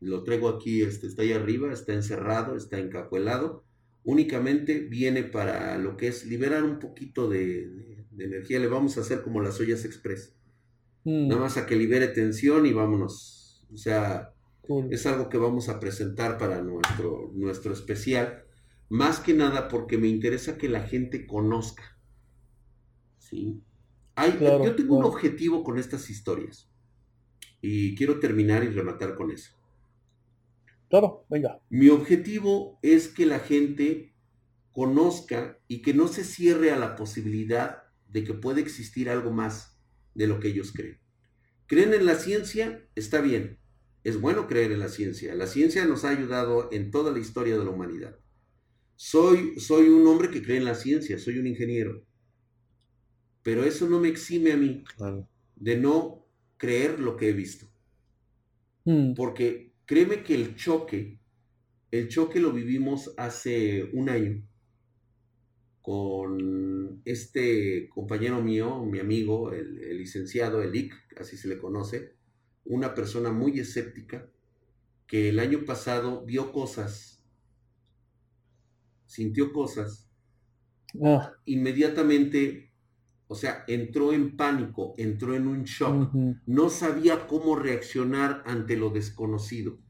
Lo traigo aquí, este, está ahí arriba, está encerrado, está encapuelado. Únicamente viene para lo que es liberar un poquito de, energía. Le vamos a hacer como las ollas express. Mm. Nada más a que libere tensión y vámonos. O sea, es algo que vamos a presentar para nuestro, nuestro especial. Más que nada porque me interesa que la gente conozca. ¿sí? Hay, yo tengo un objetivo con estas historias. Y quiero terminar y rematar con eso. Claro, venga. Mi objetivo es que la gente conozca y que no se cierre a la posibilidad de que puede existir algo más de lo que ellos creen. ¿Creen en la ciencia? Está bien. Es bueno creer en la ciencia. La ciencia nos ha ayudado en toda la historia de la humanidad. Soy, soy un hombre que cree en la ciencia, soy un ingeniero. Pero eso no me exime a mí de no creer lo que he visto. Mm. Porque créeme que el choque, el choque lo vivimos hace un año con este compañero mío, mi amigo, el, el licenciado Elic, así se le conoce, una persona muy escéptica que el año pasado vio cosas, sintió cosas, ah. inmediatamente, o sea, entró en pánico, entró en un shock, no sabía cómo reaccionar ante lo desconocido.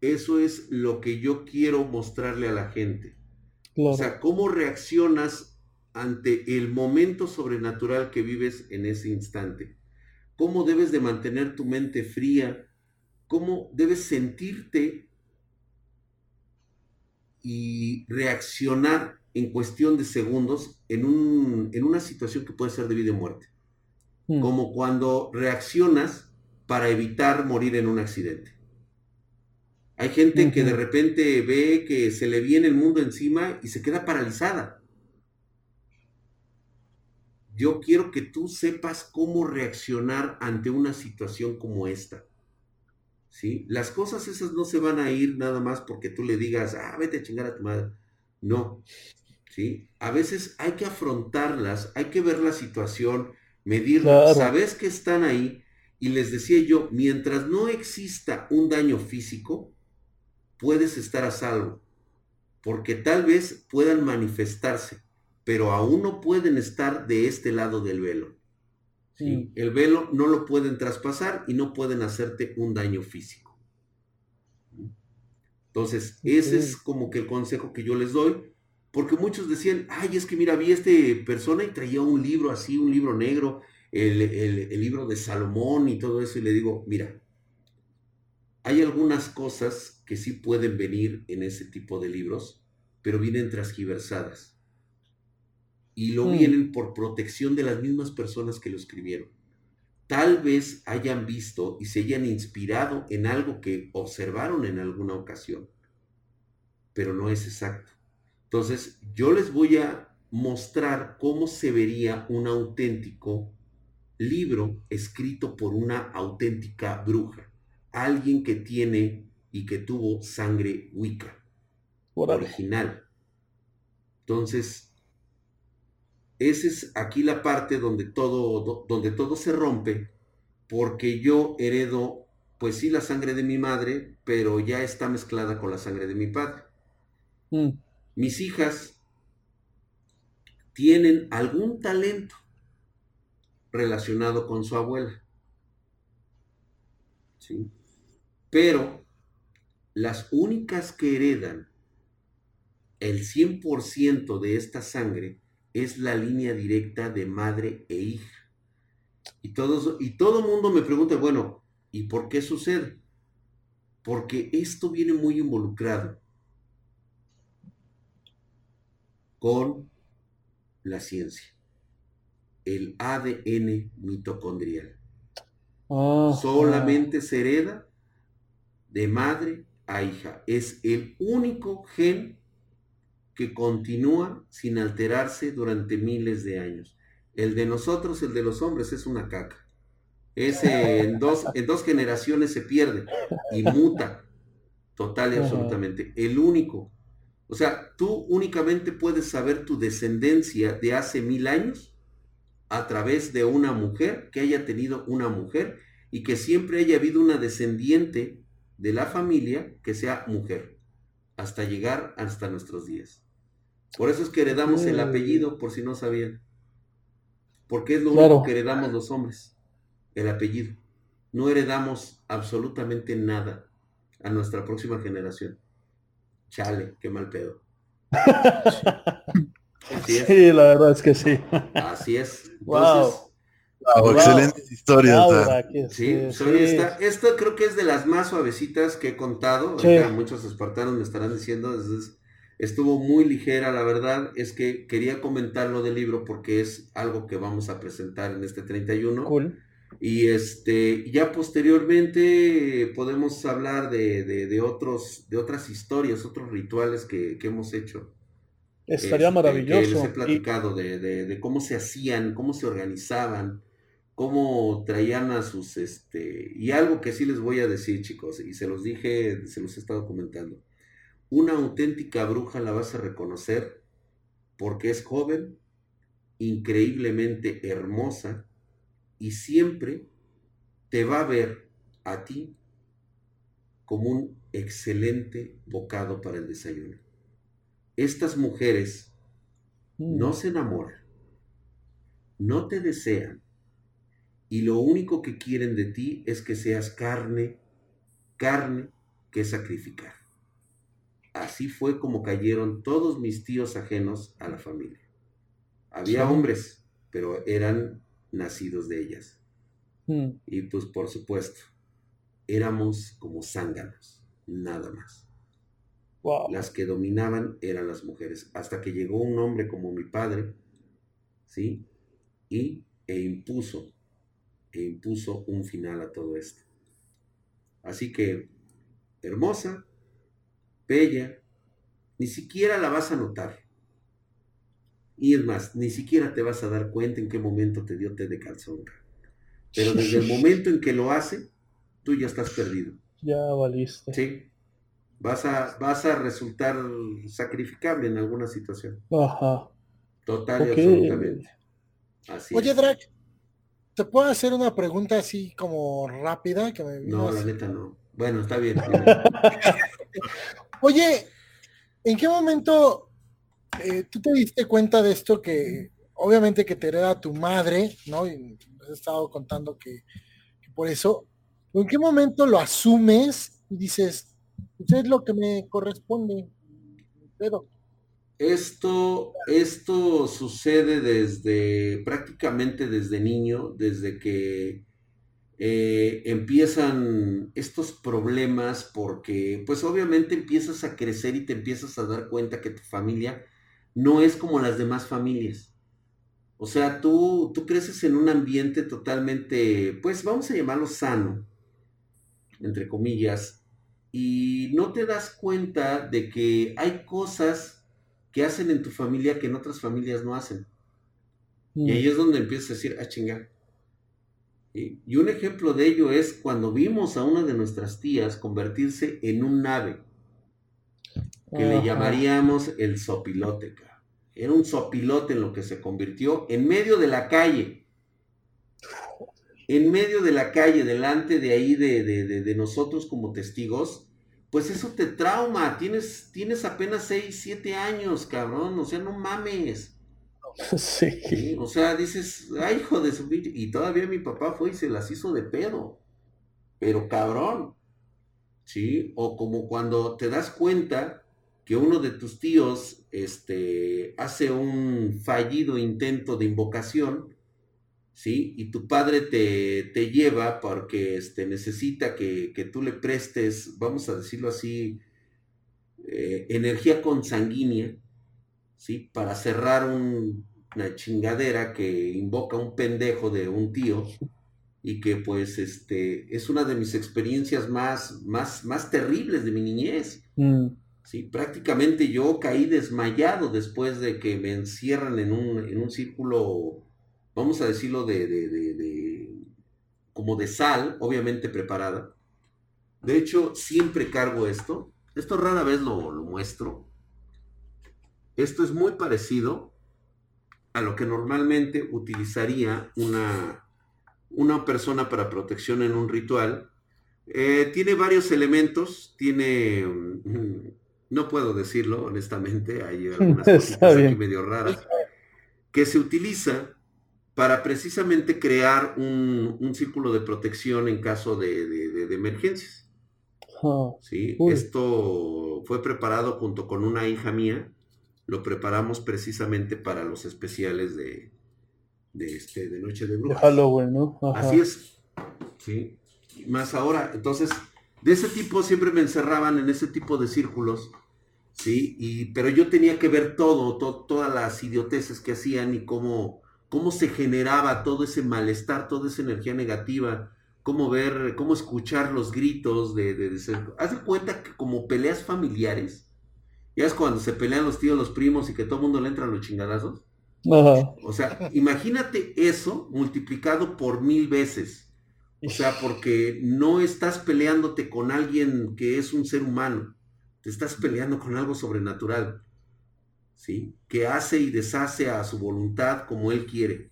Eso es lo que yo quiero mostrarle a la gente. O sea, cómo reaccionas ante el momento sobrenatural que vives en ese instante cómo debes de mantener tu mente fría, cómo debes sentirte y reaccionar en cuestión de segundos en, una situación que puede ser de vida y muerte. Hmm. Como cuando reaccionas para evitar morir en un accidente. Hay gente que de repente ve que se le viene el mundo encima y se queda paralizada yo quiero que tú sepas cómo reaccionar ante una situación como esta. ¿Sí? Las cosas esas no se van a ir nada más porque tú le digas, ah, vete a chingar a tu madre. No. ¿Sí? A veces hay que afrontarlas, hay que ver la situación, medir, sabes que están ahí. Y les decía yo, mientras no exista un daño físico, puedes estar a salvo, porque tal vez puedan manifestarse pero aún no pueden estar de este lado del velo. ¿sí? El velo no lo pueden traspasar y no pueden hacerte un daño físico. Entonces, ese es como que el consejo que yo les doy, porque muchos decían, ay, es que mira, vi a este persona y traía un libro así, un libro negro, el, el libro de Salomón y todo eso, y le digo, mira, hay algunas cosas que sí pueden venir en ese tipo de libros, pero vienen transgiversadas y lo mm. vienen por protección de las mismas personas que lo escribieron. Tal vez hayan visto y se hayan inspirado en algo que observaron en alguna ocasión, pero no es exacto. Entonces, yo les voy a mostrar cómo se vería un auténtico libro escrito por una auténtica bruja, alguien que tiene y que tuvo sangre Wicca, original. Entonces, esa es aquí la parte donde todo, donde todo se rompe, porque yo heredo, pues sí, la sangre de mi madre, pero ya está mezclada con la sangre de mi padre. Mm. Mis hijas tienen algún talento relacionado con su abuela. ¿Sí? Pero las únicas que heredan el 100% de esta sangre es la línea directa de madre e hija. Y, todos, y todo el mundo me pregunta, bueno, ¿y por qué sucede? Porque esto viene muy involucrado con la ciencia, el ADN mitocondrial. Solamente se hereda de madre a hija. Es el único gen que continúa sin alterarse durante miles de años. El de nosotros, el de los hombres, es una caca. Ese [LAUGHS] en dos, en dos generaciones se pierde y muta total y absolutamente. El único, O sea, tú únicamente puedes saber tu descendencia de hace mil años a través de una mujer, que haya tenido una mujer y que siempre haya habido una descendiente de la familia que sea mujer, hasta llegar hasta nuestros días. Por eso es que heredamos el apellido, por si no sabían. Porque es lo único que heredamos los hombres, el apellido. No heredamos absolutamente nada a nuestra próxima generación. Chale, qué mal pedo. [LAUGHS] Sí, la verdad es que sí. Así es. wow. Excelentes historias. sí, Esta, creo que es de las más suavecitas que he contado. Muchos espartanos me estarán diciendo. Estuvo muy ligera, la verdad. Es que quería comentar lo del libro porque es algo que vamos a presentar en este 31. Cool. Y este, ya posteriormente podemos hablar de, otros, de otras historias, otros rituales que, hemos hecho. Estaría este, maravilloso. les he platicado de, cómo se hacían, cómo se organizaban, cómo traían a sus, este, y algo que sí les voy a decir, chicos, y se los dije, se los he estado comentando. Una auténtica bruja la vas a reconocer porque es joven, increíblemente hermosa, y siempre te va a ver a ti como un excelente bocado para el desayuno. Estas mujeres no mm. se enamoran, no te desean y lo único que quieren de ti es que seas carne, carne que sacrificar. Así fue como cayeron todos mis tíos ajenos a la familia. Había hombres, pero eran nacidos de ellas. Mm. Y pues por supuesto, éramos como zánganos, nada más. Las que dominaban eran las mujeres, hasta que llegó un hombre como mi padre, ¿sí? Y e impuso, e impuso un final a todo esto. Así que, hermosa, bella, ni siquiera la vas a notar. Y es más, ni siquiera te vas a dar cuenta en qué momento te dio té de calzón. Pero desde el [LAUGHS] momento en que lo hace, tú ya estás perdido. Ya valiste. Sí. Vas a, vas a resultar sacrificable en alguna situación. Ajá. Total y absolutamente. Así Oye, Drac, ¿te puedo hacer una pregunta así como rápida? Que me no, la neta no. Bueno, está bien. [LAUGHS] Oye, ¿en qué momento eh, tú te diste cuenta de esto que obviamente que te hereda tu madre, ¿no? Y has estado contando que, por eso, ¿en qué momento lo asumes y dices, pues es lo que me corresponde? Pero... Esto, esto sucede desde prácticamente desde niño, desde que eh, empiezan estos problemas porque pues obviamente empiezas a crecer y te empiezas a dar cuenta que tu familia no es como las demás familias. O sea, tú, tú creces en un ambiente totalmente, pues vamos a llamarlo sano, entre comillas, y no te das cuenta de que hay cosas que hacen en tu familia que en otras familias no hacen. Y mm. ahí es donde empiezas a decir, ah, chingar. Y un ejemplo de ello es cuando vimos a una de nuestras tías convertirse en un ave que le llamaríamos el sopilote. Era un sopilote en lo que se convirtió en medio de la calle. En medio de la calle, delante de ahí de, de, nosotros como testigos, pues eso te trauma. Tienes, tienes apenas 6, 7 años, cabrón. O sea, no mames. [LAUGHS] Sí. O sea, dices, ay, hijo de su Y todavía mi papá fue y se las hizo de pedo. Pero cabrón. ¿Sí? O como cuando te das cuenta que uno de tus tíos este, hace un fallido intento de invocación, ¿sí? Y tu padre te, te lleva porque este, necesita que, tú le prestes, vamos a decirlo así, eh, energía consanguínea, ¿sí? Para cerrar una chingadera que invoca un pendejo de un tío y que pues este es una de mis experiencias más, más, más terribles de mi niñez. Mm. Sí, prácticamente yo caí desmayado después de que me encierran en un, en un círculo, vamos a decirlo, de, de, de, como de sal, obviamente preparada. De hecho, siempre cargo esto. Esto rara vez lo, lo muestro. Esto es muy parecido a lo que normalmente utilizaría una, una persona para protección en un ritual. Eh, tiene varios elementos, tiene, mm, no puedo decirlo honestamente, hay algunas [LAUGHS] cosas aquí medio raras, que se utiliza para precisamente crear un, círculo de protección en caso de, emergencias. Ah, ¿Sí? Esto fue preparado junto con una hija mía, lo preparamos precisamente para los especiales de, de, este, de Noche de Brujas. Halloween, ¿no? Así es. Sí. Más ahora, entonces, de ese tipo siempre me encerraban en ese tipo de círculos, ¿sí? Y, pero yo tenía que ver todo, todas las idioteces que hacían y cómo, cómo se generaba todo ese malestar, toda esa energía negativa, cómo ver, cómo escuchar los gritos de, de, de Haz de cuenta que como peleas familiares, ya es cuando se pelean los tíos, los primos y que todo el mundo le entra a los chingadazos. O sea, imagínate eso multiplicado por mil veces. O sea, porque no estás peleándote con alguien que es un ser humano, te estás peleando con algo sobrenatural, ¿sí? Que hace y deshace a su voluntad como él quiere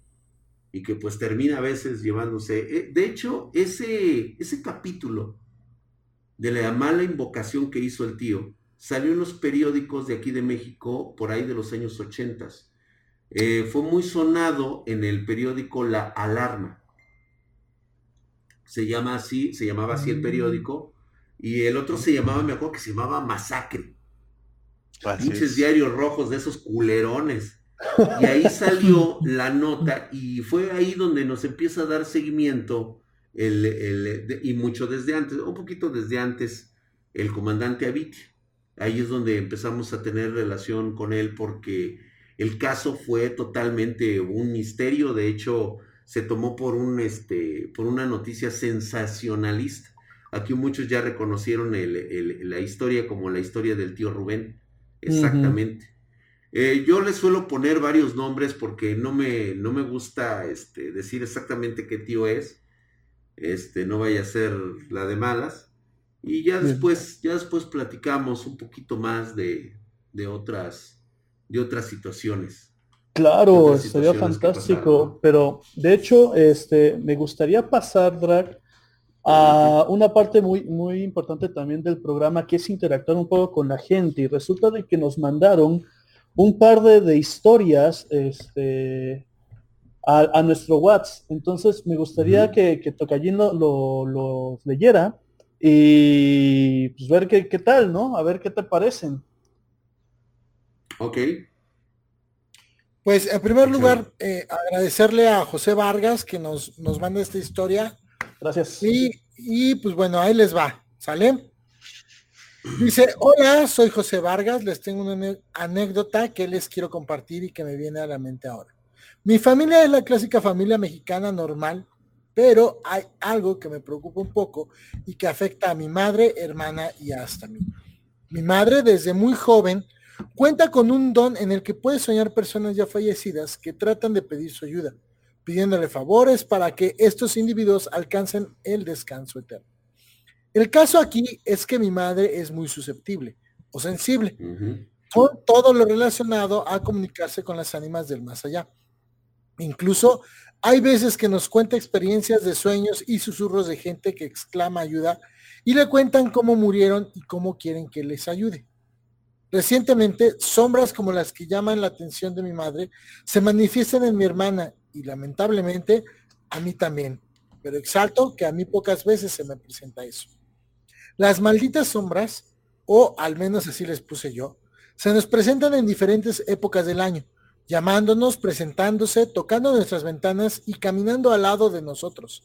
y que pues termina a veces llevándose. Eh, de hecho, ese, ese capítulo de la mala invocación que hizo el tío salió en los periódicos de aquí de México por ahí de los años ochentas eh, fue muy sonado en el periódico La Alarma. Se llama así, se llamaba así el mm. periódico. Y el otro se llamaba, me acuerdo que se llamaba Masacre. Muchos diarios rojos de esos culerones. [LAUGHS] Y ahí salió la nota y fue ahí donde nos empieza a dar seguimiento el, y mucho desde antes, un poquito desde antes, el comandante Aviti. Ahí es donde empezamos a tener relación con él porque el caso fue totalmente un misterio, de hecho se tomó por, un, este, por una noticia sensacionalista. Aquí muchos ya reconocieron la historia como la historia del tío Rubén, exactamente. Eh, yo le suelo poner varios nombres porque no me, no me gusta este, decir exactamente qué tío es. Este, no vaya a ser la de malas. Y ya después, ya después platicamos un poquito más de, de otras, de otras situaciones. Claro, sería fantástico, pero de hecho, este, me gustaría pasar, Drag, a una parte muy, muy importante también del programa, que es interactuar un poco con la gente. Y resulta de que nos mandaron un par de, historias este, a, nuestro WhatsApp. Entonces, me gustaría que, que Tocallín lo, leyera y pues ver qué, qué tal, ¿no? A ver qué te parecen. Ok. Pues en primer lugar, eh, agradecerle a José Vargas que nos, nos manda esta historia. Gracias. Y, y pues bueno, ahí les va, ¿sale? Dice, hola, soy José Vargas, les tengo una anécdota que les quiero compartir y que me viene a la mente ahora. Mi familia es la clásica familia mexicana normal, pero hay algo que me preocupa un poco y que afecta a mi madre, hermana y hasta a mí. Mi madre desde muy joven Cuenta con un don en el que puede soñar personas ya fallecidas que tratan de pedir su ayuda, pidiéndole favores para que estos individuos alcancen el descanso eterno. El caso aquí es que mi madre es muy susceptible o sensible con todo lo relacionado a comunicarse con las ánimas del más allá. Incluso hay veces que nos cuenta experiencias de sueños y susurros de gente que exclama ayuda y le cuentan cómo murieron y cómo quieren que les ayude. Recientemente, sombras como las que llaman la atención de mi madre se manifiestan en mi hermana y lamentablemente a mí también. Pero exalto que a mí pocas veces se me presenta eso. Las malditas sombras, o al menos así les puse yo, se nos presentan en diferentes épocas del año, llamándonos, presentándose, tocando nuestras ventanas y caminando al lado de nosotros.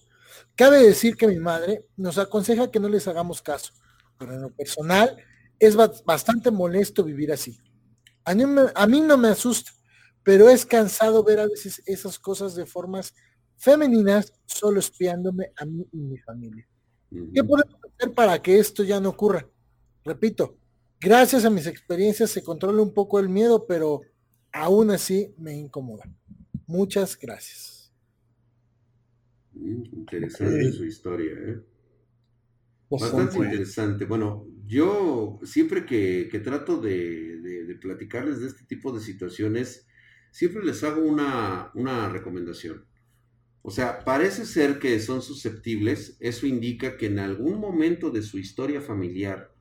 Cabe decir que mi madre nos aconseja que no les hagamos caso, pero en lo personal es bastante molesto vivir así. A mí, no me asusta, pero es cansado ver a veces esas cosas de formas femeninas solo espiándome a mí y mi familia. ¿Qué podemos hacer para que esto ya no ocurra? Repito, gracias a mis experiencias se controla un poco el miedo, pero aún así me incomoda. Muchas gracias. Mm, interesante su historia, ¿eh? Bastante interesante. Bueno, yo siempre que, trato de, platicarles de este tipo de situaciones, siempre les hago una, una recomendación. O sea, parece ser que son susceptibles, eso indica que en algún momento de su historia familiar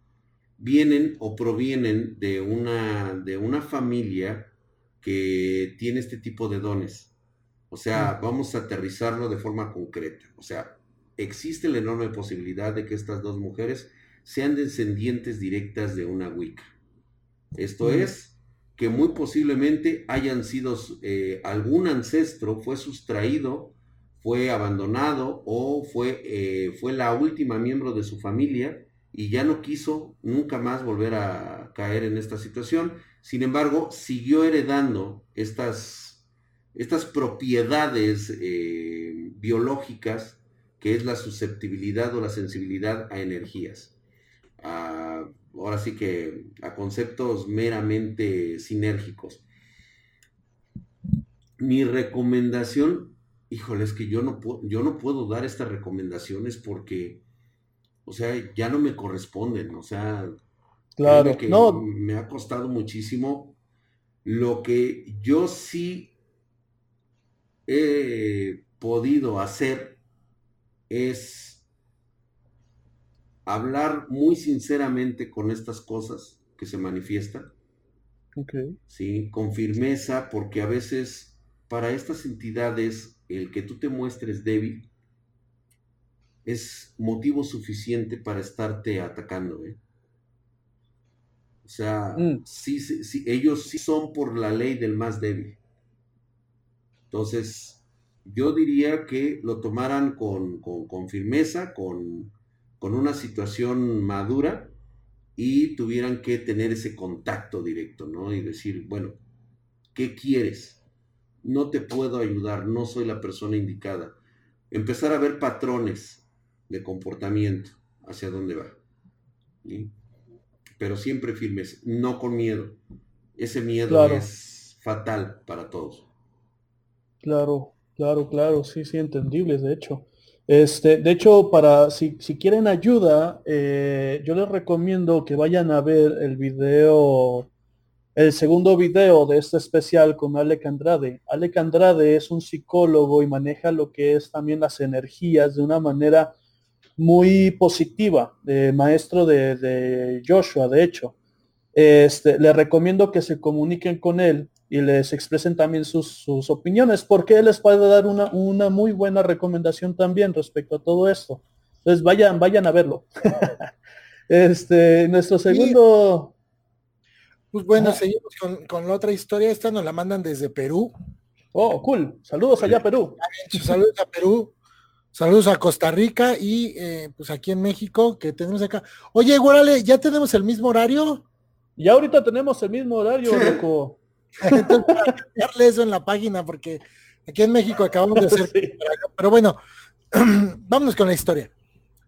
vienen o provienen de una, de una familia que tiene este tipo de dones. O sea, vamos a aterrizarlo de forma concreta. O sea, existe la enorme posibilidad de que estas dos mujeres sean descendientes directas de una Wicca. Esto es, que muy posiblemente hayan sido, eh, algún ancestro fue sustraído, fue abandonado o fue, eh, fue la última miembro de su familia y ya no quiso nunca más volver a caer en esta situación. Sin embargo, siguió heredando estas, estas propiedades eh, biológicas que es la susceptibilidad o la sensibilidad a energías. ahora sí que a conceptos meramente sinérgicos. Mi recomendación, híjole, es que yo no, yo no puedo dar estas recomendaciones porque, o sea, ya no me corresponden, o sea, claro, que no. me ha costado muchísimo. Lo que yo sí he podido hacer es hablar muy sinceramente con estas cosas que se manifiestan. Sí, con firmeza, porque a veces para estas entidades el que tú te muestres débil es motivo suficiente para estarte atacando. ¿eh? O sea, mm. ellos sí son por la ley del más débil. Entonces, yo diría que lo tomaran con, firmeza, con, una situación madura y tuvieran que tener ese contacto directo, ¿no? Y decir, bueno, ¿qué quieres? No te puedo ayudar, no soy la persona indicada. Empezar a ver patrones de comportamiento hacia dónde va. Pero siempre firmes, no con miedo. Ese miedo es fatal para todos. Claro, Claro, claro, sí, sí, entendibles, de hecho. Este, de hecho, para si, quieren ayuda, eh, yo les recomiendo que vayan a ver el video, el segundo video de este especial con Alec Andrade. Alec Andrade es un psicólogo y maneja lo que es también las energías de una manera muy positiva, de maestro de, de Joshua, de hecho. Este, les recomiendo que se comuniquen con él y les expresen también sus, opiniones, porque él les puede dar una, una, muy buena recomendación también respecto a todo esto. Entonces vayan, vayan a verlo. [LAUGHS] este, nuestro segundo. Pues bueno, seguimos con, la otra historia. Esta nos la mandan desde Perú. Oh, cool. Saludos allá a Perú. Saludos a Perú. Saludos a Costa Rica y eh, pues aquí en México que tenemos acá. Oye, Guárale, ¿ya tenemos el mismo horario? Ya ahorita tenemos el mismo horario, loco. [LAUGHS] Entonces, para eso en la página, porque aquí en México acabamos de hacer. [LAUGHS] Pero bueno, [CLEARS THROAT] vámonos con la historia.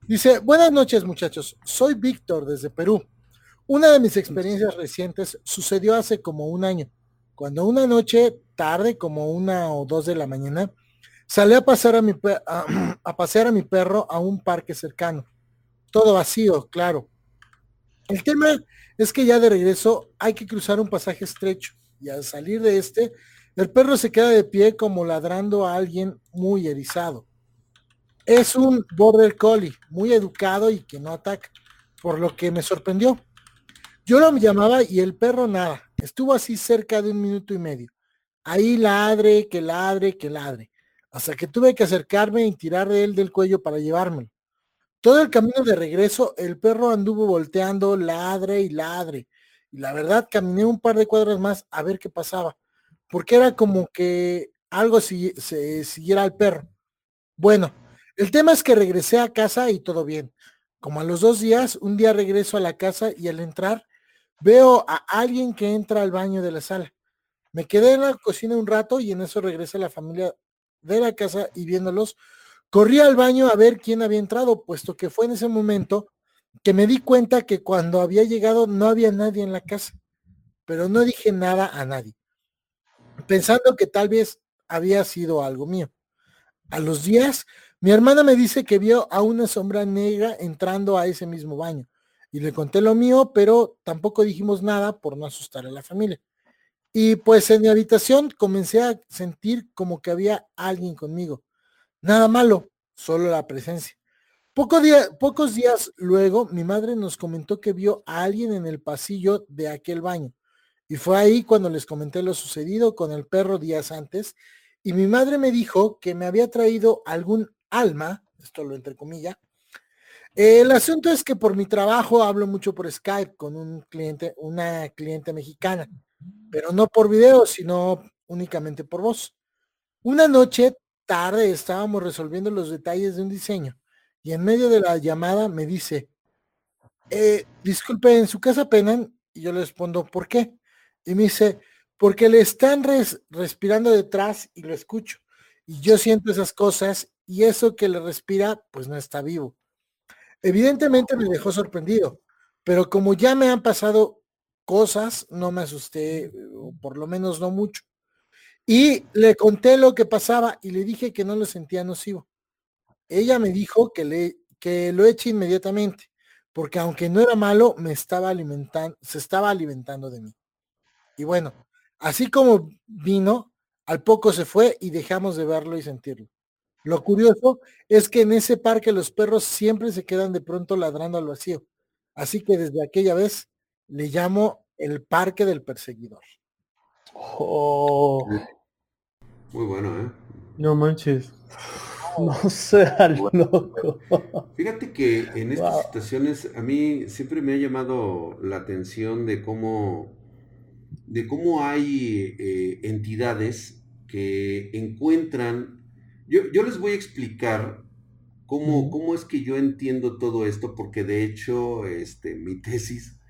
Dice, buenas noches muchachos, soy Víctor desde Perú. Una de mis experiencias recientes sucedió hace como un año, cuando una noche tarde, como una o dos de la mañana, salí a, [CLEARS THROAT] a pasear a mi perro a un parque cercano. Todo vacío, claro. El tema es que ya de regreso hay que cruzar un pasaje estrecho y al salir de este, el perro se queda de pie como ladrando a alguien muy erizado. Es un border collie, muy educado y que no ataca, por lo que me sorprendió. Yo lo llamaba y el perro nada. Estuvo así cerca de un minuto y medio. Ahí ladre, que ladre, que ladre. Hasta que tuve que acercarme y tirar de él del cuello para llevármelo. Todo el camino de regreso, el perro anduvo volteando, ladre y ladre. Y la verdad, caminé un par de cuadras más a ver qué pasaba, porque era como que algo si, se siguiera al perro. Bueno, el tema es que regresé a casa y todo bien. Como a los dos días, un día regreso a la casa y al entrar veo a alguien que entra al baño de la sala. Me quedé en la cocina un rato y en eso regresa la familia de la casa y viéndolos, corrí al baño a ver quién había entrado, puesto que fue en ese momento que me di cuenta que cuando había llegado no había nadie en la casa, pero no dije nada a nadie, pensando que tal vez había sido algo mío. A los días, mi hermana me dice que vio a una sombra negra entrando a ese mismo baño. y le conté lo mío, pero tampoco dijimos nada por no asustar a la familia. Y pues en mi habitación comencé a sentir como que había alguien conmigo. Nada malo, solo la presencia. pocos días luego, mi madre nos comentó que vio a alguien en el pasillo de aquel baño. Y fue ahí cuando les comenté lo sucedido con el perro días antes. Y mi madre me dijo que me había traído algún alma, esto lo entre comillas, el asunto es que por mi trabajo hablo mucho por Skype con un cliente, una cliente mexicana, pero no por video, sino únicamente por voz. Una noche tarde estábamos resolviendo los detalles de un diseño y en medio de la llamada me dice, eh, disculpe, ¿en su casa penan? Y yo le respondo, ¿por qué? Y me dice, porque le están respirando detrás y lo escucho. Y yo siento esas cosas y eso que le respira, pues no está vivo. Evidentemente me dejó sorprendido, pero como ya me han pasado cosas, no me asusté, por lo menos no mucho. Y le conté lo que pasaba y le dije que no lo sentía nocivo. Ella me dijo que, le, que lo eche inmediatamente, porque aunque no era malo, me estaba alimentando, se estaba alimentando de mí. Y bueno, así como vino, al poco se fue y dejamos de verlo y sentirlo. Lo curioso es que en ese parque los perros siempre se quedan de pronto ladrando al vacío. Así que desde aquella vez le llamo el parque del perseguidor. Oh. Muy bueno, ¿eh? No manches. [LAUGHS] No sea loco. [LAUGHS] Fíjate que en estas situaciones a mí siempre me ha llamado la atención de cómo, de cómo hay eh, entidades que encuentran yo, les voy a explicar cómo, cómo, es que yo entiendo todo esto, porque de hecho este, mi tesis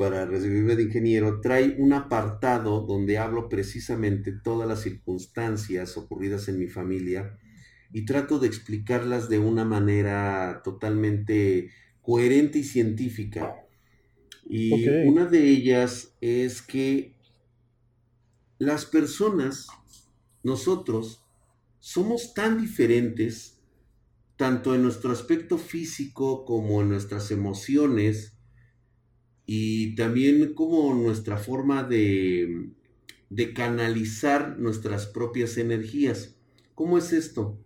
para recibirme de ingeniero trae un apartado donde hablo precisamente todas las circunstancias ocurridas en mi familia y trato de explicarlas de una manera totalmente coherente y científica. Y una de ellas es que las personas, nosotros, somos tan diferentes, tanto en nuestro aspecto físico como en nuestras emociones, y también como nuestra forma de, de canalizar nuestras propias energías. ¿Cómo es esto?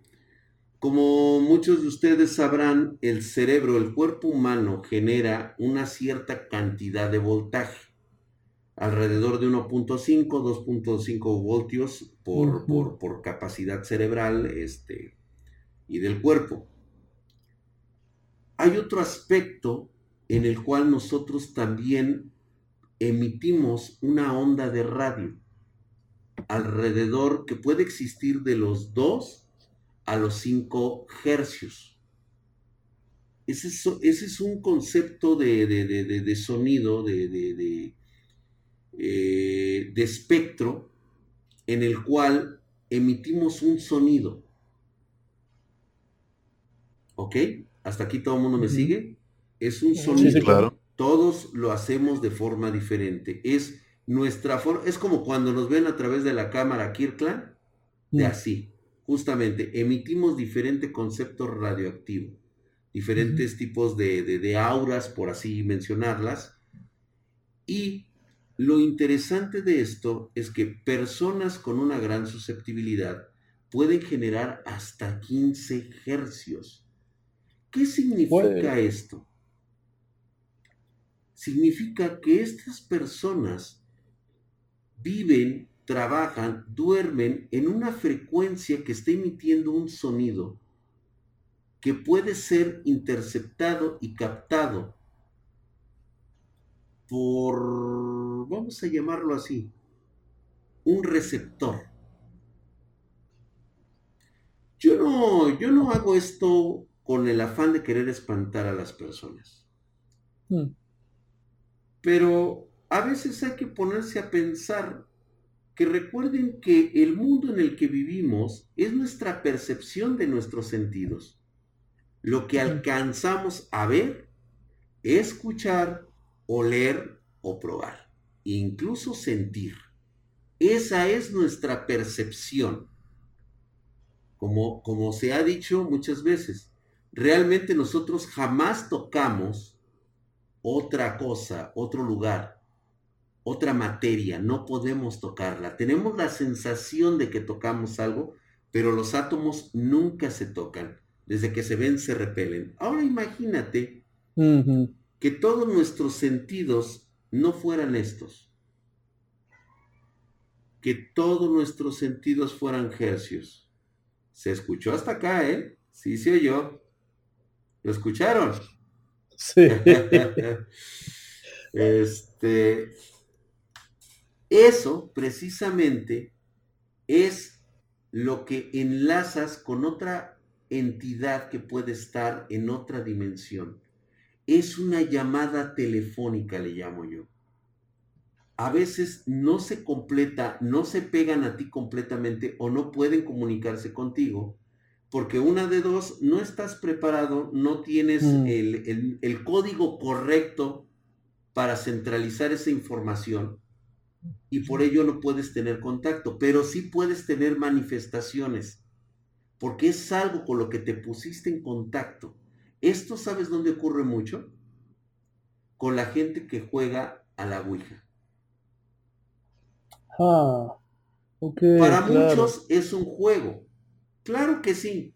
Como muchos de ustedes sabrán, el cerebro, el cuerpo humano genera una cierta cantidad de voltaje alrededor de 1.5, 2.5 voltios por, por, capacidad cerebral este, y del cuerpo. Hay otro aspecto en el cual nosotros también emitimos una onda de radio alrededor que puede existir de los 2 a los 5 hercios. Ese es, ese es un concepto de, de sonido, de, eh, de espectro en el cual emitimos un sonido. ¿Ok? ¿Hasta aquí todo el mundo me sigue? Es un sonido. claro. Todos lo hacemos de forma diferente. Es nuestra forma, es como cuando nos ven a través de la cámara Kirkland, de así. Justamente, emitimos diferente concepto radioactivo, diferentes tipos de, de auras, por así mencionarlas, y lo interesante de esto es que personas con una gran susceptibilidad pueden generar hasta 15 hercios. ¿Qué significa esto? Significa que estas personas viven, trabajan, duermen en una frecuencia que está emitiendo un sonido que puede ser interceptado y captado por, vamos a llamarlo así, un receptor. Yo no, yo no hago esto con el afán de querer espantar a las personas. Hmm. Pero a veces hay que ponerse a pensar que recuerden que el mundo en el que vivimos es nuestra percepción de nuestros sentidos. Lo que alcanzamos a ver, escuchar oler o probar, incluso sentir. Esa es nuestra percepción. Como, como se ha dicho muchas veces, realmente nosotros jamás tocamos otra cosa, otro lugar, otra materia, no podemos tocarla. Tenemos la sensación de que tocamos algo, pero los átomos nunca se tocan. Desde que se ven, se repelen. Ahora imagínate que todos nuestros sentidos no fueran estos. Que todos nuestros sentidos fueran hercios. Se escuchó hasta acá, ¿eh? Sí se oyó. ¿Lo escucharon? Sí. [LAUGHS] este, eso precisamente es lo que enlazas con otra entidad que puede estar en otra dimensión. Es una llamada telefónica, le llamo yo. A veces no se completa, no se pegan a ti completamente o no pueden comunicarse contigo, porque una de dos, no estás preparado, no tienes Mm. el, el- el código correcto para centralizar esa información y por ello no puedes tener contacto, pero sí puedes tener manifestaciones, porque es algo con lo que te pusiste en contacto. Esto, ¿sabes dónde ocurre mucho? Con la gente que juega a la Ouija. Ah, ok, Para claro. muchos es un juego. Claro que sí.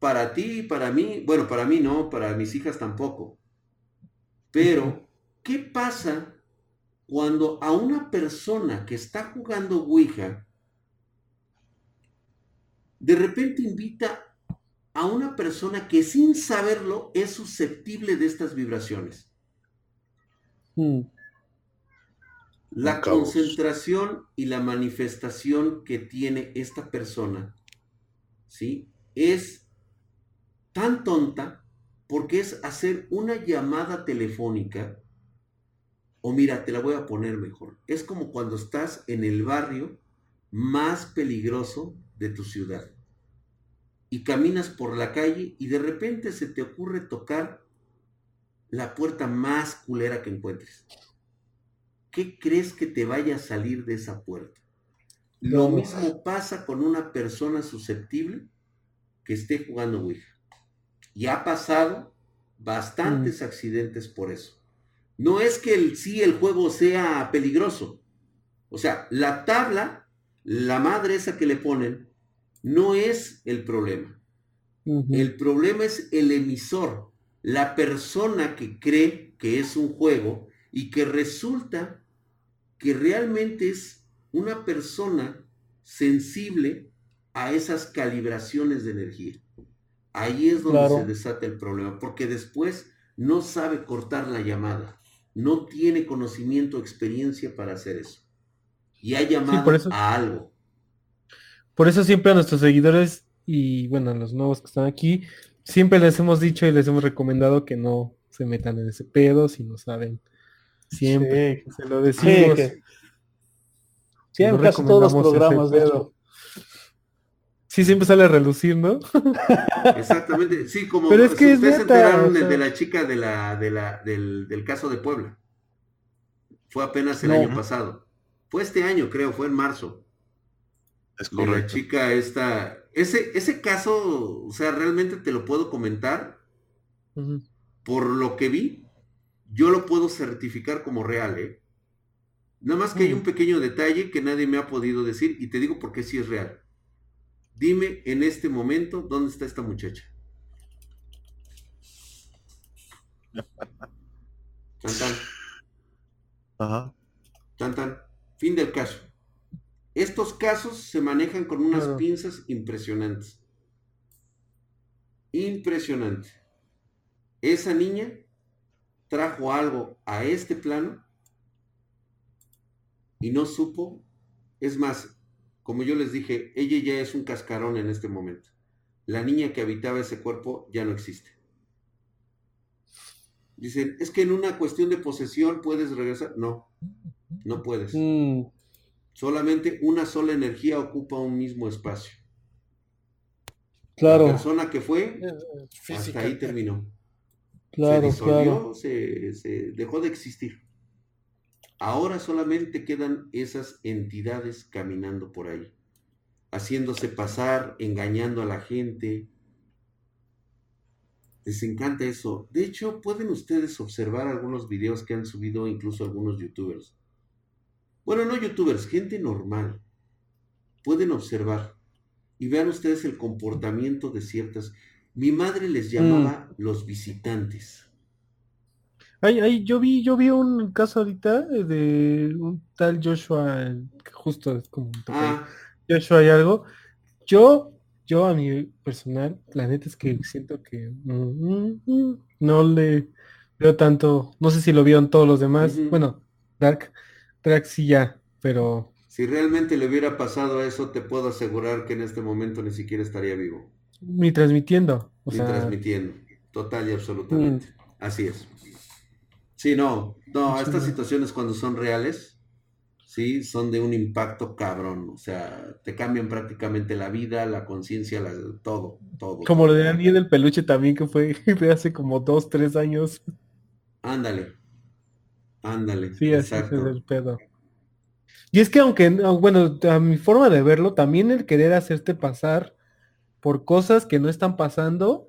Para ti, para mí, bueno, para mí no, para mis hijas tampoco. Pero, ¿qué pasa cuando a una persona que está jugando Ouija, de repente invita a una persona que sin saberlo es susceptible de estas vibraciones? Mm, La concentración y la manifestación que tiene esta persona, ¿sí? Es tan tonta porque es hacer una llamada telefónica, o mira, te la voy a poner mejor. Es como cuando estás en el barrio más peligroso de tu ciudad y caminas por la calle y de repente se te ocurre tocar la puerta más culera que encuentres. ¿qué crees que te vaya a salir de esa puerta? Lo mismo pasa con una persona susceptible que esté jugando Ouija. Y ha pasado bastantes accidentes por eso. No es que el, sí el juego sea peligroso. O sea, la tabla, la madre esa que le ponen, no es el problema. El problema es el emisor, la persona que cree que es un juego y que resulta que realmente es una persona sensible a esas calibraciones de energía. Ahí es donde Claro. se desata el problema, porque después no sabe cortar la llamada, no tiene conocimiento o experiencia para hacer eso. Y ha llamado por eso- a algo. Por eso siempre a nuestros seguidores y bueno, a los nuevos que están aquí, siempre les hemos dicho y les hemos recomendado que no se metan en ese pedo si no saben. Siempre Sí, se lo sí, decimos. que- en no casi todos los programas, de. Sí, siempre sale a relucir, ¿no? [LAUGHS] Exactamente, sí, como Pero es si que es ustedes se enteraron o de, sea. de la chica de la, de la, del, del caso de Puebla. Fue apenas el No. año pasado. Fue este año, creo, fue en marzo. Es De la correcto. chica esta. Ese, ese caso, o sea, realmente te lo puedo comentar por lo que vi. Yo lo puedo certificar como real, ¿eh? Nada más que hay Mm. un pequeño detalle que nadie me ha podido decir y te digo por qué sí es real. Dime en este momento dónde está esta muchacha. Tan, tan, Ajá. tan, tan. Fin del caso. Estos casos se manejan con unas Claro. pinzas impresionantes. Impresionante. Esa niña trajo algo a este plano y no supo. Es más, como yo les dije, ella ya es un cascarón en este momento. La niña que habitaba ese cuerpo ya no existe. Dicen, es que en una cuestión de posesión puedes regresar. No, no puedes. Mm, Solamente una sola energía ocupa un mismo espacio. La claro, persona que fue, Eh, eh, hasta ahí terminó. se claro, disolvió, claro. se, se dejó de existir. Ahora solamente quedan esas entidades caminando por ahí, haciéndose pasar, engañando a la gente. Les encanta eso. De hecho, pueden ustedes observar algunos videos que han subido incluso algunos youtubers. Bueno, no youtubers, gente normal. Pueden observar y vean ustedes el comportamiento de ciertas. Mi madre les llamaba los visitantes. Ay, ay, yo vi, yo vi un caso ahorita de un tal Joshua, que justo es como un toque Ah, Joshua y algo. Yo, yo a mi personal, la neta es que siento que mm, mm, mm, no le veo tanto, no sé si lo vieron todos los demás. Bueno, Dark, Dark sí ya, pero si realmente le hubiera pasado eso, te puedo asegurar que en este momento ni siquiera estaría vivo. ni transmitiendo. O ni sea, transmitiendo. Total y absolutamente. Mm. Así es. Sí, no, no, estas situaciones cuando son reales, sí, son de un impacto cabrón. O sea, te cambian prácticamente la vida, la conciencia, la- todo, todo. como lo de. Andy del peluche también, que fue [LAUGHS] de hace como dos, tres años. Ándale. Ándale. Sí, así es exacto. el pedo. Y es que aunque, no- bueno, a mi forma de verlo, también el querer hacerte pasar por cosas que no están pasando,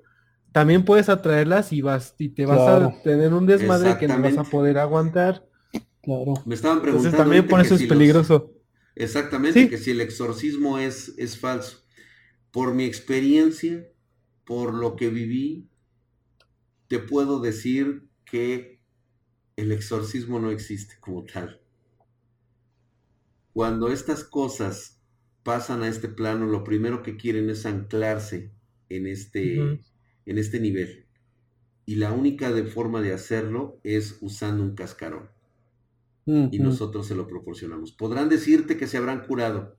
también puedes atraerlas y vas, y te vas Claro. a tener un desmadre que no vas a poder aguantar. Claro. Me estaban preguntando Entonces también por eso es si los- peligroso. Exactamente, Sí. que si el exorcismo es, es falso. Por mi experiencia, por lo que viví, te puedo decir que el exorcismo no existe como tal. Cuando estas cosas pasan a este plano, lo primero que quieren es anclarse en este. En este nivel. Y la única de forma de hacerlo es usando un cascarón y nosotros se lo proporcionamos. Podrán decirte que se habrán curado.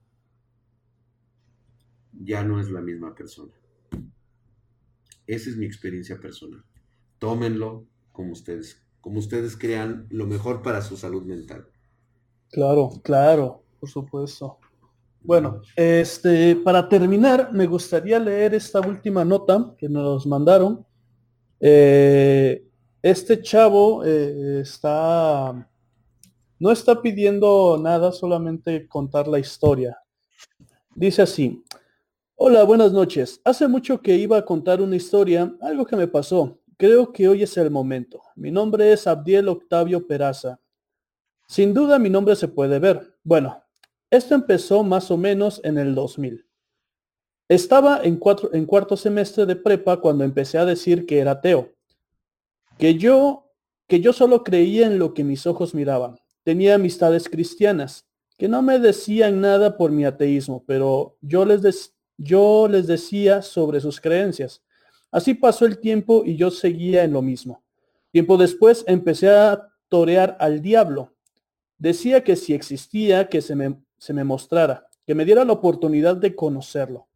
Ya no es la misma persona. Esa es mi experiencia personal. Tómenlo como ustedes, como ustedes crean lo mejor para su salud mental. Claro, claro, por supuesto. Bueno, este, para terminar, me gustaría leer esta última nota que nos mandaron. Eh, este chavo eh, está, no está pidiendo nada, solamente contar la historia. Dice así, hola, buenas noches. Hace mucho que iba a contar una historia, algo que me pasó. Creo que hoy es el momento. Mi nombre es Abdiel Octavio Peraza. Sin duda mi nombre se puede ver. Bueno, esto empezó más o menos en el 2000. Estaba en, cuatro- en cuarto semestre de prepa cuando empecé a decir que era ateo. Que yo, que yo solo creía en lo que mis ojos miraban. Tenía amistades cristianas que no me decían nada por mi ateísmo, pero yo les, yo les decía sobre sus creencias. Así pasó el tiempo y yo seguía en lo mismo. Tiempo después empecé a torear al diablo. Decía que si existía, que se me, se me mostrara, que me diera la oportunidad de conocerlo.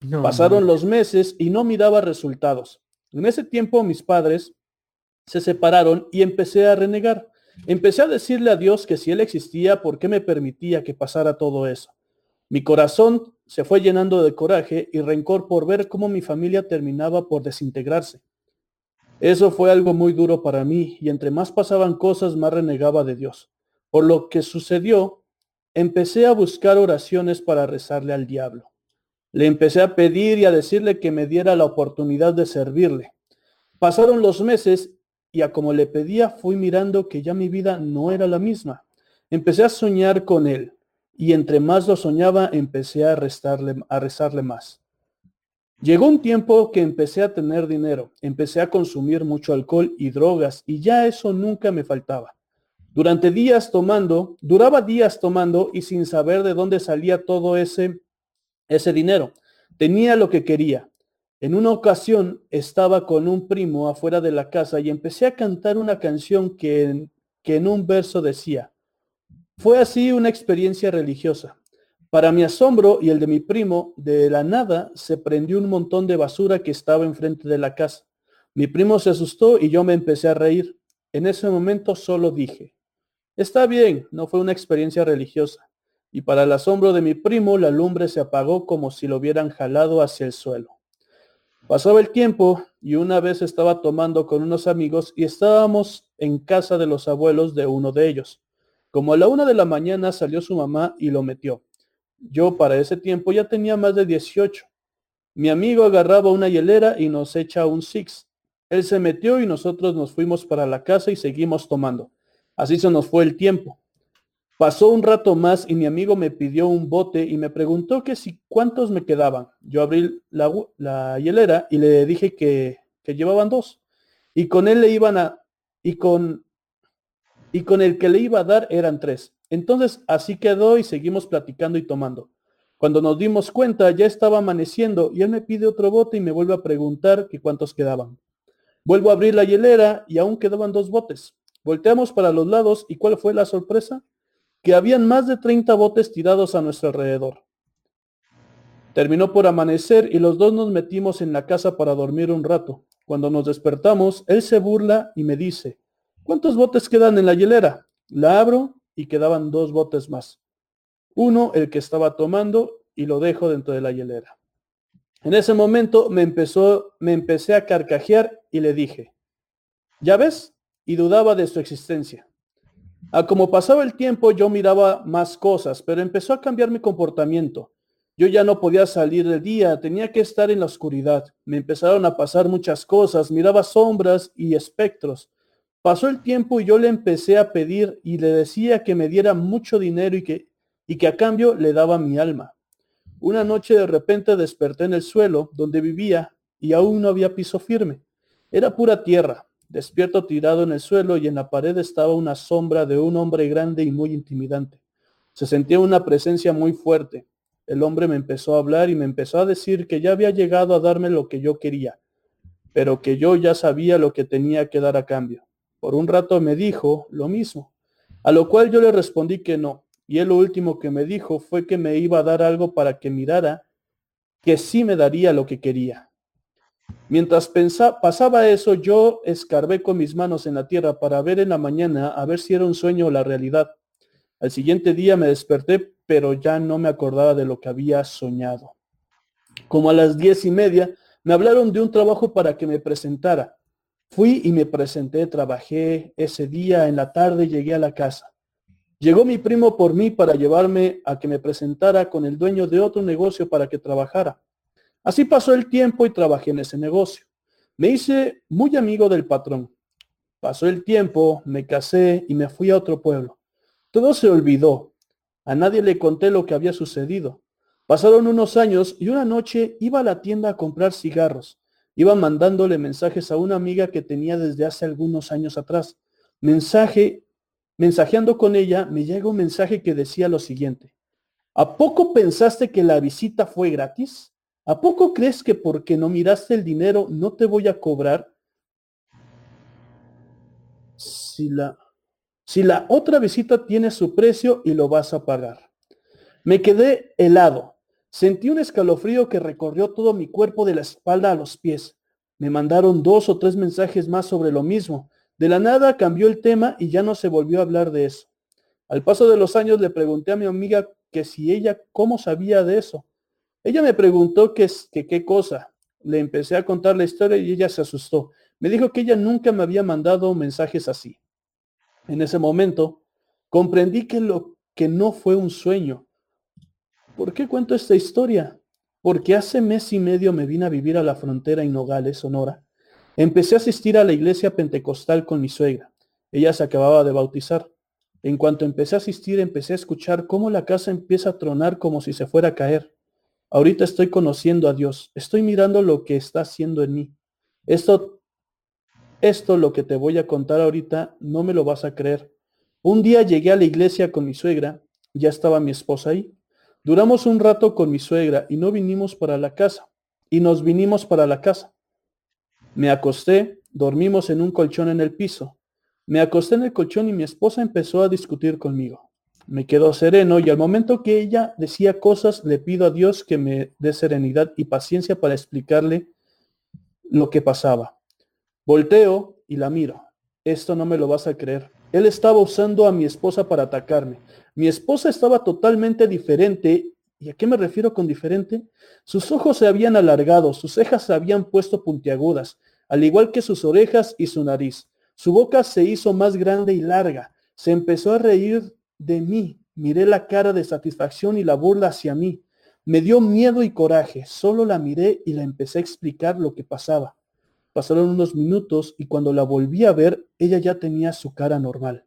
No, Pasaron no. los meses y no miraba resultados. En ese tiempo mis padres se separaron y empecé a renegar. Empecé a decirle a Dios que si Él existía, ¿por qué me permitía que pasara todo eso? Mi corazón se fue llenando de coraje y rencor por ver cómo mi familia terminaba por desintegrarse. Eso fue algo muy duro para mí y entre más pasaban cosas, más renegaba de Dios. Por lo que sucedió, empecé a buscar oraciones para rezarle al diablo. Le empecé a pedir y a decirle que me diera la oportunidad de servirle. Pasaron los meses y a como le pedía fui mirando que ya mi vida no era la misma. Empecé a soñar con él y entre más lo soñaba empecé a, a rezarle más. Llegó un tiempo que empecé a tener dinero, empecé a consumir mucho alcohol y drogas y ya eso nunca me faltaba. Durante días tomando, duraba días tomando y sin saber de dónde salía todo ese, ese dinero. Tenía lo que quería. En una ocasión estaba con un primo afuera de la casa y empecé a cantar una canción que en, que en un verso decía, fue así una experiencia religiosa. Para mi asombro y el de mi primo, de la nada se prendió un montón de basura que estaba enfrente de la casa. Mi primo se asustó y yo me empecé a reír. En ese momento solo dije, está bien, no fue una experiencia religiosa. Y para el asombro de mi primo, la lumbre se apagó como si lo hubieran jalado hacia el suelo. Pasaba el tiempo y una vez estaba tomando con unos amigos y estábamos en casa de los abuelos de uno de ellos. Como a la una de la mañana salió su mamá y lo metió. Yo para ese tiempo ya tenía más de 18. Mi amigo agarraba una hielera y nos echa un six. Él se metió y nosotros nos fuimos para la casa y seguimos tomando. Así se nos fue el tiempo. Pasó un rato más y mi amigo me pidió un bote y me preguntó que si cuántos me quedaban. Yo abrí la, hielera y le dije que, que llevaban dos. Y con él le iban a, y con, y con el que le iba a dar eran tres. Entonces así quedó y seguimos platicando y tomando. Cuando nos dimos cuenta ya estaba amaneciendo y él me pide otro bote y me vuelve a preguntar que cuántos quedaban. Vuelvo a abrir la hielera y aún quedaban dos botes. Volteamos para los lados y ¿cuál fue la sorpresa? que habían más de 30 botes tirados a nuestro alrededor. Terminó por amanecer y los dos nos metimos en la casa para dormir un rato. Cuando nos despertamos, él se burla y me dice, ¿cuántos botes quedan en la hielera? La abro y quedaban dos botes más. Uno, el que estaba tomando, y lo dejo dentro de la hielera. En ese momento me empezó, me empecé a carcajear y le dije, ¿ya ves? Y dudaba de su existencia. A como pasaba el tiempo yo miraba más cosas, pero empezó a cambiar mi comportamiento. Yo ya no podía salir de día, tenía que estar en la oscuridad. Me empezaron a pasar muchas cosas, miraba sombras y espectros. Pasó el tiempo y yo le empecé a pedir y le decía que me diera mucho dinero y que, y que a cambio le daba mi alma. Una noche de repente desperté en el suelo donde vivía y aún no había piso firme. Era pura tierra. Despierto tirado en el suelo y en la pared estaba una sombra de un hombre grande y muy intimidante. Se sentía una presencia muy fuerte. El hombre me empezó a hablar y me empezó a decir que ya había llegado a darme lo que yo quería, pero que yo ya sabía lo que tenía que dar a cambio. Por un rato me dijo lo mismo, a lo cual yo le respondí que no, y él lo último que me dijo fue que me iba a dar algo para que mirara que sí me daría lo que quería. Mientras pasaba eso, yo escarbé con mis manos en la tierra para ver en la mañana a ver si era un sueño o la realidad. Al siguiente día me desperté, pero ya no me acordaba de lo que había soñado. Como a las diez y media, me hablaron de un trabajo para que me presentara. Fui y me presenté, trabajé ese día en la tarde, llegué a la casa. Llegó mi primo por mí para llevarme a que me presentara con el dueño de otro negocio para que trabajara. Así pasó el tiempo y trabajé en ese negocio. Me hice muy amigo del patrón. Pasó el tiempo, me casé y me fui a otro pueblo. Todo se olvidó. A nadie le conté lo que había sucedido. Pasaron unos años y una noche iba a la tienda a comprar cigarros. Iba mandándole mensajes a una amiga que tenía desde hace algunos años atrás. Mensaje, mensajeando con ella, me llega un mensaje que decía lo siguiente. ¿A poco pensaste que la visita fue gratis? ¿A poco crees que porque no miraste el dinero no te voy a cobrar? Si la, otra visita tiene su precio y lo vas a pagar. Me quedé helado. Sentí un escalofrío que recorrió todo mi cuerpo de la espalda a los pies. Me mandaron dos o tres mensajes más sobre lo mismo. De la nada cambió el tema y ya no se volvió a hablar de eso. Al paso de los años le pregunté a mi amiga que si ella cómo sabía de eso. Ella me preguntó qué, qué cosa. Le empecé a contar la historia y ella se asustó. Me dijo que ella nunca me había mandado mensajes así. En ese momento comprendí que lo que no fue un sueño. ¿Por qué cuento esta historia? Porque hace mes y medio me vine a vivir a la frontera en Nogales, Sonora. Empecé a asistir a la iglesia pentecostal con mi suegra. Ella se acababa de bautizar. En cuanto empecé a asistir, empecé a escuchar cómo la casa empieza a tronar como si se fuera a caer. Ahorita estoy conociendo a Dios. Estoy mirando lo que está haciendo en mí. Esto, esto lo que te voy a contar ahorita, no me lo vas a creer. Un día llegué a la iglesia con mi suegra. Ya estaba mi esposa ahí. Duramos un rato con mi suegra y no vinimos para la casa. Y nos vinimos para la casa. Me acosté, dormimos en un colchón en el piso. Me acosté en el colchón y mi esposa empezó a discutir conmigo. Me quedo sereno y al momento que ella decía cosas, le pido a Dios que me dé serenidad y paciencia para explicarle lo que pasaba. Volteo y la miro. Esto no me lo vas a creer. Él estaba usando a mi esposa para atacarme. Mi esposa estaba totalmente diferente. ¿Y a qué me refiero con diferente? Sus ojos se habían alargado, sus cejas se habían puesto puntiagudas, al igual que sus orejas y su nariz. Su boca se hizo más grande y larga. Se empezó a reír de mí. Miré la cara de satisfacción y la burla hacia mí. Me dio miedo y coraje. Solo la miré y le empecé a explicar lo que pasaba. Pasaron unos minutos y cuando la volví a ver, ella ya tenía su cara normal.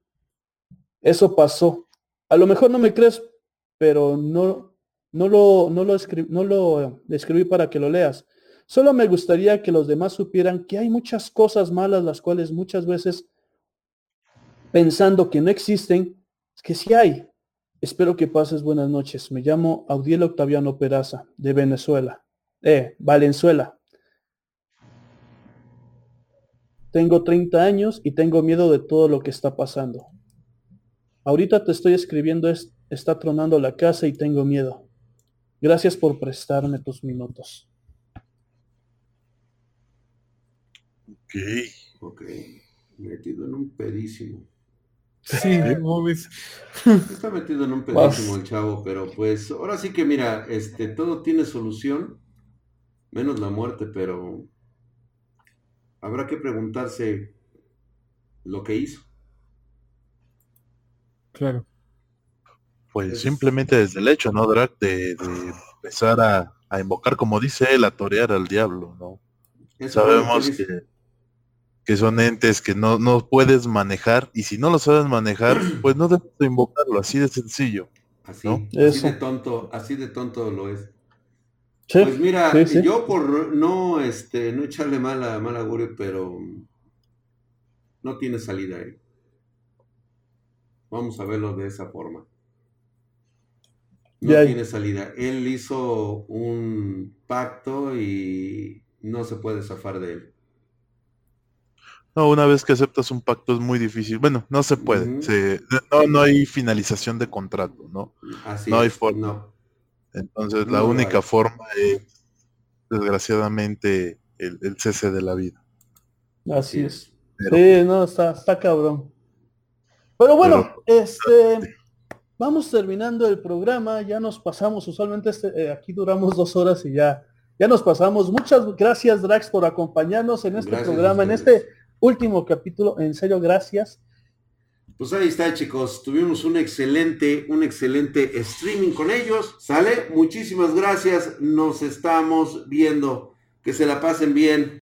Eso pasó. A lo mejor no me crees, pero no, no lo, no lo, escri- no lo escribí para que lo leas. Solo me gustaría que los demás supieran que hay muchas cosas malas las cuales muchas veces pensando que no existen, que sí hay. Espero que pases buenas noches. Me llamo Audiel Octaviano Peraza, de Venezuela. Eh, Valenzuela. Tengo 30 años y tengo miedo de todo lo que está pasando. Ahorita te estoy escribiendo, es- está tronando la casa y tengo miedo. Gracias por prestarme tus minutos. Ok. Ok. Metido en un pedísimo. Sí, no mames. Está metido en un pedísimo el chavo, pero pues ahora sí que mira, este, todo tiene solución, menos la muerte, pero habrá que preguntarse lo que hizo. Claro. Pues Es- simplemente desde el hecho, ¿no, Drac? De, de empezar a, a invocar, como dice él, a torear al diablo, ¿no? Eso Sabemos que. Que, son entes que no, no puedes manejar y si no lo sabes manejar, [CLEARS THROAT] pues no debes de invocarlo, así de sencillo. Así, ¿no? así de tonto, así de tonto lo es. Sí, Pues mira, sí, sí. yo por no este no echarle mala mal augurio, pero no tiene salida ahí. Vamos a verlo de esa forma. No tiene salida. Él hizo un pacto y no se puede zafar de él. No, una vez que aceptas un pacto es muy difícil. Bueno, no se puede. Se- no, no hay finalización de contrato, ¿no? Así No hay forma. no. Entonces la No única forma es, desgraciadamente, el, el cese de la vida. Así es. Pero- Sí, no, está, está cabrón. Pero bueno, este, vamos terminando el programa, ya nos pasamos, usualmente este, eh, aquí duramos dos horas y ya, ya nos pasamos. Muchas gracias Drax por acompañarnos en este Gracias programa, en este último capítulo, en serio, gracias. Pues ahí está, chicos. Tuvimos un excelente, un excelente streaming con ellos. ¿Sale? Muchísimas gracias. Nos estamos viendo. Que se la pasen bien.